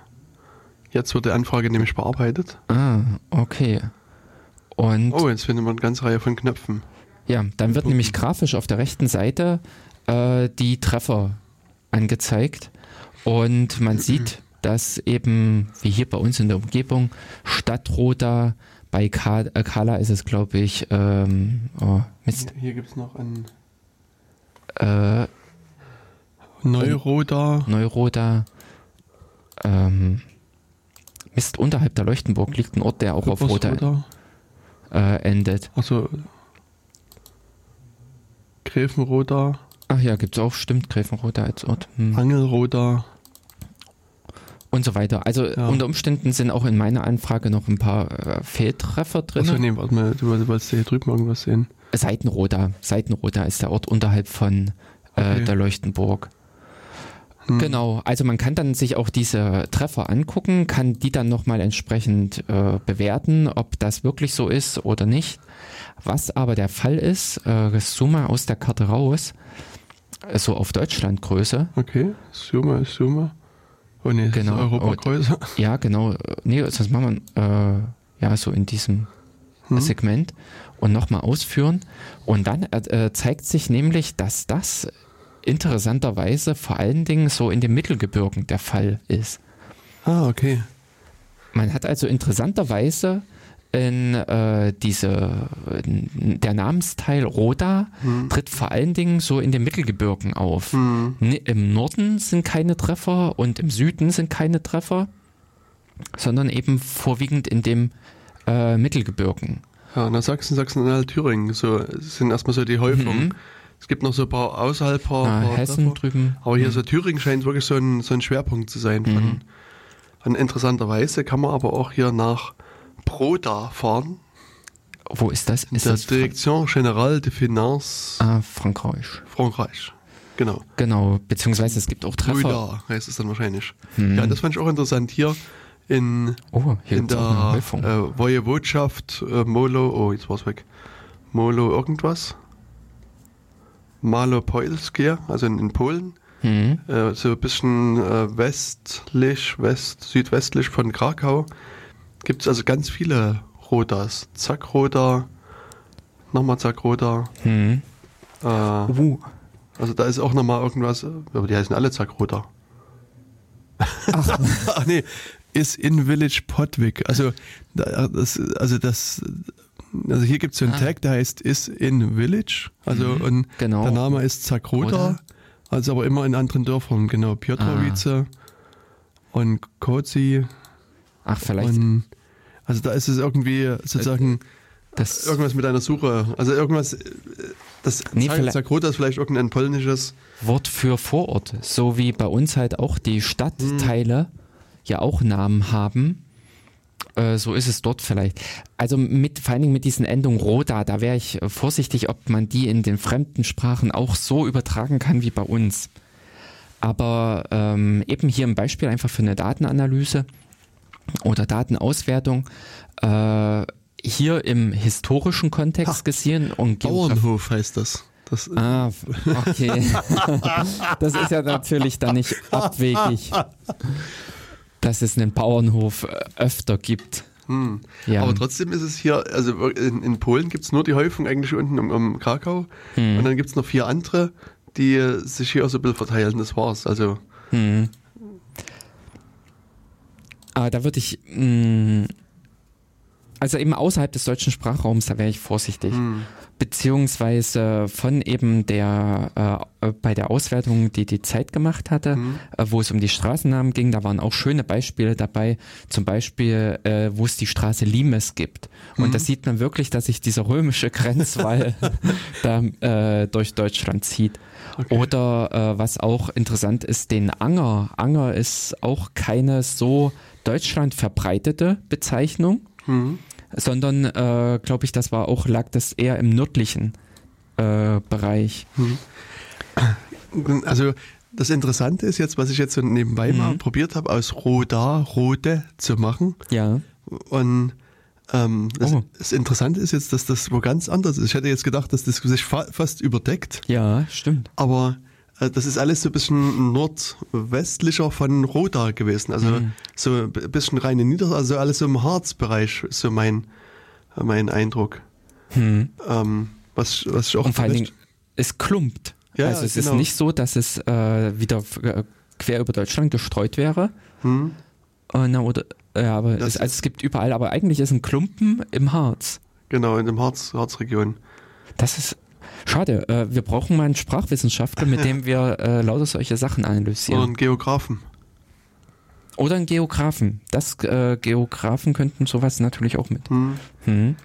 Jetzt wird die Anfrage nämlich bearbeitet. Ah, okay. Und oh, jetzt findet man eine ganze Reihe von Knöpfen. Ja, dann wird nämlich grafisch auf der rechten Seite äh, die Treffer angezeigt und man sieht, dass eben, wie hier bei uns in der Umgebung, Stadtroter bei Kala ist es, glaube ich, ähm, oh, Mist. Hier, hier gibt es noch ein äh, Neuroda. Neuroda. Ähm, Mist, unterhalb der Leuchtenburg liegt ein Ort, der auch auf Roda äh, endet. Achso. Gräfenroda. Ach ja, gibt es auch, stimmt, Gräfenroda als Ort. Hm. Angelroda und so weiter. Also ja. unter Umständen sind auch in meiner Anfrage noch ein paar äh, Fehltreffer drin. Achso, nee, warte mal, du wolltest hier drüben irgendwas sehen. Seitenroda. Seitenroda ist der Ort unterhalb von äh, okay. der Leuchtenburg. Hm. Genau, also man kann dann sich auch diese Treffer angucken, kann die dann nochmal entsprechend äh, bewerten, ob das wirklich so ist oder nicht. Was aber der Fall ist, äh, zoome aus der Karte raus, so auf Deutschlandgröße. Okay, zoome, zoome. Oh nee, genau. Europa größer. Ja, genau. Nee, sonst machen wir äh, ja so in diesem hm. Segment und nochmal ausführen. Und dann äh, zeigt sich nämlich, dass das interessanterweise vor allen Dingen so in den Mittelgebirgen der Fall ist. Ah, okay. Man hat also interessanterweise in äh, diese, in der Namensteil Roda hm. tritt vor allen Dingen so in den Mittelgebirgen auf. Hm. Im Norden sind keine Treffer und im Süden sind keine Treffer, sondern eben vorwiegend in dem äh, Mittelgebirgen. Ja, nach Sachsen, Sachsen-Anhalt, Thüringen, so sind erstmal so die Häufungen. Mhm. Es gibt noch so ein paar außerhalb, paar, ah, paar Hessen Treffer. drüben. Aber hier mhm. so Thüringen scheint wirklich so ein, so ein Schwerpunkt zu sein. Von, mhm. von interessanterweise kann man aber auch hier nach Proda fahren. Wo ist das? Ist der das Direction Générale de Finances. Ah, Frankreich. Frankreich. Genau. Genau, beziehungsweise es gibt auch Treffer. Proda heißt es dann wahrscheinlich. Hm. Ja, das fand ich auch interessant. Hier in, oh, hier in der äh, Wojewodschaft äh, Molo, oh, jetzt war es weg. Molo irgendwas. Malopolskie, also in, in Polen. Mhm. Äh, so ein bisschen äh, westlich, west, südwestlich von Krakau. Gibt es also ganz viele Rodas. Zackroda, nochmal Zackroda. Mhm. Äh, uh. Also da ist auch nochmal irgendwas, aber die heißen alle Zackroda. Ach. Ach nee, ist in Village Potwick. Also das, also das, also hier gibt es so einen ah. Tag, der heißt is in Village. Also mhm, und genau. der Name ist Zakroda, also aber immer in anderen Dörfern, genau. Piotrowice ah. und Kozi. Ach, vielleicht. Und, also da ist es irgendwie sozusagen das irgendwas mit einer Suche. Also irgendwas, das nee, Zakroda ist vielleicht irgendein polnisches Wort für Vorort, so wie bei uns halt auch die Stadtteile. Hm ja auch Namen haben. Äh, so ist es dort vielleicht. Also mit, vor allen Dingen mit diesen Endungen Roda, da wäre ich vorsichtig, ob man die in den fremden Sprachen auch so übertragen kann wie bei uns. Aber ähm, eben hier ein Beispiel einfach für eine Datenanalyse oder Datenauswertung. Äh, hier im historischen Kontext ha, gesehen und Bauernhof heißt das. das ah, okay. das ist ja natürlich dann nicht abwegig dass es einen Bauernhof äh, öfter gibt. Hm. Ja. Aber trotzdem ist es hier, also in, in Polen gibt es nur die Häufung eigentlich unten um, um Krakau hm. und dann gibt es noch vier andere, die sich hier auch so ein bisschen verteilen, das war's. Also. Hm. Aber da würde ich, mh, hm, also eben außerhalb des deutschen Sprachraums, da wäre ich vorsichtig. Hm beziehungsweise von eben der äh, bei der Auswertung, die die Zeit gemacht hatte, mhm. äh, wo es um die Straßennamen ging, da waren auch schöne Beispiele dabei, zum Beispiel, äh, wo es die Straße Limes gibt. Und mhm. da sieht man wirklich, dass sich dieser römische Grenzwall da äh, durch Deutschland zieht. Okay. Oder äh, was auch interessant ist, den Anger. Anger ist auch keine so Deutschland verbreitete Bezeichnung. Mhm sondern äh, glaube ich, das war auch, lag das eher im nördlichen äh, Bereich. Hm. Also das Interessante ist jetzt, was ich jetzt so nebenbei mhm. mal probiert habe, aus Roda Rode zu machen. Ja. Und ähm, das, oh. das, Interessante ist jetzt, dass das wo ganz anders ist. Ich hätte jetzt gedacht, dass das sich fa fast überdeckt. Ja, stimmt. Aber das ist alles so ein bisschen nordwestlicher von Roda gewesen. Also mhm. so ein bisschen rein in Niedersachsen, also alles so im Harzbereich, so mein, mein Eindruck. Mhm. Ähm, was, was ich auch Und vor allen Dingen, es klumpt. Ja, also es genau. ist nicht so, dass es äh, wieder äh, quer über Deutschland gestreut wäre. Mhm. Äh, na, oder, ja, aber es, also es gibt überall, aber eigentlich ist ein Klumpen im Harz. Genau, in dem Harz, Harzregion. Das ist Schade, äh, wir brauchen mal einen Sprachwissenschaftler, mit dem wir äh, lauter solche Sachen analysieren. Oder einen Geografen. Oder einen Geografen. Das äh, Geografen könnten sowas natürlich auch mit. Hm. Hm.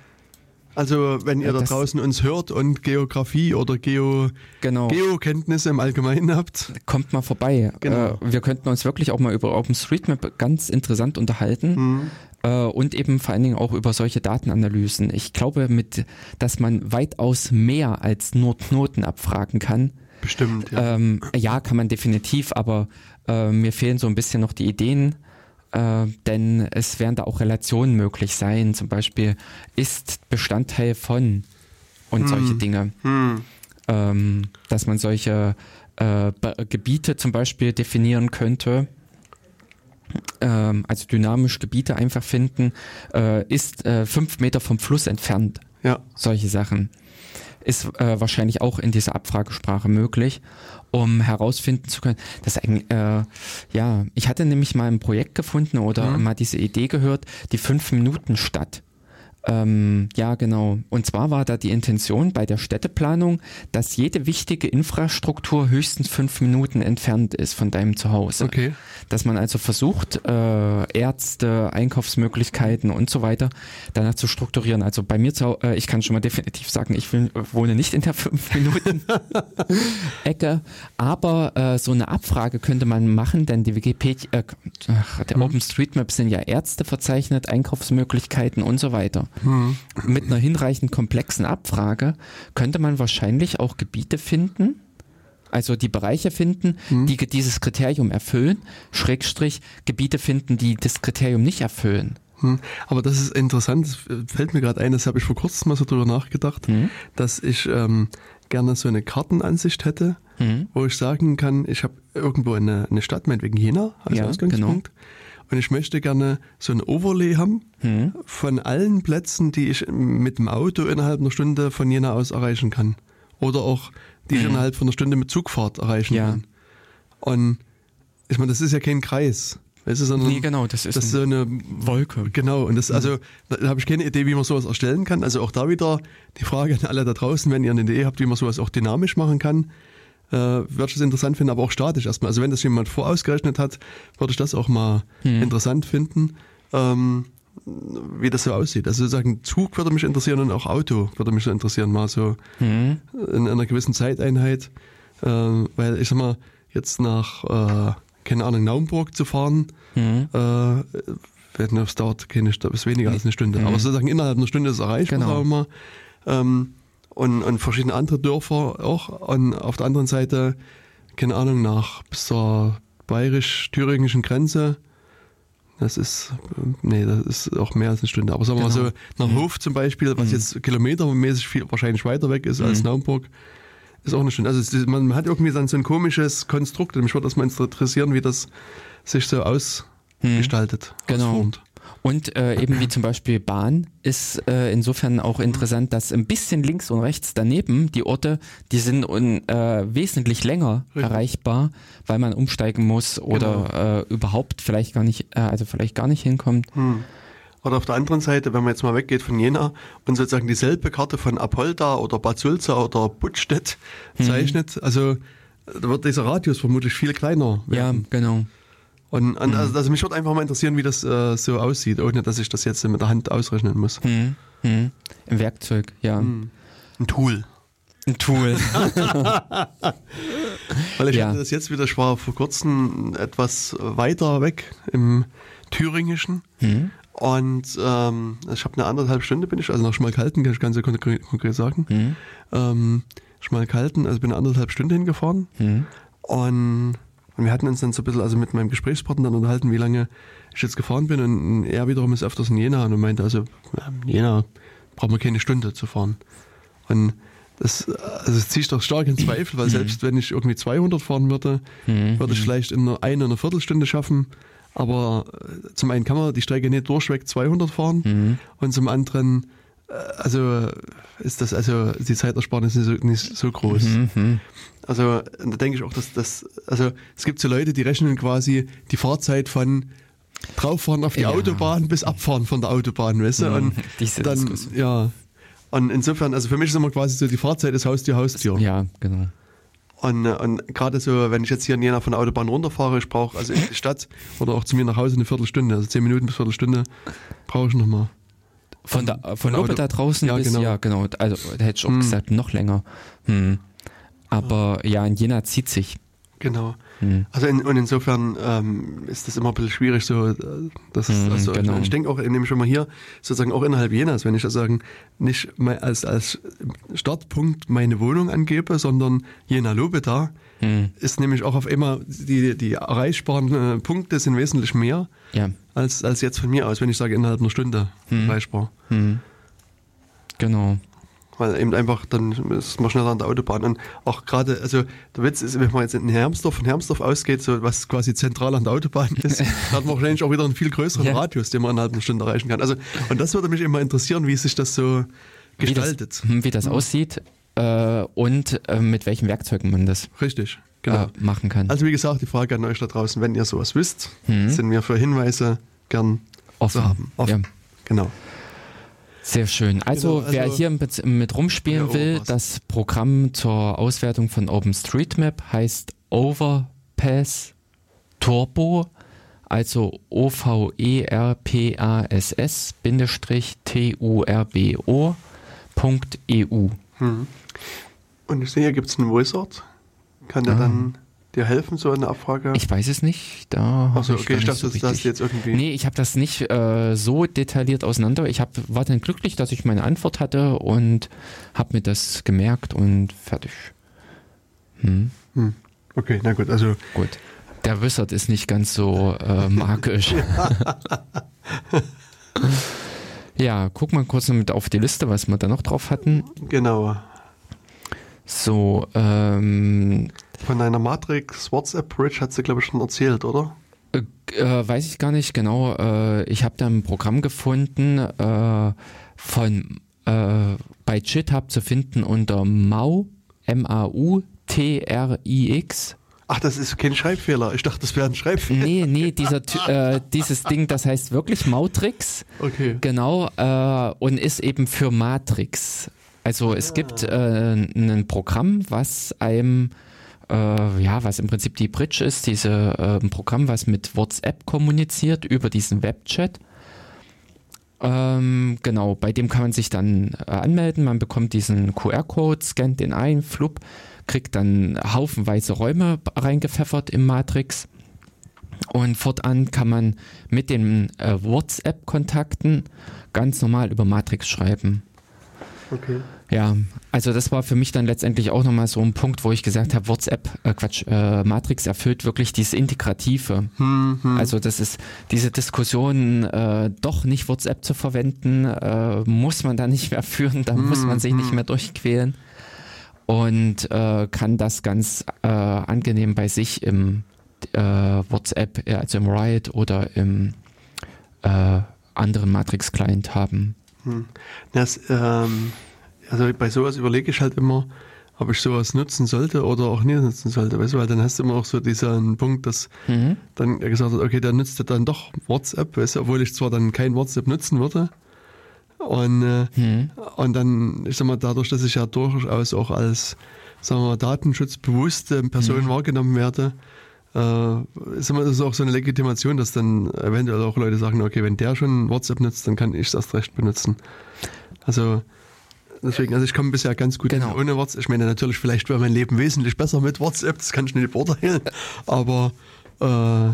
Also wenn ihr ja, da draußen uns hört und Geografie oder Geo genau. Geokenntnisse im Allgemeinen habt, kommt mal vorbei. Genau. Äh, wir könnten uns wirklich auch mal über OpenStreetMap ganz interessant unterhalten. Mhm. Äh, und eben vor allen Dingen auch über solche Datenanalysen. Ich glaube, mit, dass man weitaus mehr als nur Knoten abfragen kann. Bestimmt. Ja, ähm, ja kann man definitiv, aber äh, mir fehlen so ein bisschen noch die Ideen. Äh, denn es werden da auch Relationen möglich sein. Zum Beispiel ist Bestandteil von und hm. solche Dinge. Hm. Ähm, dass man solche äh, Gebiete zum Beispiel definieren könnte ähm, also dynamisch Gebiete einfach finden, äh, ist äh, fünf Meter vom Fluss entfernt. Ja. Solche Sachen. Ist äh, wahrscheinlich auch in dieser Abfragesprache möglich, um herausfinden zu können, dass eigentlich, äh, ja, ich hatte nämlich mal ein Projekt gefunden oder Mhm. mal diese Idee gehört, die Fünf-Minuten-Stadt. Ähm, ja, genau. Und zwar war da die Intention bei der Städteplanung, dass jede wichtige Infrastruktur höchstens fünf Minuten entfernt ist von deinem Zuhause. Okay. Dass man also versucht, äh, Ärzte, Einkaufsmöglichkeiten und so weiter danach zu strukturieren. Also bei mir, zu, äh, ich kann schon mal definitiv sagen, ich will, wohne nicht in der fünf Minuten Ecke, aber äh, so eine Abfrage könnte man machen, denn die Wikipedia, äh, ach, der OpenStreetMap sind ja Ärzte verzeichnet, Einkaufsmöglichkeiten und so weiter. Mit einer hinreichend komplexen Abfrage könnte man wahrscheinlich auch Gebiete finden, also die Bereiche finden, die ge- dieses Kriterium erfüllen, Schrägstrich Gebiete finden, die das Kriterium nicht erfüllen. Hm. Aber das ist interessant, das fällt mir gerade ein, das habe ich vor kurzem mal so drüber nachgedacht, dass ich ähm, gerne so eine Kartenansicht hätte, wo ich sagen kann, ich habe irgendwo eine, eine Stadt, meinetwegen Jena als Ja, Ausgangspunkt. Und ich möchte gerne so ein Overlay haben von allen Plätzen, die ich mit dem Auto innerhalb einer Stunde von Jena aus erreichen kann. Oder auch, die ich innerhalb von einer Stunde mit Zugfahrt erreichen Ja. kann. Und ich meine, das ist ja kein Kreis. Weißt du, sondern Nee, genau, das ist das ist so eine Wolke. Genau, und das, also, da, da habe ich keine Idee, wie man sowas erstellen kann. Also auch da wieder die Frage an alle da draußen, wenn ihr eine Idee habt, wie man sowas auch dynamisch machen kann, äh, würde ich das interessant finden, aber auch statisch erstmal. Also wenn das jemand vorausgerechnet hat, würde ich das auch mal interessant finden, ähm, wie das so aussieht. Also sozusagen Zug würde mich interessieren und auch Auto würde mich so interessieren, mal so in einer gewissen Zeiteinheit. Äh, weil ich sag mal, jetzt nach, äh, keine Ahnung, Naumburg zu fahren, Mhm. äh, wenn das dauert keine ist weniger als eine Stunde. Aber sozusagen innerhalb einer Stunde ist es erreichbar, Genau. sagen wir mal. Ähm, und, und verschiedene andere Dörfer auch. Und auf der anderen Seite, keine Ahnung, nach bis zur bayerisch-thüringischen Grenze. Das ist, nee, das ist auch mehr als eine Stunde. Aber sagen wir mal Genau. so, nach Hof zum Beispiel, was jetzt kilometermäßig viel, wahrscheinlich weiter weg ist als Naumburg, ist auch eine Stunde. Also es man hat irgendwie dann so ein komisches Konstrukt. Und mich würde das mal interessieren, wie das sich so ausgestaltet, Genau. ausformt. Und äh, eben wie zum Beispiel Bahn ist äh, insofern auch interessant, dass ein bisschen links und rechts daneben die Orte, die sind un, äh, wesentlich länger Richtig. erreichbar, weil man umsteigen muss oder äh, überhaupt vielleicht gar nicht, äh, also vielleicht gar nicht hinkommt. Oder auf der anderen Seite, wenn man jetzt mal weggeht von Jena und sozusagen dieselbe Karte von Apolda oder Bad Sulza oder Buttstedt Mhm. zeichnet, also da wird dieser Radius vermutlich viel kleiner. Ja, werden. genau. Und, und also, also mich würde einfach mal interessieren, wie das äh, so aussieht, ohne dass ich das jetzt mit der Hand ausrechnen muss. Hm, hm. Im Werkzeug, ja. Ein Tool. Ein Tool. Weil ich Ja. hatte das jetzt wieder, ich war vor kurzem etwas weiter weg im Thüringischen. Hm. Und ähm, ich habe eine anderthalb Stunde bin ich, also nach Schmalkalden, kann ich ganz konkret, konkret sagen. Hm. Ähm, Schmalkalden, also bin eine anderthalb Stunde hingefahren. Und, und wir hatten uns dann so ein bisschen, also mit meinem Gesprächspartner dann unterhalten, wie lange ich jetzt gefahren bin. Und er wiederum ist öfters in Jena und meinte, also in Jena brauchen wir keine Stunde zu fahren. Und das, also das ziehe ich doch stark in Zweifel, weil selbst wenn ich irgendwie 200 fahren würde, würde ich vielleicht in einer eine, eine Viertelstunde schaffen. Aber äh, zum einen kann man die Strecke nicht durchweg 200 fahren und zum anderen, also ist das, also die Zeitersparnis nicht so, nicht so groß. Also da denke ich auch, dass das, also es gibt so Leute, die rechnen quasi die Fahrzeit von drauffahren auf die Ja. Autobahn bis abfahren von der Autobahn, weißt du? Und diese dann, Diskussion. ja. Und insofern, also für mich ist immer quasi so die Fahrzeit ist Haustür, Haustür. Ja, genau. Und, und gerade so, wenn ich jetzt hier in Jena von der Autobahn runterfahre, ich brauche also in die Stadt oder auch zu mir nach Hause eine Viertelstunde, also zehn Minuten bis Viertelstunde brauche ich nochmal. Von, der, von Von oben Auto- da draußen Ja, bis, genau. ja genau, also da hätte ich auch gesagt, noch länger. Hm. Aber ja, in Jena zieht sich. Genau. Hm. Also in, und insofern ähm, ist das immer ein bisschen schwierig so, äh, das Mhm, also genau. ich, ich denke auch, indem ich schon mal hier sozusagen auch innerhalb Jenas, wenn ich das sagen, nicht mal als, als Startpunkt meine Wohnung angebe, sondern Jena Lobeda, Hm. ist nämlich auch auf einmal die, die erreichbaren äh, Punkte sind wesentlich mehr Ja. als, als jetzt von mir aus, wenn ich sage innerhalb einer Stunde Mhm. erreichbar. Hm. Genau. weil eben einfach dann ist man schneller an der Autobahn. Und auch gerade, also der Witz ist, wenn man jetzt in Hermsdorf von Hermsdorf ausgeht, so was quasi zentral an der Autobahn ist, hat man wahrscheinlich auch wieder einen viel größeren ja. Radius, den man innerhalb einer Stunde erreichen kann. Also, und das würde mich immer interessieren, wie sich das so gestaltet. Wie das, wie das mhm. aussieht äh, und äh, mit welchen Werkzeugen man das Richtig, genau. äh, machen kann. Also wie gesagt, die Frage an euch da draußen, wenn ihr sowas wisst, mhm. sind wir für Hinweise gern offen. zu haben. Offen. Ja. Genau. Sehr schön. Also, genau, also wer hier mit, mit rumspielen will, das Programm zur Auswertung von OpenStreetMap heißt Overpass Turbo, also O-V-E-R-P-A-S-S T-U-R-B-O.eu. Hm. Und ich sehe, hier gibt es einen Wizard. Kann der ah. dann dir helfen, so eine Abfrage? Ich weiß es nicht. Da Achso, okay, ich, ich dachte, so das hast jetzt irgendwie. Nee, ich habe das nicht äh, so detailliert auseinander. Ich hab, war dann glücklich, dass ich meine Antwort hatte und habe mir das gemerkt und fertig. Hm. Hm. Okay, na gut, also. Gut. Der Wizard ist nicht ganz so äh, magisch. ja, guck mal kurz mit auf die Liste, was wir da noch drauf hatten. Genau. So, ähm, Von einer Matrix WhatsApp Bridge hat sie, glaube ich, schon erzählt, oder? Äh, äh, weiß ich gar nicht genau. Äh, ich habe da ein Programm gefunden äh, von äh, bei GitHub zu finden unter Mau, M-A-U-T-R-I-X. Ach, das ist kein Schreibfehler. Ich dachte, das wäre ein Schreibfehler. Nee, nee, dieser, äh, dieses Ding, das heißt wirklich Mautrix. Okay. Genau, äh, und ist eben für Matrix. Also es gibt äh, ein Programm, was einem äh, ja, was im Prinzip die Bridge ist, dieses äh, Programm, was mit WhatsApp kommuniziert über diesen Webchat. Ähm, genau, bei dem kann man sich dann äh, anmelden, man bekommt diesen QR-Code, scannt den ein, flupp, kriegt dann haufenweise Räume reingepfeffert im Matrix. Und fortan kann man mit den äh, WhatsApp-Kontakten ganz normal über Matrix schreiben. Okay. Ja, also das war für mich dann letztendlich auch nochmal so ein Punkt, wo ich gesagt habe, WhatsApp, äh Quatsch, äh, Matrix erfüllt wirklich dieses Integrative. Hm, hm. Also das ist diese Diskussion, äh, doch nicht WhatsApp zu verwenden, äh, muss man da nicht mehr führen, da hm, muss man sich nicht hm. mehr durchquälen und äh, kann das ganz äh, angenehm bei sich im WhatsApp, also im Riot oder im anderen Matrix-Client haben. Hm. Das, ähm also bei sowas überlege ich halt immer, ob ich sowas nutzen sollte oder auch nicht nutzen sollte. Weißt du, weil dann hast du immer auch so diesen Punkt, dass mhm. dann gesagt hat, okay, der nützt dann doch WhatsApp, weißt du, obwohl ich zwar dann kein WhatsApp nutzen würde. Und, äh, mhm. und dann, ich sag mal, dadurch, dass ich ja durchaus auch als, sagen wir mal, datenschutzbewusste Person mhm. wahrgenommen werde, äh, ist immer das ist auch so eine Legitimation, dass dann eventuell auch Leute sagen, okay, wenn der schon WhatsApp nutzt, dann kann ich es erst recht benutzen. Also Deswegen, also ich komme bisher ganz gut genau. ohne WhatsApp. Ich meine, natürlich, vielleicht wäre mein Leben wesentlich besser mit WhatsApp, das kann ich nicht beurteilen. Aber äh,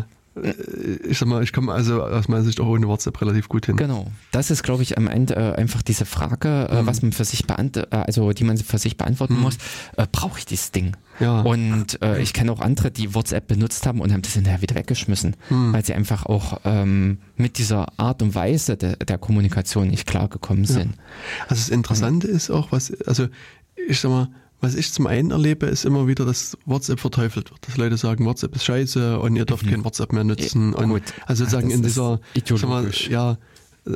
ich sag mal, ich komme also aus meiner Sicht auch ohne WhatsApp relativ gut hin. Genau. Das ist, glaube ich, am Ende äh, einfach diese Frage, äh, mhm. was man für sich äh, also die man für sich beantworten mhm. muss. Äh, Brauche ich dieses Ding? Ja. Und äh, ich kenne auch andere, die WhatsApp benutzt haben und haben das hinterher wieder weggeschmissen, mhm. weil sie einfach auch ähm, mit dieser Art und Weise de, der Kommunikation nicht klargekommen sind. Ja. Also das Interessante ist auch, was, also ich sag mal, was ich zum einen erlebe, ist immer wieder, dass WhatsApp verteufelt wird. Dass Leute sagen, WhatsApp ist scheiße und ihr dürft mhm. kein WhatsApp mehr nutzen. Ja, und also sozusagen in dieser, sag mal, ja, äh,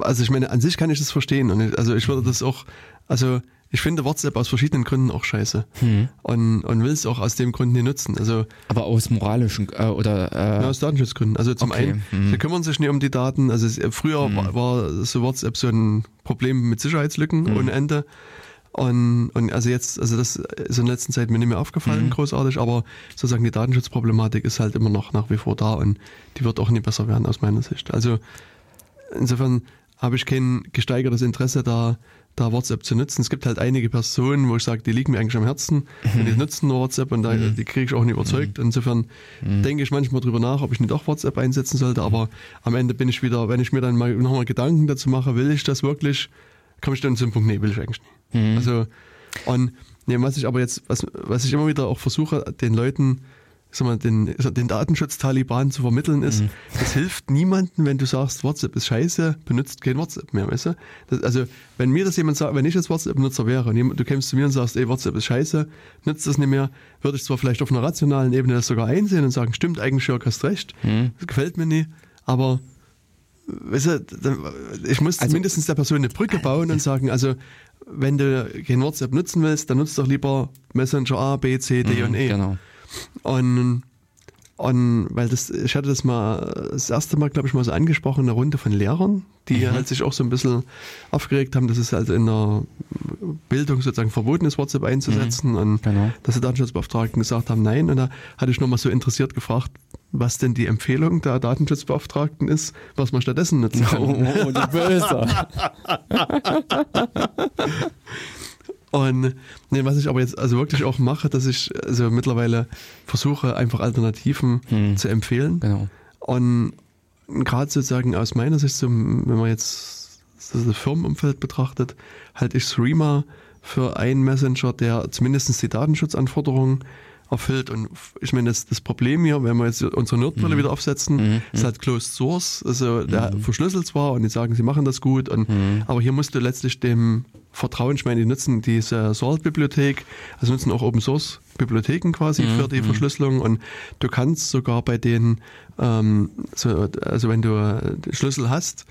also ich meine, an sich kann ich das verstehen. Und ich, also ich würde das auch, also ich finde WhatsApp aus verschiedenen Gründen auch scheiße. Hm. Und, und will es auch aus dem Grund nicht nutzen. Also, Aber aus moralischen äh, oder äh, ja, aus Datenschutzgründen. Also zum okay. einen, hm. sie kümmern sich nicht um die Daten. Also es, früher hm. war, war so WhatsApp so ein Problem mit Sicherheitslücken hm. ohne Ende. Und, und also jetzt, also das ist in letzter Zeit mir nicht mehr aufgefallen, mhm. großartig, aber sozusagen die Datenschutzproblematik ist halt immer noch nach wie vor da und die wird auch nie besser werden aus meiner Sicht. Also insofern habe ich kein gesteigertes Interesse da, da WhatsApp zu nutzen. Es gibt halt einige Personen, wo ich sage, die liegen mir eigentlich am Herzen mhm. und die nutzen nur WhatsApp und da, mhm. die kriege ich auch nicht überzeugt. Mhm. Insofern mhm. denke ich manchmal drüber nach, ob ich nicht auch WhatsApp einsetzen sollte, aber am Ende bin ich wieder, wenn ich mir dann mal nochmal Gedanken dazu mache, will ich das wirklich, komme ich dann zum Punkt, nee, will ich eigentlich nicht. Mhm. Also, und nee, was ich aber jetzt, was, was ich immer wieder auch versuche, den Leuten sag mal, den, den Datenschutz-Taliban zu vermitteln ist, mhm. das hilft niemandem, wenn du sagst, WhatsApp ist scheiße, benutzt kein WhatsApp mehr, weißt du? Das, also, wenn mir das jemand sagt, wenn ich jetzt WhatsApp-Nutzer wäre und jemand, du kämst zu mir und sagst, ey, WhatsApp ist scheiße, nutzt das nicht mehr, würde ich zwar vielleicht auf einer rationalen Ebene das sogar einsehen und sagen, stimmt, eigentlich Jörg hast recht, mhm. das gefällt mir nie, aber weißt du, ich muss also, mindestens der Person eine Brücke bauen und sagen, also wenn du kein WhatsApp nutzen willst, dann nutzt doch lieber Messenger A, B, C, D mhm, und E. Genau. Und, und weil das, ich hatte das mal das erste Mal, glaube ich, mal so angesprochen, eine Runde von Lehrern, die mhm. halt sich auch so ein bisschen aufgeregt haben, dass es also in der Bildung sozusagen verboten ist, WhatsApp einzusetzen mhm. und genau. dass die Datenschutzbeauftragten gesagt haben, nein. Und da hatte ich nochmal so interessiert gefragt, was denn die Empfehlung der Datenschutzbeauftragten ist, was man stattdessen nutzen kann. Oh, oh, oh die Böse. Und nee, was ich aber jetzt also wirklich auch mache, dass ich also mittlerweile versuche, einfach Alternativen hm. zu empfehlen. Genau. Und gerade sozusagen aus meiner Sicht, so, wenn man jetzt das Firmenumfeld betrachtet, halte ich Streamer für einen Messenger, der zumindest die Datenschutzanforderungen erfüllt. Und ich meine, das, das Problem hier, wenn wir jetzt unsere Nerdbrille mhm. wieder aufsetzen, mhm. ist halt Closed Source. Also der mhm. verschlüsselt zwar und die sagen, sie machen das gut, und, mhm. aber hier musst du letztlich dem vertrauen. Ich meine, die nutzen diese Salt-Bibliothek, also nutzen auch Open Source Bibliotheken quasi für die mhm. Verschlüsselung und du kannst sogar bei denen, ähm, so, also wenn du Schlüssel hast,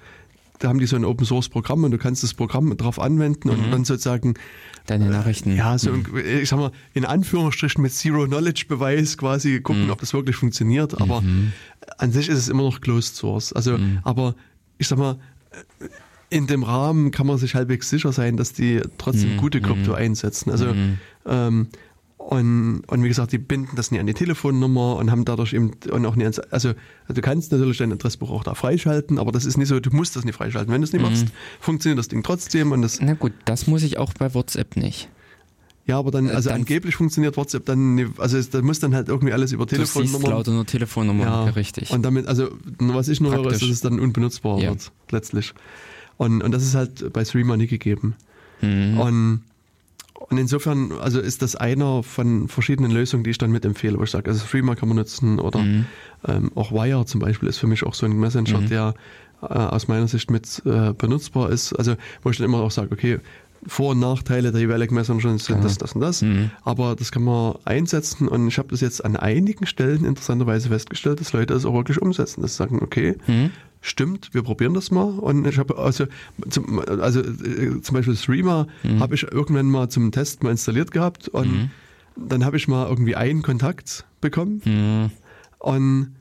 da haben die so ein Open Source Programm und du kannst das Programm darauf anwenden und mhm. dann sozusagen deine Nachrichten. Ja, so mhm. ich sag mal, in Anführungsstrichen mit Zero Knowledge Beweis quasi gucken, mhm. ob das wirklich funktioniert. Aber mhm. an sich ist es immer noch Closed Source. Also, mhm. aber ich sag mal, in dem Rahmen kann man sich halbwegs sicher sein, dass die trotzdem mhm. gute Krypto einsetzen. Also ähm, und, und wie gesagt, die binden das nie an die Telefonnummer und haben dadurch eben und auch nie ans, also du kannst natürlich dein Adressbuch auch da freischalten, aber das ist nicht so, du musst das nicht freischalten. Wenn du es nicht mhm. machst, funktioniert das Ding trotzdem und das. Na gut, das muss ich auch bei WhatsApp nicht. Ja, aber dann, äh, also dann angeblich funktioniert WhatsApp dann, also da muss dann halt irgendwie alles über Telefonnummer. Du lauter nur Telefonnummer, ja, richtig. Und damit, also was ich nur höre, ist, dass es dann unbenutzbar ja. wird, letztlich. Und, und das ist halt bei Streamer nie gegeben. Mhm. Und und insofern, also ist das einer von verschiedenen Lösungen, die ich dann mitempfehle, wo ich sage, also Streamer kann man nutzen oder mhm. ähm, auch Wire zum Beispiel ist für mich auch so ein Messenger, mhm. der äh, aus meiner Sicht mit äh, benutzbar ist. Also wo ich dann immer auch sage, okay, vor- und Nachteile der jeweiligen Messenger sind ja. das, das und das. Mhm. Aber das kann man einsetzen und ich habe das jetzt an einigen Stellen interessanterweise festgestellt, dass Leute das auch wirklich umsetzen. Dass sie sagen, okay, mhm stimmt, wir probieren das mal. Und ich habe also, zum, also äh, zum Beispiel Streamer mhm. habe ich irgendwann mal zum Test mal installiert gehabt und mhm. dann habe ich mal irgendwie einen Kontakt bekommen. Mhm. Und,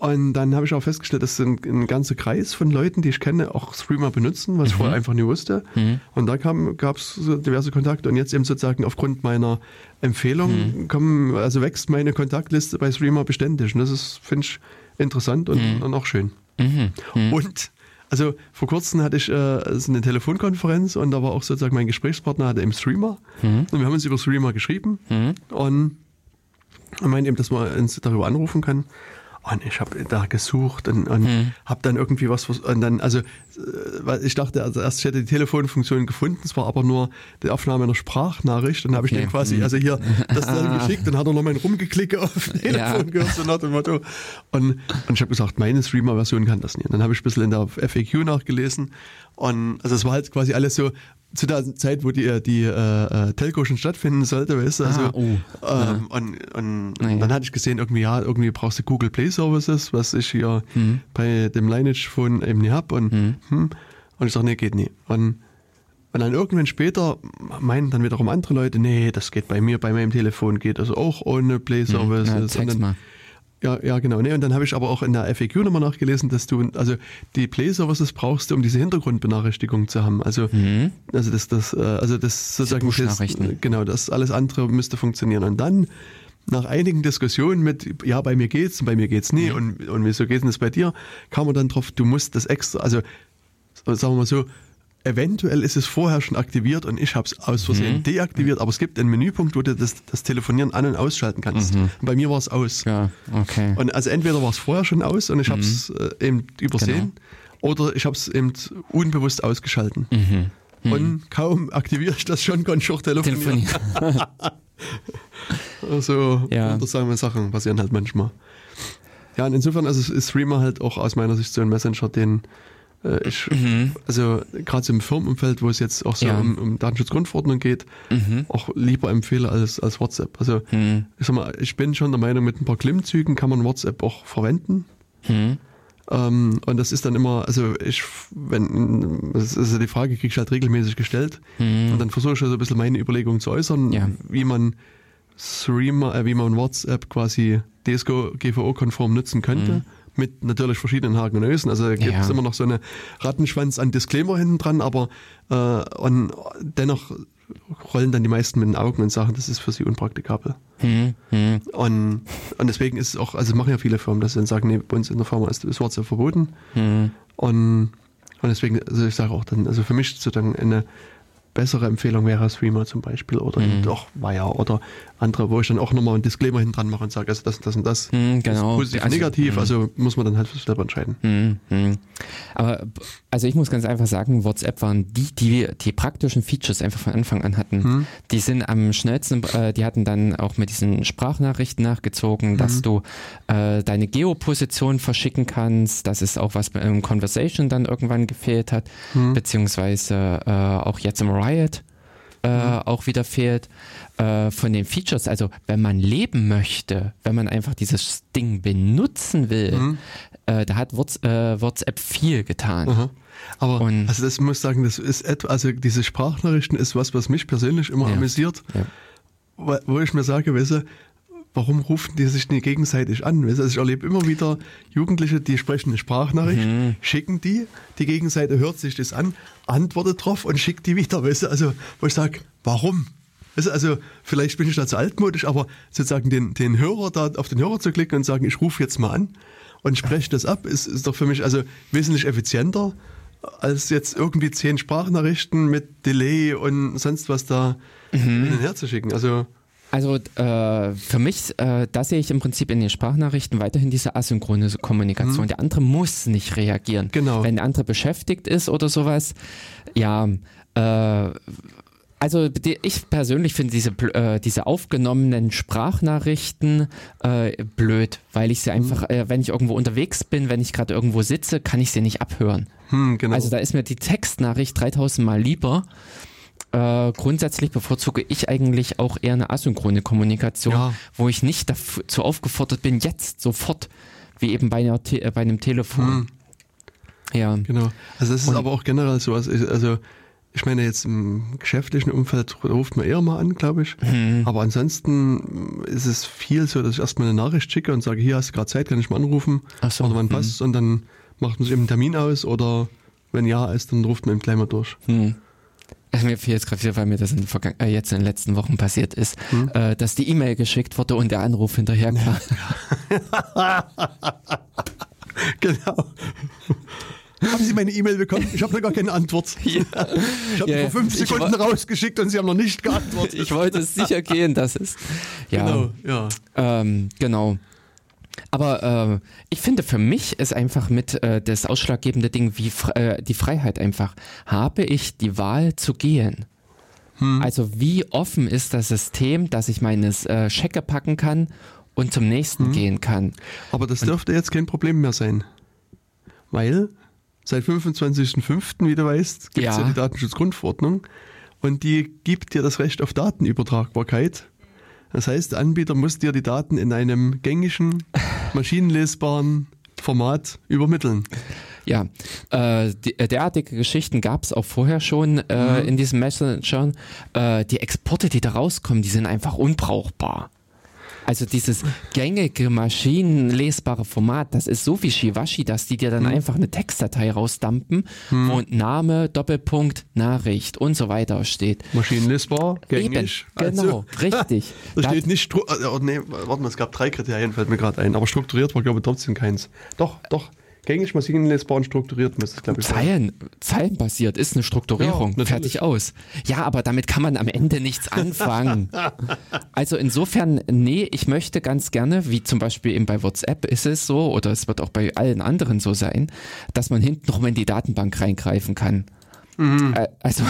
und dann habe ich auch festgestellt, dass ein, ein ganzer Kreis von Leuten, die ich kenne, auch Streamer benutzen, was ich mhm. vorher einfach nie wusste. Mhm. Und da gab es so diverse Kontakte und jetzt eben sozusagen aufgrund meiner Empfehlung mhm. kommen, also wächst meine Kontaktliste bei Streamer beständig. Und das ist, finde ich, interessant und, und auch schön. Mhm. Mhm. Und also vor kurzem hatte ich äh, eine Telefonkonferenz und da war auch sozusagen mein Gesprächspartner hatte im Streamer mhm. und wir haben uns über Streamer geschrieben mhm. und er meinte eben, dass man uns darüber anrufen kann. Und ich habe da gesucht und, und hm. habe dann irgendwie was und dann also äh, ich dachte also erst ich hätte die Telefonfunktion gefunden, es war aber nur die Aufnahme einer Sprachnachricht und habe okay. ich dann quasi hm. also hier das dann geschickt und hat er nochmal rumgeklickt auf Telefon ja. gehört so nach dem Motto und, und ich habe gesagt, meine Streamer-Version kann das nicht. Und dann habe ich ein bisschen in der FAQ nachgelesen und also es war halt quasi alles so zu der Zeit, wo die, äh, die äh, äh, Telco schon stattfinden sollte, weißt du, also, ah, oh. ähm, ja. und, und naja. dann hatte ich gesehen, irgendwie, ja, irgendwie brauchst du Google Play Services, was ich hier mhm. bei dem Lineage Phone eben nicht hab und, mhm. hm, und ich sage, nee, geht nie. Und, und dann irgendwann später meinen dann wiederum andere Leute, nee, das geht bei mir, bei meinem Telefon geht das auch ohne Play Services. Mhm. Ja, zeig's mal. Ja, ja, genau. Nee, und dann habe ich aber auch in der FAQ nochmal nachgelesen, dass du, also die Play-Services brauchst um diese Hintergrundbenachrichtigung zu haben. Also, mhm. also das, das, äh, also das sozusagen, das, genau, das alles andere müsste funktionieren. Und dann, nach einigen Diskussionen mit, ja, bei mir geht's und bei mir geht's nie mhm. und, und wieso geht denn das bei dir, kam man dann drauf, du musst das extra, also sagen wir mal so, eventuell ist es vorher schon aktiviert und ich habe es aus Versehen mhm. deaktiviert, aber es gibt einen Menüpunkt, wo du das, das Telefonieren an- und ausschalten kannst. Mhm. Und bei mir war es aus. Ja, okay. Und also entweder war es vorher schon aus und ich mhm. habe es äh, eben übersehen genau. oder ich habe es eben unbewusst ausgeschalten. Mhm. Mhm. Und kaum aktiviere ich das schon, kann ich auch telefonieren. telefonieren. so ja. wundersame Sachen passieren halt manchmal. Ja, und insofern also ist Streamer halt auch aus meiner Sicht so ein Messenger, den äh, ich, mhm. also gerade so im Firmenumfeld, wo es jetzt auch so ja. um, um Datenschutzgrundverordnung geht, mhm. auch lieber empfehle als, als WhatsApp. Also mhm. ich sag mal, ich bin schon der Meinung, mit ein paar Klimmzügen kann man WhatsApp auch verwenden. Mhm. Ähm, und das ist dann immer, also ich, wenn, das ist ja die Frage, kriege ich halt regelmäßig gestellt. Mhm. Und dann versuche ich so also ein bisschen meine Überlegungen zu äußern, ja. wie man Streamer, äh, wie man WhatsApp quasi DSGVO-konform nutzen könnte. Mit natürlich verschiedenen Haken und Ösen. Also da gibt es ja. immer noch so eine Rattenschwanz an Disclaimer hinten dran, aber äh, und dennoch rollen dann die meisten mit den Augen und sagen, das ist für sie unpraktikabel. Hm, hm. Und, und deswegen ist es auch, also machen ja viele Firmen, dass sie dann sagen, nee, bei uns in der Firma ist das WhatsApp verboten. Hm. Und, und deswegen, also ich sage auch dann, also für mich sozusagen eine bessere Empfehlung wäre Streamer zum Beispiel oder mhm. auch Wire oder andere, wo ich dann auch nochmal ein Disclaimer hinten dran mache und sage, also das, das und das mhm, genau. ist positiv, also, negativ, mh. also muss man dann halt selber entscheiden. Mhm, mhm. Aber also ich muss ganz einfach sagen, WhatsApp waren die, die die praktischen Features einfach von Anfang an hatten. Mhm. Die sind am schnellsten, äh, die hatten dann auch mit diesen Sprachnachrichten nachgezogen, dass mhm. du äh, deine Geoposition verschicken kannst. Das ist auch was im Conversation dann irgendwann gefehlt hat, beziehungsweise äh, auch jetzt im Riot äh, mhm. auch wieder fehlt. Äh, von den Features, also wenn man leben möchte, wenn man einfach dieses Ding benutzen will, mhm. äh, da hat äh, WhatsApp viel getan. Mhm. Aber Und, also das muss ich sagen, das ist etwa, also diese Sprachnachrichten ist was, was mich persönlich immer ja. amüsiert, ja. wo ich mir sage, weißt du, warum rufen die sich nicht gegenseitig an? Also ich erlebe immer wieder Jugendliche, die sprechen eine Sprachnachricht, mhm. schicken die, die Gegenseite hört sich das an, antwortet drauf und schickt die wieder. Weißt du? Also, wo ich sage, warum? Also, vielleicht bin ich da zu altmodisch, aber sozusagen den, den Hörer da auf den Hörer zu klicken und sagen, ich rufe jetzt mal an und spreche das ab, ist, ist doch für mich also wesentlich effizienter, als jetzt irgendwie zehn Sprachnachrichten mit Delay und sonst was da mhm. hin und her zu schicken. Also also äh, für mich, äh, da sehe ich im Prinzip in den Sprachnachrichten weiterhin diese asynchrone Kommunikation. Mhm. Der andere muss nicht reagieren. Genau. Wenn der andere beschäftigt ist oder sowas, ja, äh, also die, ich persönlich finde diese, äh, diese aufgenommenen Sprachnachrichten äh, blöd, weil ich sie einfach, mhm. äh, wenn ich irgendwo unterwegs bin, wenn ich gerade irgendwo sitze, kann ich sie nicht abhören. Hm, genau. Also da ist mir die Textnachricht 3000 Mal lieber. Äh, grundsätzlich bevorzuge ich eigentlich auch eher eine asynchrone Kommunikation, ja. wo ich nicht dazu aufgefordert bin, jetzt sofort, wie eben bei, einer Te äh, bei einem Telefon. Hm. Ja. Genau. Also das ist Und, aber auch generell so, also ich meine jetzt im geschäftlichen Umfeld ruft man eher mal an, glaube ich. Mhm. Aber ansonsten ist es viel so, dass ich erstmal eine Nachricht schicke und sage, hier hast du gerade Zeit, kann ich mal anrufen. Ach so. Oder wann mhm. passt und dann macht man sich eben einen Termin aus oder wenn ja ist, dann ruft man eben gleich mal durch. Mhm. Also mir fiel jetzt gerade wieder, weil mir das in äh, jetzt in den letzten Wochen passiert ist, hm? äh, dass die E-Mail geschickt wurde und der Anruf hinterher kam. genau. Haben Sie meine E-Mail bekommen? Ich habe noch gar keine Antwort. Ja. Ich habe ja, vor fünf Sekunden rausgeschickt und Sie haben noch nicht geantwortet. Ich wollte es sicher gehen, dass es. Ja, genau, ja. Ähm, genau. Aber äh, ich finde, für mich ist einfach mit äh, das ausschlaggebende Ding wie äh, die Freiheit einfach. Habe ich die Wahl zu gehen? Hm. Also wie offen ist das System, dass ich meines äh, Schecke packen kann und zum nächsten hm. gehen kann? Aber das dürfte und, jetzt kein Problem mehr sein. Weil seit 25.05., wie du weißt, gibt es ja. ja die Datenschutzgrundverordnung und die gibt dir das Recht auf Datenübertragbarkeit das heißt, der Anbieter muss dir die Daten in einem gängigen, maschinenlesbaren Format übermitteln. Ja, äh, die, äh, derartige Geschichten gab es auch vorher schon äh, mhm. in diesen Messengern. Äh, die Exporte, die da rauskommen, die sind einfach unbrauchbar. Also dieses gängige maschinenlesbare Format, das ist so wie Shiwashi, dass die dir dann hm. einfach eine Textdatei rausdampen, hm. wo Name, Doppelpunkt, Nachricht und so weiter steht. Maschinenlesbar, gängig. Eben, genau, also, richtig. Da steht nicht, äh, nee, warte mal, es gab drei Kriterien, fällt mir gerade ein, aber strukturiert war glaube ich trotzdem keins. Doch, doch, gängig maschinenlesbar und strukturiert müsste es, glaube ich, Zeilen, Zeilenbasiert ist eine Strukturierung. Ja, fertig aus. Ja, aber damit kann man am Ende nichts anfangen. also insofern, nee, ich möchte ganz gerne, wie zum Beispiel eben bei WhatsApp ist es so, oder es wird auch bei allen anderen so sein, dass man hinten noch mal in die Datenbank reingreifen kann. Mhm. Äh, also,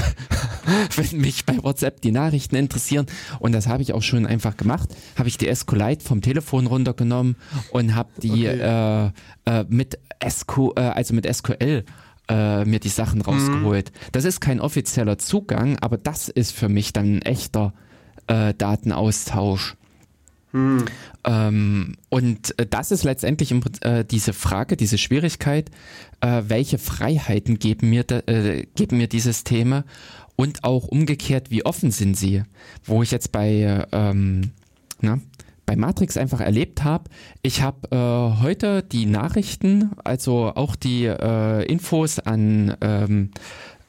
wenn mich bei WhatsApp die Nachrichten interessieren, und das habe ich auch schon einfach gemacht, habe ich die SQLite vom Telefon runtergenommen und habe die okay. äh, äh, mit SQ, äh, also mit SQL äh, mir die Sachen rausgeholt. Mhm. Das ist kein offizieller Zugang, aber das ist für mich dann ein echter äh, Datenaustausch. Hm. Ähm, und äh, das ist letztendlich äh, diese Frage, diese Schwierigkeit, äh, welche Freiheiten geben mir, äh, geben mir die Systeme und auch umgekehrt, wie offen sind sie? Wo ich jetzt bei, ähm, na, bei Matrix einfach erlebt habe, ich habe äh, heute die Nachrichten, also auch die äh, Infos an, ähm,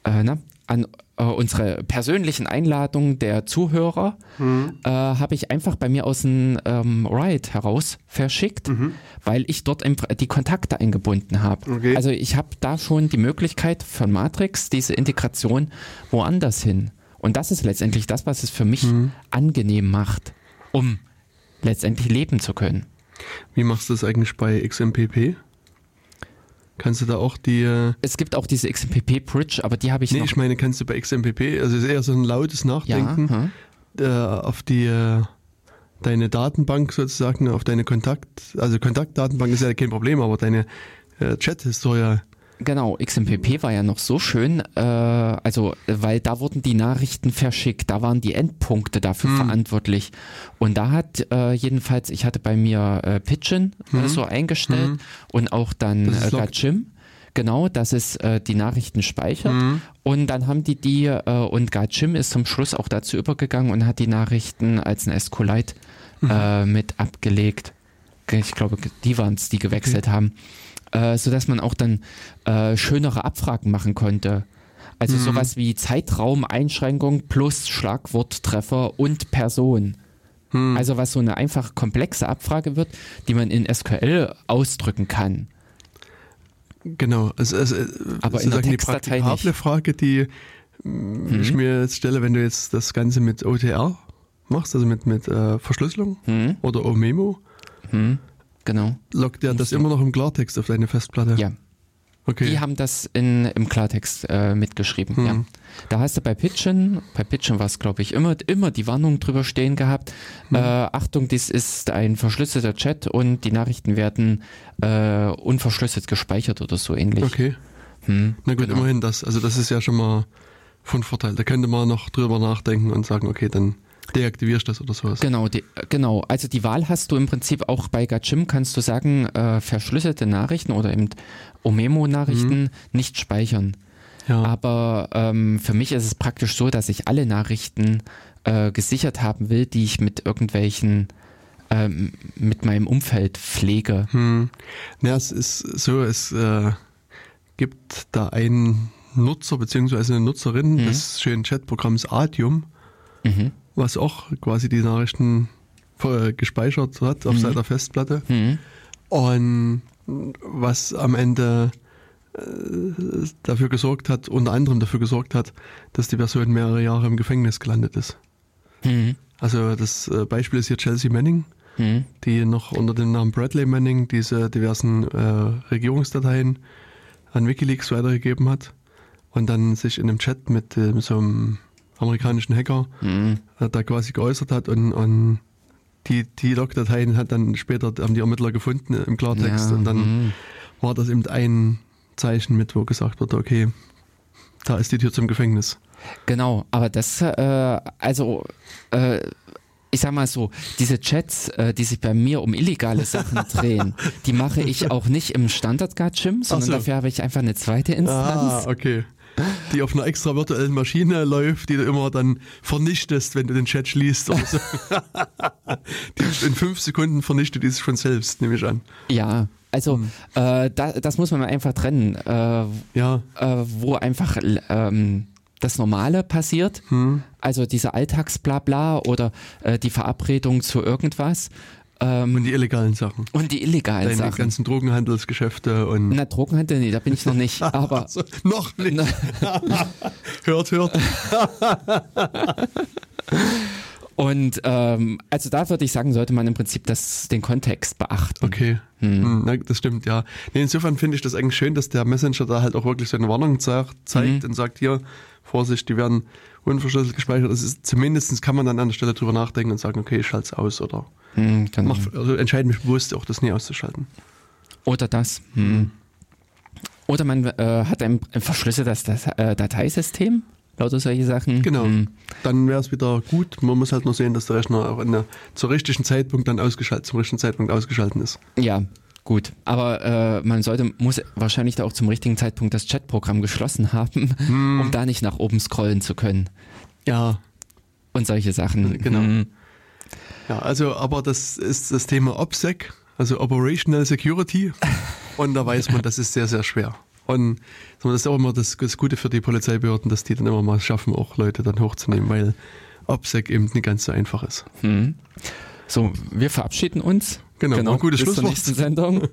na, an äh, unsere persönlichen Einladungen der Zuhörer mhm. äh, habe ich einfach bei mir aus dem ähm, Riot heraus verschickt, mhm. weil ich dort die Kontakte eingebunden habe. Okay. Also ich habe da schon die Möglichkeit von Matrix, diese Integration woanders hin. Und das ist letztendlich das, was es für mich mhm. angenehm macht, um letztendlich leben zu können. Wie machst du das eigentlich bei XMPP? Kannst du da auch die. Äh, es gibt auch diese XMPP-Bridge, aber die habe ich nee, noch. ich meine, kannst du bei XMPP, also ist eher so ein lautes Nachdenken ja, hm. äh, auf die. Äh, deine Datenbank sozusagen, auf deine Kontakt, also Kontaktdatenbank ist ja kein Problem, aber deine äh, Chat-Historie Genau, XMPP war ja noch so schön, äh, also weil da wurden die Nachrichten verschickt, da waren die Endpunkte dafür mhm. verantwortlich. Und da hat äh, jedenfalls, ich hatte bei mir äh, Pitchin mhm. so eingestellt mhm. und auch dann äh, Gajim. Genau, dass es äh, die Nachrichten speichert. Mhm. Und dann haben die die, äh, und Gajim ist zum Schluss auch dazu übergegangen und hat die Nachrichten als ein SQLite mhm. äh, mit abgelegt. Ich glaube, die waren es, die gewechselt haben äh, sodass man auch dann äh, schönere Abfragen machen konnte. Also mhm. sowas wie Zeitraumeinschränkung plus Schlagworttreffer und Person. Mhm. Also was so eine einfach komplexe Abfrage wird, die man in SQL ausdrücken kann. Genau, also, also aber in der die praktikable nicht. Frage, die mhm. ich mir jetzt stelle, wenn du jetzt das Ganze mit OTR machst, also mit, mit äh, Verschlüsselung mhm. oder OMEMO, mhm. Genau. Lockt der das immer noch im Klartext auf deine Festplatte? Ja. Okay. Die haben das in, im Klartext äh, mitgeschrieben. Hm. Ja. Da hast du bei Pitchen, bei Pitchen war es glaube ich immer, immer die Warnung drüber stehen gehabt. Hm. Äh, Achtung, dies ist ein verschlüsselter Chat und die Nachrichten werden äh, unverschlüsselt gespeichert oder so ähnlich. Okay. Hm, Na gut, genau. immerhin das. Also das ist ja schon mal von Vorteil. Da könnte man noch drüber nachdenken und sagen, okay, dann deaktivierst das oder sowas. Genau, die, genau. Also die Wahl hast du im Prinzip auch bei Gachim, kannst du sagen, äh, verschlüsselte Nachrichten oder eben Omemo-Nachrichten mhm. nicht speichern. Ja. Aber ähm, für mich ist es praktisch so, dass ich alle Nachrichten äh, gesichert haben will, die ich mit irgendwelchen ähm, mit meinem Umfeld pflege. Hm. Ja, es ist so, es äh, gibt da einen Nutzer bzw. eine Nutzerin mhm. des schönen Chatprogramms Adium. Mhm was auch quasi die Nachrichten gespeichert hat auf mhm. seiner Festplatte. Mhm. Und was am Ende äh, dafür gesorgt hat, unter anderem dafür gesorgt hat, dass die Person mehrere Jahre im Gefängnis gelandet ist. Mhm. Also das äh, Beispiel ist hier Chelsea Manning, mhm. die noch unter dem Namen Bradley Manning diese diversen äh, Regierungsdateien an Wikileaks weitergegeben hat und dann sich in einem Chat mit äh, so einem amerikanischen Hacker mhm. da quasi geäußert hat und, und die, die Logdateien hat dann später haben die Ermittler gefunden im Klartext ja, und dann mhm. war das eben ein Zeichen mit, wo gesagt wird, okay, da ist die Tür zum Gefängnis. Genau, aber das, äh, also äh, ich sag mal so, diese Chats, äh, die sich bei mir um illegale Sachen drehen, die mache ich auch nicht im Standard-Guard-Gym, sondern so. dafür habe ich einfach eine zweite Instanz. Ah, okay die auf einer extra virtuellen Maschine läuft, die du immer dann vernichtest, wenn du den Chat schließt. Oder so. die in fünf Sekunden vernichtet die sich von selbst, nehme ich an. Ja, also hm. äh, da, das muss man einfach trennen. Äh, ja. Äh, wo einfach ähm, das Normale passiert, hm. also diese Alltagsblabla oder äh, die Verabredung zu irgendwas ähm, und die illegalen Sachen. Und die illegalen Deine Sachen. Die ganzen Drogenhandelsgeschäfte und. Na, Drogenhandel, nee, da bin ich noch nicht. Aber. also, noch nicht. hört, hört. Und ähm, also da würde ich sagen, sollte man im Prinzip das, den Kontext beachten. Okay, hm. Hm, das stimmt, ja. Nee, insofern finde ich das eigentlich schön, dass der Messenger da halt auch wirklich so eine Warnung zeigt mhm. und sagt, hier, Vorsicht, die werden unverschlüsselt gespeichert. Das ist, zumindest kann man dann an der Stelle drüber nachdenken und sagen, okay, ich schalte es aus oder hm, genau. mach, also entscheide mich bewusst, auch das nie auszuschalten. Oder das. Hm. Oder man äh, hat ein, ein verschlüsseltes äh, Dateisystem, lauter solche Sachen. Genau. Hm. Dann wäre es wieder gut. Man muss halt nur sehen, dass der Rechner auch der, zur richtigen Zeitpunkt dann ausgeschaltet, zum richtigen Zeitpunkt ausgeschaltet ist. Ja, Gut, aber äh, man sollte, muss wahrscheinlich da auch zum richtigen Zeitpunkt das Chatprogramm geschlossen haben, hm. um da nicht nach oben scrollen zu können. Ja. Und solche Sachen. Genau. Hm. Ja, also, aber das ist das Thema OPSEC, also Operational Security. Und da weiß man, das ist sehr, sehr schwer. Und das ist auch immer das, das Gute für die Polizeibehörden, dass die dann immer mal schaffen, auch Leute dann hochzunehmen, weil OPSEC eben nicht ganz so einfach ist. Hm. So, wir verabschieden uns. Genau, genau. gutes Bis Schlusswort. zur nächsten Sendung.